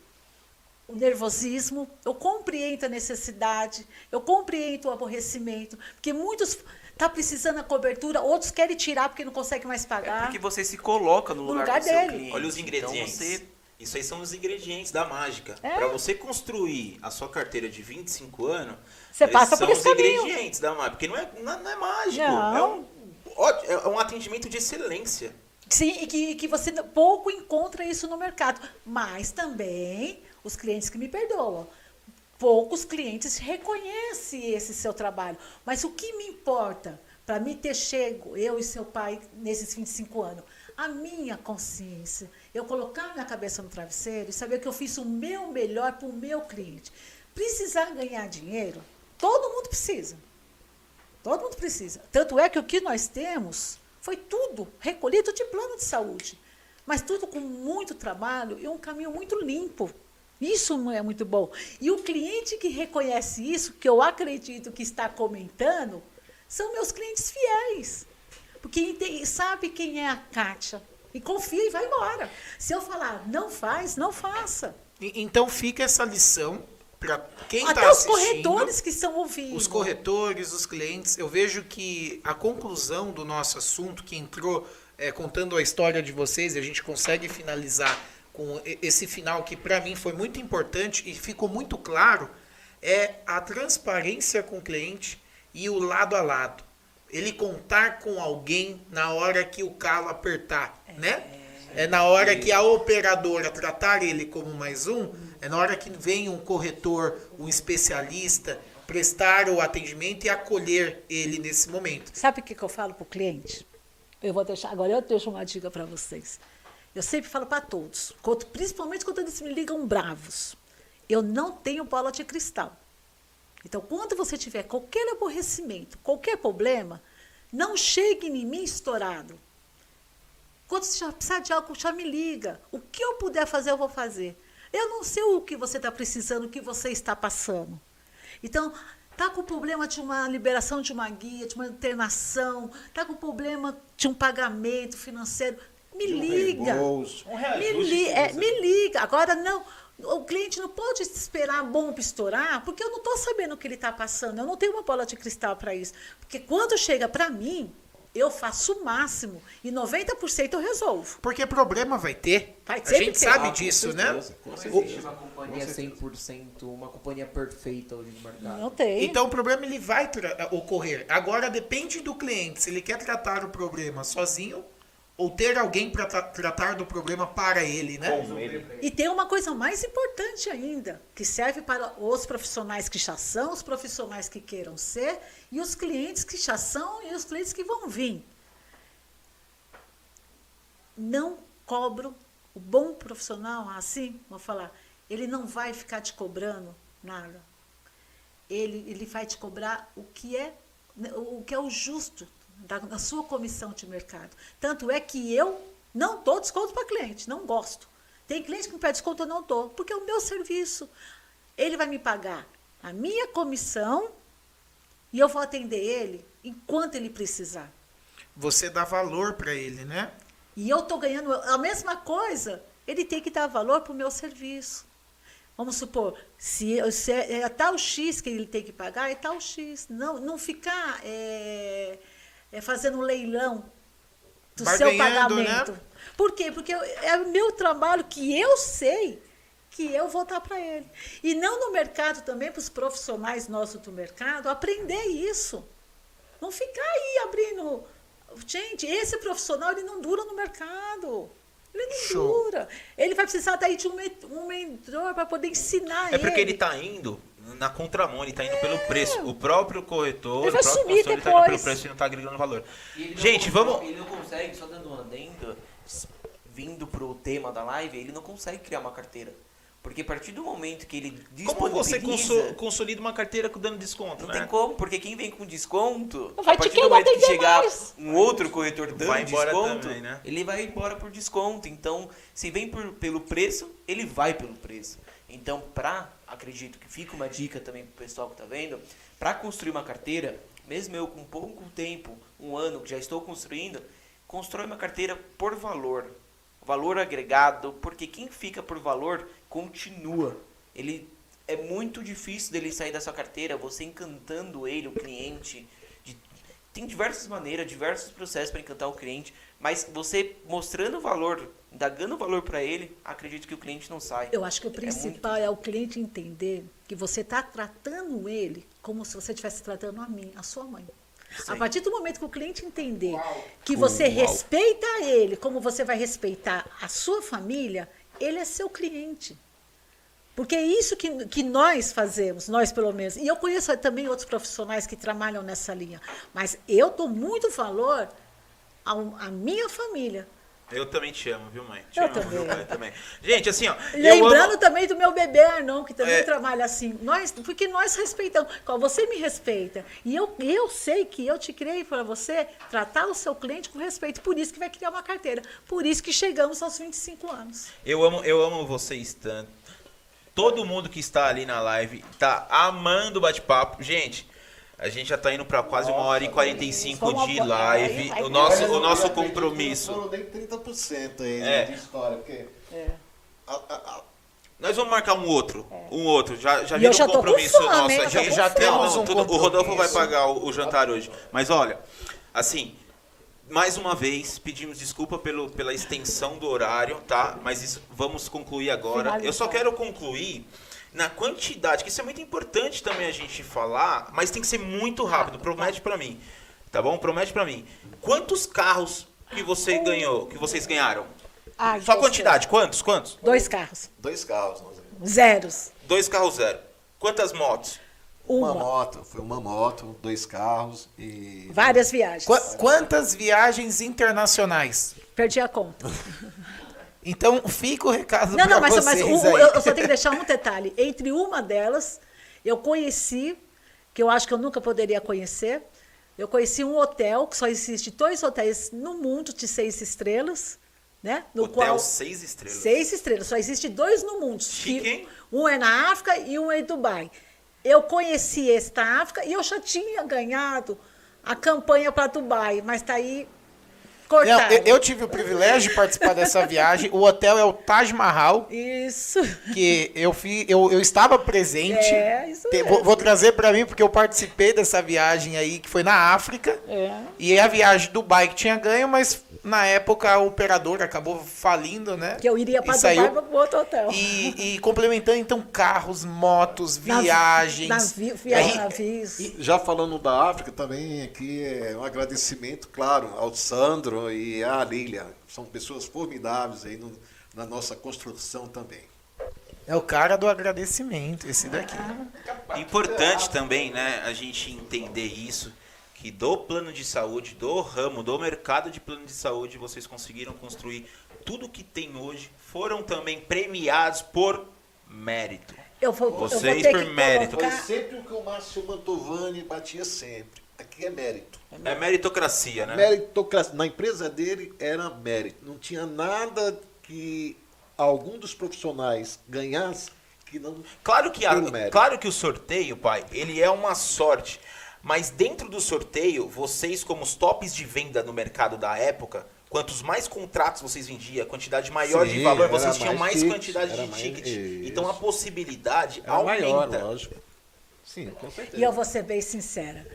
o nervosismo, eu compreendo a necessidade, eu compreendo o aborrecimento, porque muitos tá precisando da cobertura, outros querem tirar porque não conseguem mais É pagar. porque você se coloca no No lugar, lugar do seu dele. cliente. Olha os ingredientes. Então você Isso aí são os ingredientes da mágica. É. Para você construir a sua carteira de 25 anos, Você passa são por esse os caminho. ingredientes da mágica. Porque não é, não, não é mágico. Não. É, um, é um atendimento de excelência. Sim, e que, que você pouco encontra isso no mercado. Mas também os clientes que me perdoam. Poucos clientes reconhecem esse seu trabalho. Mas o que me importa para mim ter chego, eu e seu pai, nesses 25 anos? A minha consciência. Eu colocar minha cabeça no travesseiro e saber que eu fiz o meu melhor para o meu cliente. Precisar ganhar dinheiro, todo mundo precisa. Todo mundo precisa. Tanto é que o que nós temos foi tudo recolhido de plano de saúde. Mas tudo com muito trabalho e um caminho muito limpo. Isso não é muito bom. E o cliente que reconhece isso, que eu acredito que está comentando, são meus clientes fiéis. Porque sabe quem é a Kátia. E confia e vai embora. Se eu falar, não faz, não faça. Então fica essa lição para quem está Até os assistindo. corretores que estão ouvindo. Os corretores, os clientes, eu vejo que a conclusão do nosso assunto, que entrou é, contando a história de vocês, e a gente consegue finalizar com esse final que para mim foi muito importante e ficou muito claro, é a transparência com o cliente e o lado a lado. Ele contar com alguém na hora que o calo apertar, né? É na hora que a operadora tratar ele como mais um, é na hora que vem um corretor, um especialista, prestar o atendimento e acolher ele nesse momento. Sabe o que, que eu falo para o cliente? Eu vou deixar, agora eu deixo uma dica para vocês. Eu sempre falo para todos, principalmente quando eles me ligam bravos. Eu não tenho bola de cristal. Então, quando você tiver qualquer aborrecimento, qualquer problema, não chegue em mim estourado. Quando você precisar de algo, já me liga. O que eu puder fazer, eu vou fazer. Eu não sei o que você está precisando, o que você está passando. Então, tá com problema de uma liberação de uma guia, de uma internação, tá com problema de um pagamento financeiro, Me de um liga. reembolso. Um Me, li- é, me liga. Agora, não. O cliente não pode esperar a bomba estourar, porque eu não estou sabendo o que ele está passando. Eu não tenho uma bola de cristal para isso. Porque quando chega para mim, eu faço o máximo. E 90% eu resolvo. Porque problema vai ter. Vai a gente ter. sabe Ah, disso, né? com Não certeza. existe uma companhia 100%, uma companhia perfeita hoje no mercado. Não tem. Então o problema ele vai ocorrer. Agora depende do cliente se ele quer tratar o problema sozinho ou ter alguém para tratar do problema para ele, né? E tem uma coisa mais importante ainda, que serve para os profissionais que já são, os profissionais que queiram ser, e os clientes que já são e os clientes que vão vir. Não cobro o bom profissional, assim, vou falar, ele não vai ficar te cobrando nada. Ele, ele vai te cobrar o que é o que é o justo da, da sua comissão de mercado. Tanto é que eu não dou desconto para cliente, não gosto. Tem cliente que me pede desconto, eu não dou, porque é o meu serviço. Ele vai me pagar a minha comissão e eu vou atender ele enquanto ele precisar. Você dá valor para ele, né? E eu estou ganhando a mesma coisa, ele tem que dar valor para o meu serviço. Vamos supor, se, se é, é tal X que ele tem que pagar, é tal X. Não, não ficar é, é, fazendo leilão do seu né? pagamento. Por quê? Porque eu- é o meu trabalho que eu sei que eu vou dar para ele. E não no mercado também, para os profissionais nossos do mercado, aprender isso. Não ficar aí abrindo. Gente, esse profissional ele não dura no mercado. Ele não Show. dura. Ele vai precisar daí de um, um mentor para poder ensinar É porque ele tá indo na contramão, ele tá indo pelo preço. O próprio corretor, Ele vai o próprio consultor, ele tá indo pelo depois. preço e não tá agregando valor. Gente, consegue- vamos. Ele não consegue, só dando um adendo, vindo pro tema da live, ele não consegue criar uma carteira. Porque a partir do momento que ele Como você consolida uma carteira dando desconto, Não né? tem como, porque quem vem com desconto, Vai a te partir do momento que chegar mais. um outro corretor dando Vai embora desconto, também, né? ele vai embora por desconto. Então, se vem por- pelo preço, ele vai pelo preço. Então, pra, acredito que fica uma dica também pro pessoal que tá vendo, para construir uma carteira, mesmo eu com pouco tempo, um ano que já estou construindo, constrói uma carteira por valor. Valor agregado, porque quem fica por valor continua. Ele é muito difícil dele sair da sua carteira, você encantando ele, o cliente. de- tem diversas maneiras, diversos processos para encantar o cliente, mas você mostrando valor, dando valor para ele, acredito que o cliente não sai. Eu acho que o muito principal é, o cliente entender que você está tratando ele como se você estivesse tratando a mim, a sua mãe. A Sim. partir do momento que o cliente entender que você respeita ele, como você vai respeitar a sua família, ele é seu cliente. Porque é isso que, que nós fazemos, nós pelo menos. E eu conheço também outros profissionais que trabalham nessa linha. Mas eu dou muito valor à minha família. Eu também te amo, viu, mãe? Te Eu amo, também. pai? Também. Gente, assim, ó. Lembrando amo- também do meu bebê Arnon, que também É. trabalha assim. Nós, porque nós respeitamos. Você me respeita. E eu, eu sei que eu te criei para você tratar o seu cliente com respeito. Por isso que vai criar uma carteira. Por isso que chegamos aos 25 anos. Eu amo, eu amo vocês tanto. Todo mundo que está ali na live tá amando o bate-papo. Gente, a gente já tá indo para quase uma hora e 45 Vamos de live. O nosso, o eu nosso compromisso. Não foram nem 30% aí É. de história, porque. É. a- a- a- Nós vamos marcar um outro. Um outro. Já, já vira já um com compromisso fome, nosso. já fome. temos um tudo, O Rodolfo vai pagar o, o jantar hoje. Mas olha, assim, mais uma vez, pedimos desculpa pelo, pela extensão do horário, tá? Mas isso vamos concluir agora. Eu só quero concluir na quantidade, que isso é muito importante também a gente falar, mas tem que ser muito rápido. Promete pra mim. Tá bom? Promete pra mim. Quantos carros que você ganhou, que vocês ganharam? Ai, Só quantidade, quantos? Quantos? Dois carros. Dois carros. Zeros. Dois carros zero. Quantas motos? Uma Uma. moto, foi uma moto, dois carros e. Várias viagens. Qua- quantas viagens internacionais? Perdi a conta. Então fica o recado Não, para não, mas, vocês mas o- eu, eu só tenho que deixar um detalhe. Entre uma delas, eu conheci, que eu acho que eu nunca poderia conhecer, eu conheci um hotel, que só existe dois hotéis no mundo de seis estrelas, né? No Hotel qual, seis estrelas. Seis estrelas, só existe dois no mundo. Chique, que? Um é na África e um é em Dubai. Eu conheci esse da África e eu já tinha ganhado a campanha para Dubai, mas tá aí Eu, eu tive o privilégio de participar dessa viagem. O hotel é o Taj Mahal, Isso. que eu, fi, eu, eu estava presente. É, isso Te- vou, vou trazer para mim, porque eu participei dessa viagem aí, que foi na África. É. E a viagem do Dubai que tinha ganho, mas na época o operador acabou falindo, né? Que eu iria E para saiu- Dubai para outro hotel. E, e complementando, então, carros, motos, viagens. Navi, E aí- viagem, navios. E já falando da África, também aqui é um agradecimento, claro, ao Sandro e à Lília. São pessoas formidáveis aí no- na nossa construção também. É o cara do agradecimento, esse daqui. Importante também, né, a gente entender isso, que do plano de saúde, do ramo, do mercado de plano de saúde, vocês conseguiram construir tudo que tem hoje, foram também premiados por mérito. Eu vou, eu vou Vocês ter por que mérito. Foi colocar- sempre o que o Márcio Mantovani batia sempre. Aqui é mérito. É meritocracia, né? Meritocracia. Na empresa dele era mérito. Não tinha nada que algum dos profissionais ganhasse que não. Claro que, a- mérito. claro que o sorteio, pai, ele é uma sorte. Mas dentro do sorteio, vocês, como os tops de venda no mercado da época, quantos mais contratos vocês vendiam, quantidade maior de Sim, valor, era vocês tinham mais ticket, quantidade de mais- ticket. isso. Então a possibilidade Era aumenta. maior, lógico. Sim, com certeza. E eu vou ser bem sincera.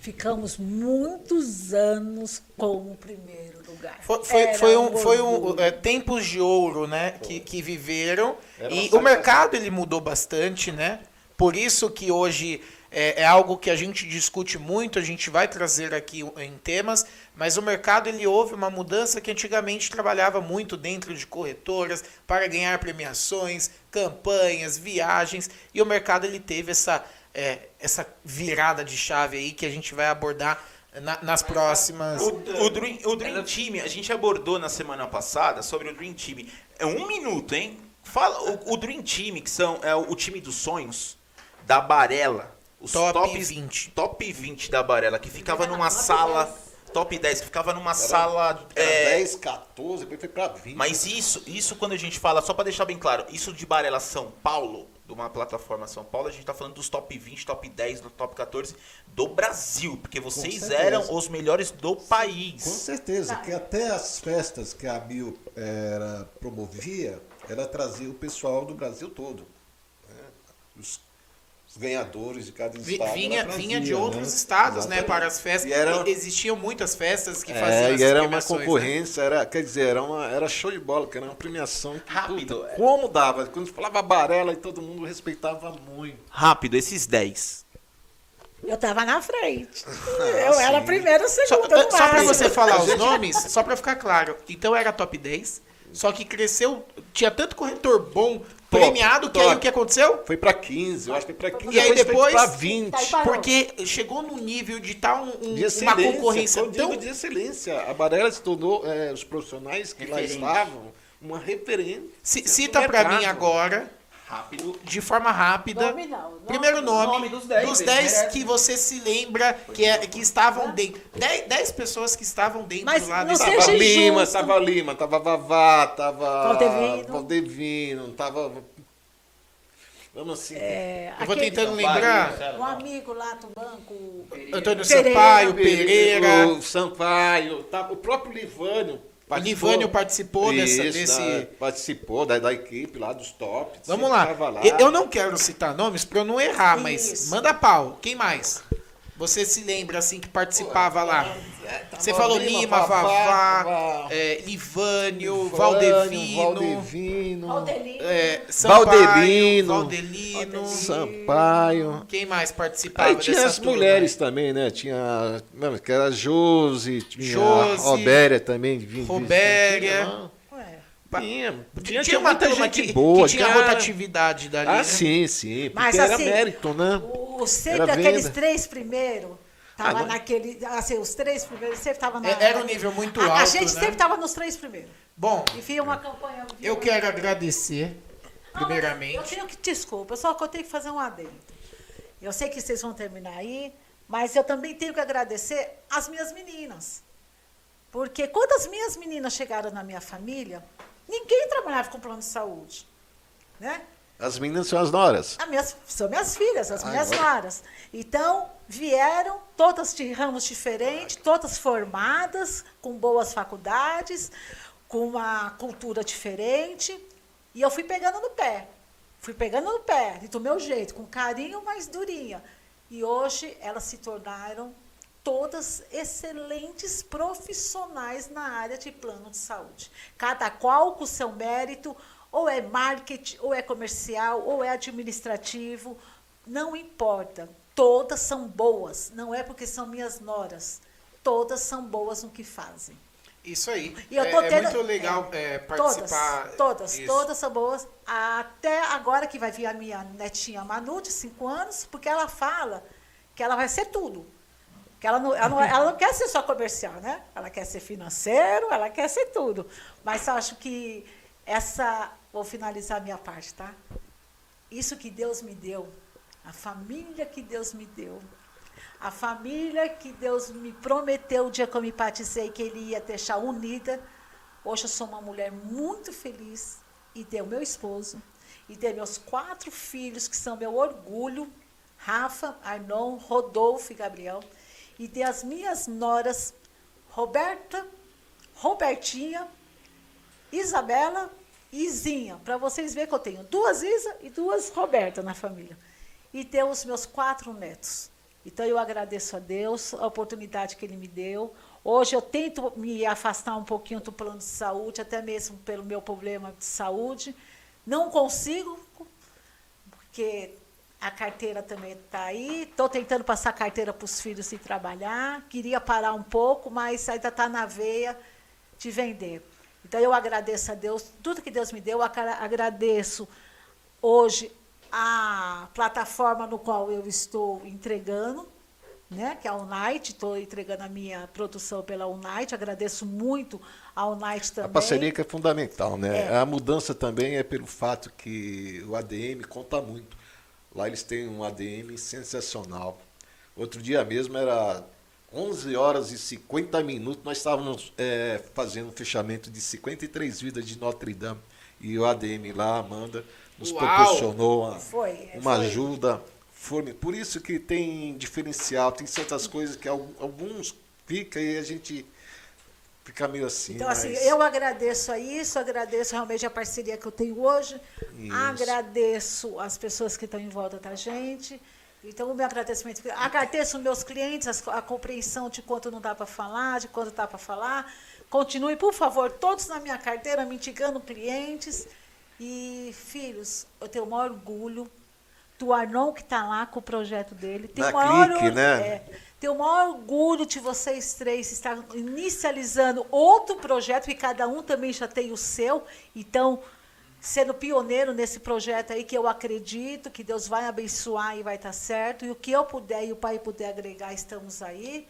Ficamos muitos anos com o primeiro lugar. Foi, foi, foi um, foi um é, tempos de ouro, né? Que, que viveram. Era E o mercado ele mudou bastante, né? Por isso que hoje é, é algo que a gente discute muito, a gente vai trazer aqui em temas, mas o mercado ele houve uma mudança que antigamente trabalhava muito dentro de corretoras para ganhar premiações, campanhas, viagens, e o mercado ele teve essa, é, essa virada de chave aí que a gente vai abordar na- nas próximas. O, o Dream, o Dream Team, a gente abordou na semana passada sobre o Dream Team. É um minuto, hein? Fala, o, o Dream Team, que são é o, o time dos sonhos, da Barela. Os Top tops- 20. Top 20 da Barela, que ficava numa sala. Top 10, que ficava numa sala. Era é, 10, 14, depois foi pra 20. Mas isso, isso quando a gente fala, só para deixar bem claro, isso de Barela São Paulo, de uma plataforma São Paulo, a gente tá falando dos top 20, top 10, do top 14 do Brasil, porque vocês eram os melhores do Com país. certeza, que até as festas que a Mil era, promovia, ela trazia o pessoal do Brasil todo. né? Os ganhadores de cada estado. vinha, vinha de outros né? estados, né, Exatamente. para as festas. E era- E Existiam muitas festas que faziam É, e essas era uma né? concorrência, era, quer dizer, era, uma, era show de bola, que era uma premiação. que, Rápido, puta, é. como dava? Quando falava Barela e todo mundo respeitava muito. Rápido, esses 10. Eu estava na frente. Ah, eu era a primeira ou Só, segunda só para você falar os nomes, só para ficar claro. Então era top 10, só que cresceu, tinha tanto corretor bom, premiado, que aí top. o que aconteceu? Foi pra 15, eu acho que foi pra 15, E aí depois- foi pra 20. Daí parou. Porque chegou num nível de tal um- um- De uma concorrência foi um tão de excelência. A Barela se tornou, é, os profissionais que Referente. lá estavam, uma referência. Cita para mim agora, Rápido. de forma rápida. Nome não, nome- Primeiro nome, nome dos 10, dos eles 10 merecem. que você se lembra que, é, que estavam dentro. 10, 10 pessoas que estavam dentro Mas lá não Tava Lima, injusto. tava Lima, tava Vavá, tava Valdevino. Valdevino, tava. Vamos assim. É, Eu vou tentando lembrar. Um amigo lá do banco. Antônio Pereira. Sampaio, Pereira. O Sampaio, tá, o próprio Livânio. O Livânio participou dessa- Isso, desse- da- participou da, da equipe lá dos tops. Vamos lá. lá. Eu- não quero citar nomes para eu não errar, mas Isso. manda pau. Quem mais? Você se lembra assim que participava lá? Você falou Lima, Vavá, Vavá, é, Livânio, Livânio, Valdevino, Valdevino, Valdelino. é, Sampaio, Valdelino. Valdelino. Sampaio. Quem mais participava Aí tinha dessa as turma? mulheres também, né? Tinha. Mano, que era a Josi, tinha Josi, a Robéria também. vinha- Robéria. Tinha, Ué, tinha, tinha, Tinha uma muita turma gente que, boa. que tinha cara. rotatividade dali, Ah, né? sim, sim. Porque Mas, era assim, mérito, né? o, sempre Era aqueles venda. três primeiros. Tava não- naquele. Assim, os três primeiros sempre tava na. É- era um nível muito a, A alto, gente né? sempre tava nos três primeiros. Bom, E fiz uma campanha. eu quero agradecer, Não, primeiramente. Eu tenho que, desculpa, só que eu tenho que fazer um adendo. Eu sei que vocês vão terminar aí, mas eu também tenho que agradecer as minhas meninas. Porque quando as minhas meninas chegaram na minha família, ninguém trabalhava com plano de saúde. Né? As meninas são as noras. As minhas, são minhas filhas, as Ah, minhas agora- noras. Então, vieram todas de ramos diferentes, todas formadas, com boas faculdades, com uma cultura diferente. E eu fui pegando no pé. Fui pegando no pé, do meu jeito, com carinho, mas durinha. E hoje elas se tornaram todas excelentes profissionais na área de plano de saúde. Cada qual com seu mérito, ou é marketing, ou é comercial, ou é administrativo, não importa. Todas são boas, não é porque são minhas noras. Todas são boas no que fazem. Isso aí. É, é tendo- muito legal é, participar. Todas, todas, todas são boas. Até agora que vai vir a minha netinha Manu, de 5 anos, porque ela fala que ela vai ser tudo. Que ela não, ela, não, ela não quer ser só comercial, né? Ela quer ser financeiro, ela quer ser tudo. Mas eu acho que essa. Vou finalizar minha parte, tá? Isso que Deus me deu, a família que Deus me deu, a família que Deus me prometeu o dia que eu me batizei que Ele ia deixar unida. Hoje eu sou uma mulher muito feliz e ter o meu esposo e ter meus quatro filhos que são meu orgulho, Rafa, Arnon, Rodolfo e Gabriel, e ter as minhas noras, Roberta, Robertinha, Isabela Izinha, para vocês verem que eu tenho duas Isa e duas Roberta na família. E ter os meus quatro netos. Então eu agradeço a Deus a oportunidade que Ele me deu. Hoje eu tento me afastar um pouquinho do plano de saúde, até mesmo pelo meu problema de saúde. Não consigo, porque a carteira também está aí. Estou tentando passar a carteira para os filhos e trabalhar. Queria parar um pouco, mas ainda está na veia de vender. Então eu agradeço a Deus, tudo que Deus me deu, eu agra- agradeço hoje a plataforma no qual eu estou entregando, né, que é a Unite, estou entregando a minha produção pela Unite, agradeço muito a Unite também. A parceria que é fundamental, né? É. A mudança também é pelo fato que o ADM conta muito. Lá eles têm um ADM sensacional. Outro dia mesmo era 11 horas e 50 minutos, nós estávamos é, fazendo um fechamento de 53 vidas de Notre Dame. E o ADM lá, Amanda, nos Uau! proporcionou uma, Foi, uma foi. ajuda. Por isso que tem diferencial, tem certas coisas que al- alguns fica e a gente fica meio assim. Então, assim, mas- eu agradeço a isso, agradeço realmente a parceria que eu tenho hoje, Isso. agradeço as pessoas que estão em volta da gente. Então, o meu agradecimento. Agradeço meus clientes, as- a compreensão de quanto não dá para falar, de quanto dá para falar. Continue, por favor, todos na minha carteira, mitigando clientes. E, filhos, eu tenho o maior orgulho do Arnon que está lá com o projeto dele. Na o maior Clique, or- né? é, tenho o maior orgulho de vocês três estar inicializando outro projeto, e cada um também já tem o seu. Então, sendo pioneiro nesse projeto aí, que eu acredito que Deus vai abençoar e vai estar certo. E o que eu puder e o Pai puder agregar, estamos aí.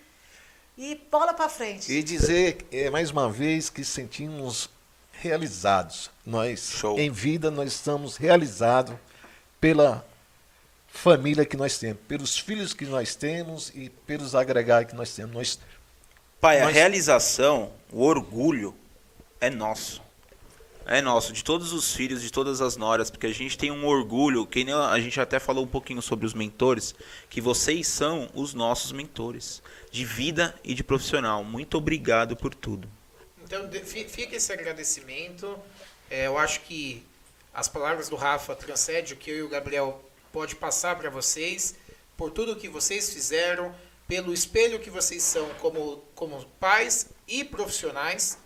E bola para frente. E dizer é, mais uma vez que sentimos realizados. Nós, Show. em vida, nós estamos realizados pela família que nós temos, pelos filhos que nós temos e pelos agregados que nós temos. Nós, Pai, a Nós- realização, o orgulho é nosso. É nosso, de todos os filhos, de todas as noras, porque a gente tem um orgulho, que a gente até falou um pouquinho sobre os mentores, que vocês são os nossos mentores, de vida e de profissional. Muito obrigado por tudo. Então, fica esse agradecimento. É, eu acho que as palavras do Rafa transcendem o que eu e o Gabriel pode passar para vocês, por tudo que vocês fizeram, pelo espelho que vocês são como, como pais e profissionais,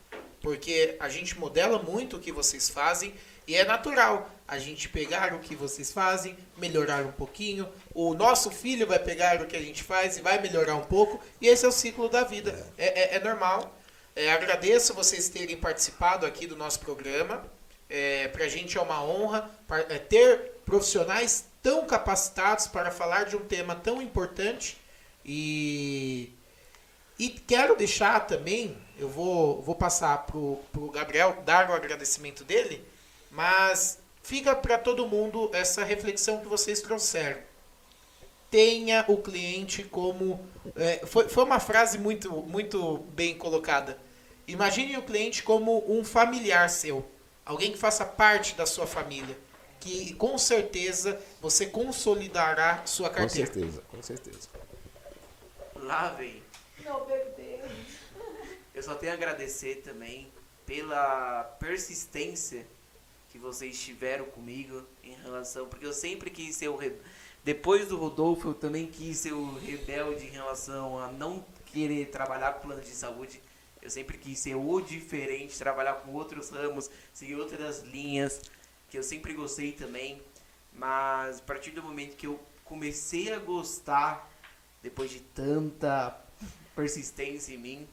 porque a gente modela muito o que vocês fazem e é natural a gente pegar o que vocês fazem, melhorar um pouquinho. O nosso filho vai pegar o que a gente faz e vai melhorar um pouco, e esse é o ciclo da vida. É, é- é normal. É, agradeço vocês terem participado aqui do nosso programa. É, para a gente é uma honra é, ter profissionais tão capacitados para falar de um tema tão importante. E, e quero deixar também, eu vou, vou passar para o Gabriel dar o agradecimento dele, mas fica para todo mundo essa reflexão que vocês trouxeram tenha o cliente como. é, foi, foi uma frase muito, muito bem colocada. Imagine o cliente como um familiar seu, alguém que faça parte da sua família. que com certeza você consolidará sua Com carteira. certeza, com certeza. Lá vem. Bebê. Eu só tenho a agradecer também pela persistência que vocês tiveram comigo em relação, porque eu sempre quis ser o re... depois do Rodolfo eu também quis ser o rebelde em relação a não querer trabalhar com plano de saúde. Eu sempre quis ser o diferente, trabalhar com outros ramos, seguir outras linhas, que eu sempre gostei também. Mas a partir do momento que eu comecei a gostar, depois de tanta persistência em mim,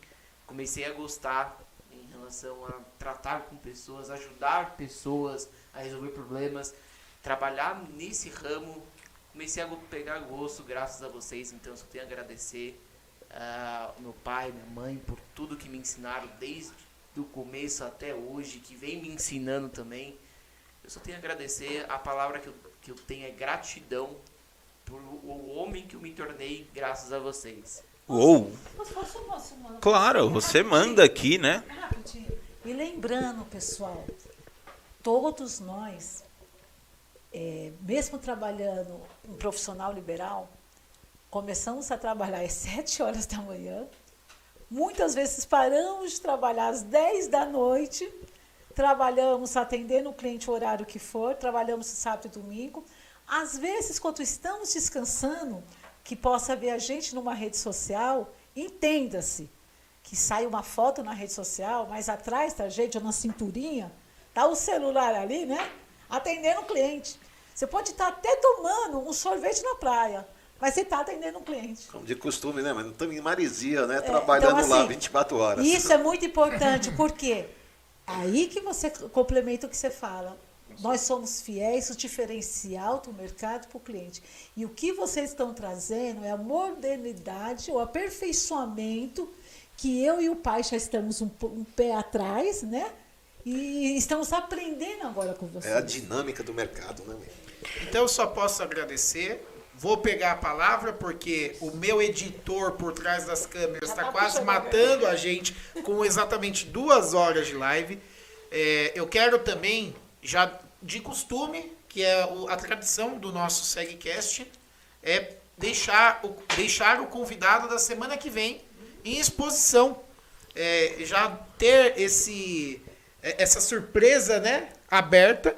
comecei a gostar em relação a tratar com pessoas, ajudar pessoas a resolver problemas, trabalhar nesse ramo. Comecei a pegar gosto graças a vocês, então só tenho a agradecer ao meu pai, minha mãe por tudo que me ensinaram desde o começo até hoje, que vem me ensinando também. Eu só tenho a agradecer, a palavra que eu, que eu tenho é gratidão por o homem que eu me tornei graças a vocês. Uou! Posso, posso, posso, mano? Claro, você manda aqui, né? Rapidinho. E lembrando, pessoal, todos nós, é, mesmo trabalhando um profissional liberal, começamos a trabalhar às 7 horas da manhã, muitas vezes paramos de trabalhar às 10 da noite, trabalhamos atendendo o cliente o horário que for, trabalhamos sábado e domingo. Às vezes, quando estamos descansando, que possa ver a gente numa rede social, entenda-se que sai uma foto na rede social, mas atrás da gente, na cinturinha, tá o celular ali, né? Atendendo o cliente. Você pode estar até tomando um sorvete na praia, mas você está atendendo um cliente. Como de costume, né? Mas não estamos em Marizia, né? É, Trabalhando então, lá assim, 24 horas. Isso é muito importante, porque aí que você complementa o que você fala. Nós somos fiéis, o diferencial do mercado para o cliente. E o que vocês estão trazendo é a modernidade, o aperfeiçoamento, que eu e o pai já estamos um, um pé atrás, né? E estamos aprendendo agora com vocês. É a dinâmica do mercado, né? meu? Então eu só posso agradecer. Vou pegar a palavra porque o meu editor por trás das câmeras está tá quase matando a gente com exatamente duas horas de live. É, eu quero também, já de costume, que é a tradição do nosso SegCast, é deixar o, deixar o convidado da semana que vem em exposição. É, já ter esse, é, essa surpresa né, aberta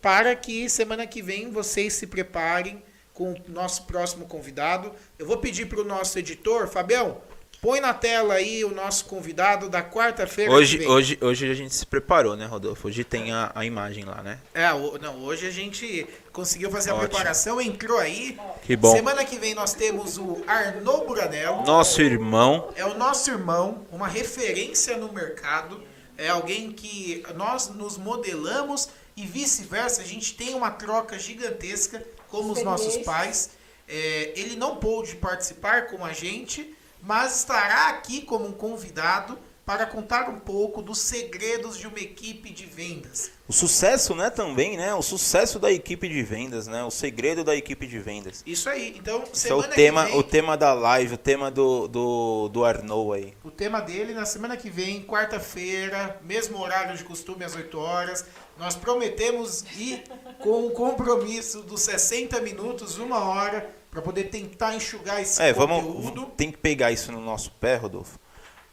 para que semana que vem vocês se preparem com o nosso próximo convidado. Eu vou pedir para o nosso editor, Fabião, põe na tela aí o nosso convidado da quarta-feira. Hoje, hoje, hoje a gente se preparou, né, Rodolfo? Hoje tem a, a imagem lá, né? É, o- não, hoje a gente conseguiu fazer a Ótimo. preparação, entrou aí. Que bom. Semana que vem nós temos o Arnaud Buranello. Nosso irmão. É o nosso irmão, uma referência no mercado. É alguém que nós nos modelamos e vice-versa. A gente tem uma troca gigantesca, como os nossos pais. É, ele não pôde participar com a gente, mas estará aqui como um convidado para contar um pouco dos segredos de uma equipe de vendas. O sucesso, né, também, né? O sucesso da equipe de vendas, né? O segredo da equipe de vendas. Isso aí. Então, Esse é o tema, vem- o tema da live, o tema do, do, do Arnaud aí. O tema dele na semana que vem, quarta-feira, mesmo horário de costume às 8 horas. Nós prometemos ir com o compromisso dos 60 minutos, uma hora, para poder tentar enxugar esse É, conteúdo. vamos. Tem que pegar isso no nosso pé, Rodolfo.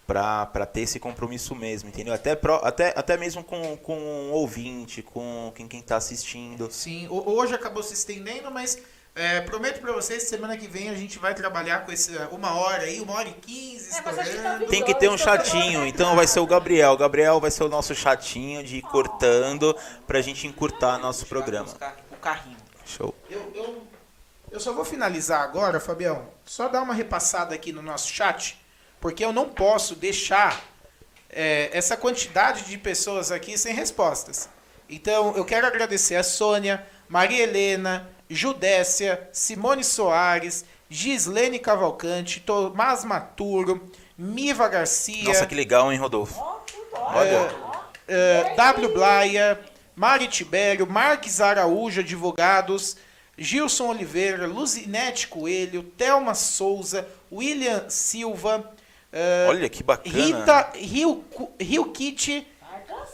Pra, pra ter esse compromisso mesmo, entendeu? Até, pro- até, até mesmo com, com o ouvinte, com quem, quem tá assistindo. Sim, ho- hoje acabou se estendendo, mas é, prometo para vocês que semana que vem a gente vai trabalhar com esse uma hora aí, uma hora e quinze, É, a tá. Tem que ter um chatinho, então vai ser o Gabriel. O Gabriel vai ser o nosso chatinho de ir cortando pra gente encurtar nosso programa. O carrinho. Show. Eu, eu, eu só vou finalizar agora, Fabião. Só dar uma repassada aqui no nosso chat, porque eu não posso deixar é, essa quantidade de pessoas aqui sem respostas. Então, eu quero agradecer a Sônia, Maria Helena, Judécia, Simone Soares, Gislene Cavalcante, Tomás Maturo, Miva Garcia. Nossa, que legal, hein, Rodolfo? É, é, w Blaia, Mari Tibério, Marques Araújo, advogados, Gilson Oliveira, Luzinete Coelho, Thelma Souza, William Silva, é, Olha que bacana. Rita Rio, Rio Kitty,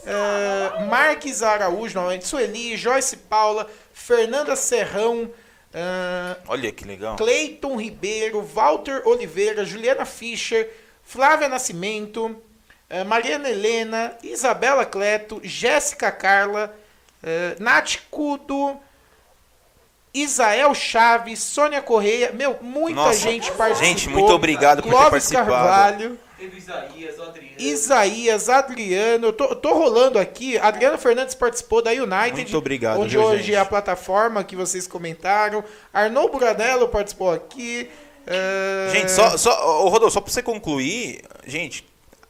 eh, Marques Araújo, novamente, Sueli, Joyce Paula, Fernanda Serrão, eh, Olha que legal. Cleiton Ribeiro, Walter Oliveira, Juliana Fischer, Flávia Nascimento, Mariana Helena, Isabela Cleto, Jéssica Carla, eh, Nath Cudo, Isael Chaves, Sônia Correia, meu, muita Nossa, gente participou. gente, muito obrigado por ter Clóvis participado. Carvalho, Teve Isaías, Adriano. Isaías, Adriano, eu tô, tô rolando aqui. Adriano Fernandes participou da United. Muito obrigado, Onde viu, hoje gente? é a plataforma que vocês comentaram. Arnoldo Buradello participou aqui. eh, Gente, só, só, ô, Rodolfo, só pra você concluir, gente,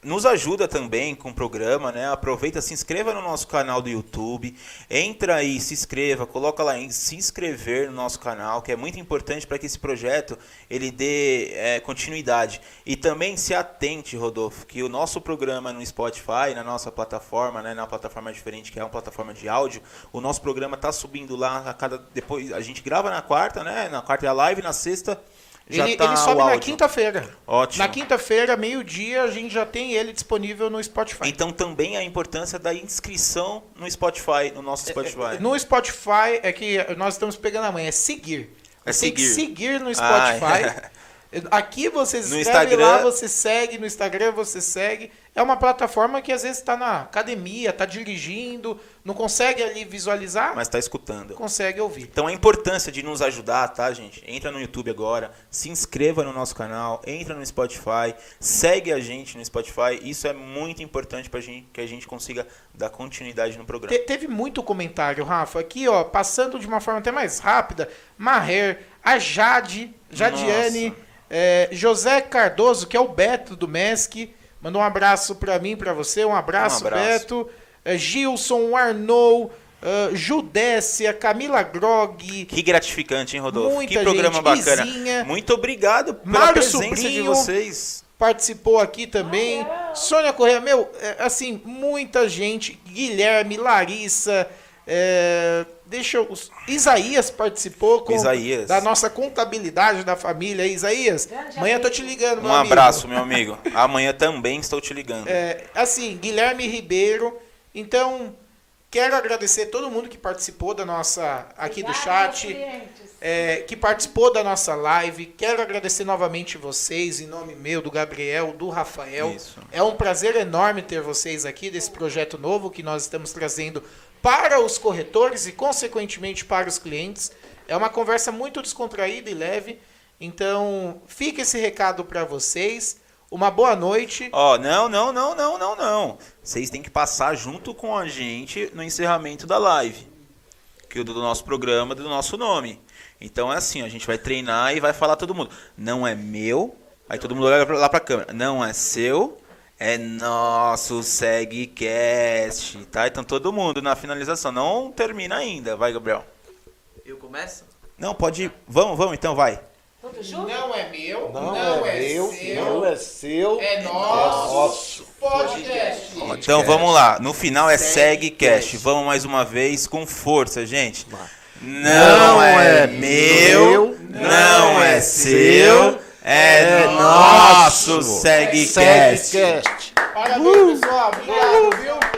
nos ajuda também com o programa, né? Aproveita, se inscreva no nosso canal do YouTube, entra aí, se inscreva, coloca lá em se inscrever no nosso canal, que é muito importante para que esse projeto ele dê é, continuidade. E também se atente, Rodolfo, que o nosso programa no Spotify, na nossa plataforma, né, na plataforma diferente, que é uma plataforma de áudio, o nosso programa tá subindo lá a cada depois a gente grava na quarta, né? Na quarta é a live, na sexta já ele, tá ele sobe na quinta-feira. Ótimo. Na quinta-feira, meio-dia, a gente já tem ele disponível no Spotify. Então também a importância da inscrição no Spotify, no nosso Spotify. No Spotify é que nós estamos pegando a manhã, é seguir. É tem que seguir. seguir no Ah, Spotify. Aqui você escreve lá, você segue, no Instagram você segue. É uma plataforma que às vezes está na academia, está dirigindo, não consegue ali visualizar, Mas tá escutando. consegue ouvir. Então a importância de nos ajudar, tá, gente? Entra no YouTube agora, se inscreva no nosso canal, entra no Spotify, segue a gente no Spotify. Isso é muito importante para gente que a gente consiga dar continuidade no programa. Te- teve muito comentário, Rafa. Aqui, ó, passando de uma forma até mais rápida, Maher, a Jade, Jadiane, é, José Cardoso, que é o Beto do MESC, mandou um abraço pra mim, pra você. Um abraço, Um abraço. Beto. É, Gilson, Arnou, é, Judécia, Camila Grog, Que gratificante, hein, Rodolfo? Muita que programa gente. bacana. Izinha. Muito obrigado pela Mário presença de Sobrinho. vocês. participou aqui também. Sônia Correia, meu, é, assim, muita gente. Guilherme, Larissa, é, deixa eu. Isaías participou com, Isaías. da nossa contabilidade da família. Isaías, Grande amanhã tô amigo. te ligando, meu Um amigo. abraço, meu amigo. Amanhã também estou te ligando. É, assim, Guilherme Ribeiro. Então, quero agradecer todo mundo que participou da nossa. aqui do chat. é, que participou da nossa live. Quero agradecer novamente vocês, em nome meu, do Gabriel, do Rafael. Isso. É um prazer enorme ter vocês aqui desse projeto novo que nós estamos trazendo para os corretores e, consequentemente, para os clientes. É uma conversa muito descontraída e leve. Então, fica esse recado para vocês. Uma boa noite. Ó, não, não, não, não, não, não. Vocês têm que passar junto com a gente no encerramento da live. Que o do nosso programa, do nosso nome. Então é assim, a gente vai treinar e vai falar todo mundo. Não é meu. Aí todo mundo olha lá pra câmera. Não é seu. É nosso SegCast, tá? Então todo mundo na finalização. Não termina ainda. Vai, Gabriel. Eu começo? Não, pode ir. Vamos, vamos então, vai. Não é meu, Não, é, meu, seu, não é seu, é é nosso, nosso. podcast. Então vamos lá. No final é SegCast. Vamos mais uma vez com força, gente. Não é meu, não é seu, é nosso SegCast. SegCast. Parabéns, pessoal. Obrigado, viu?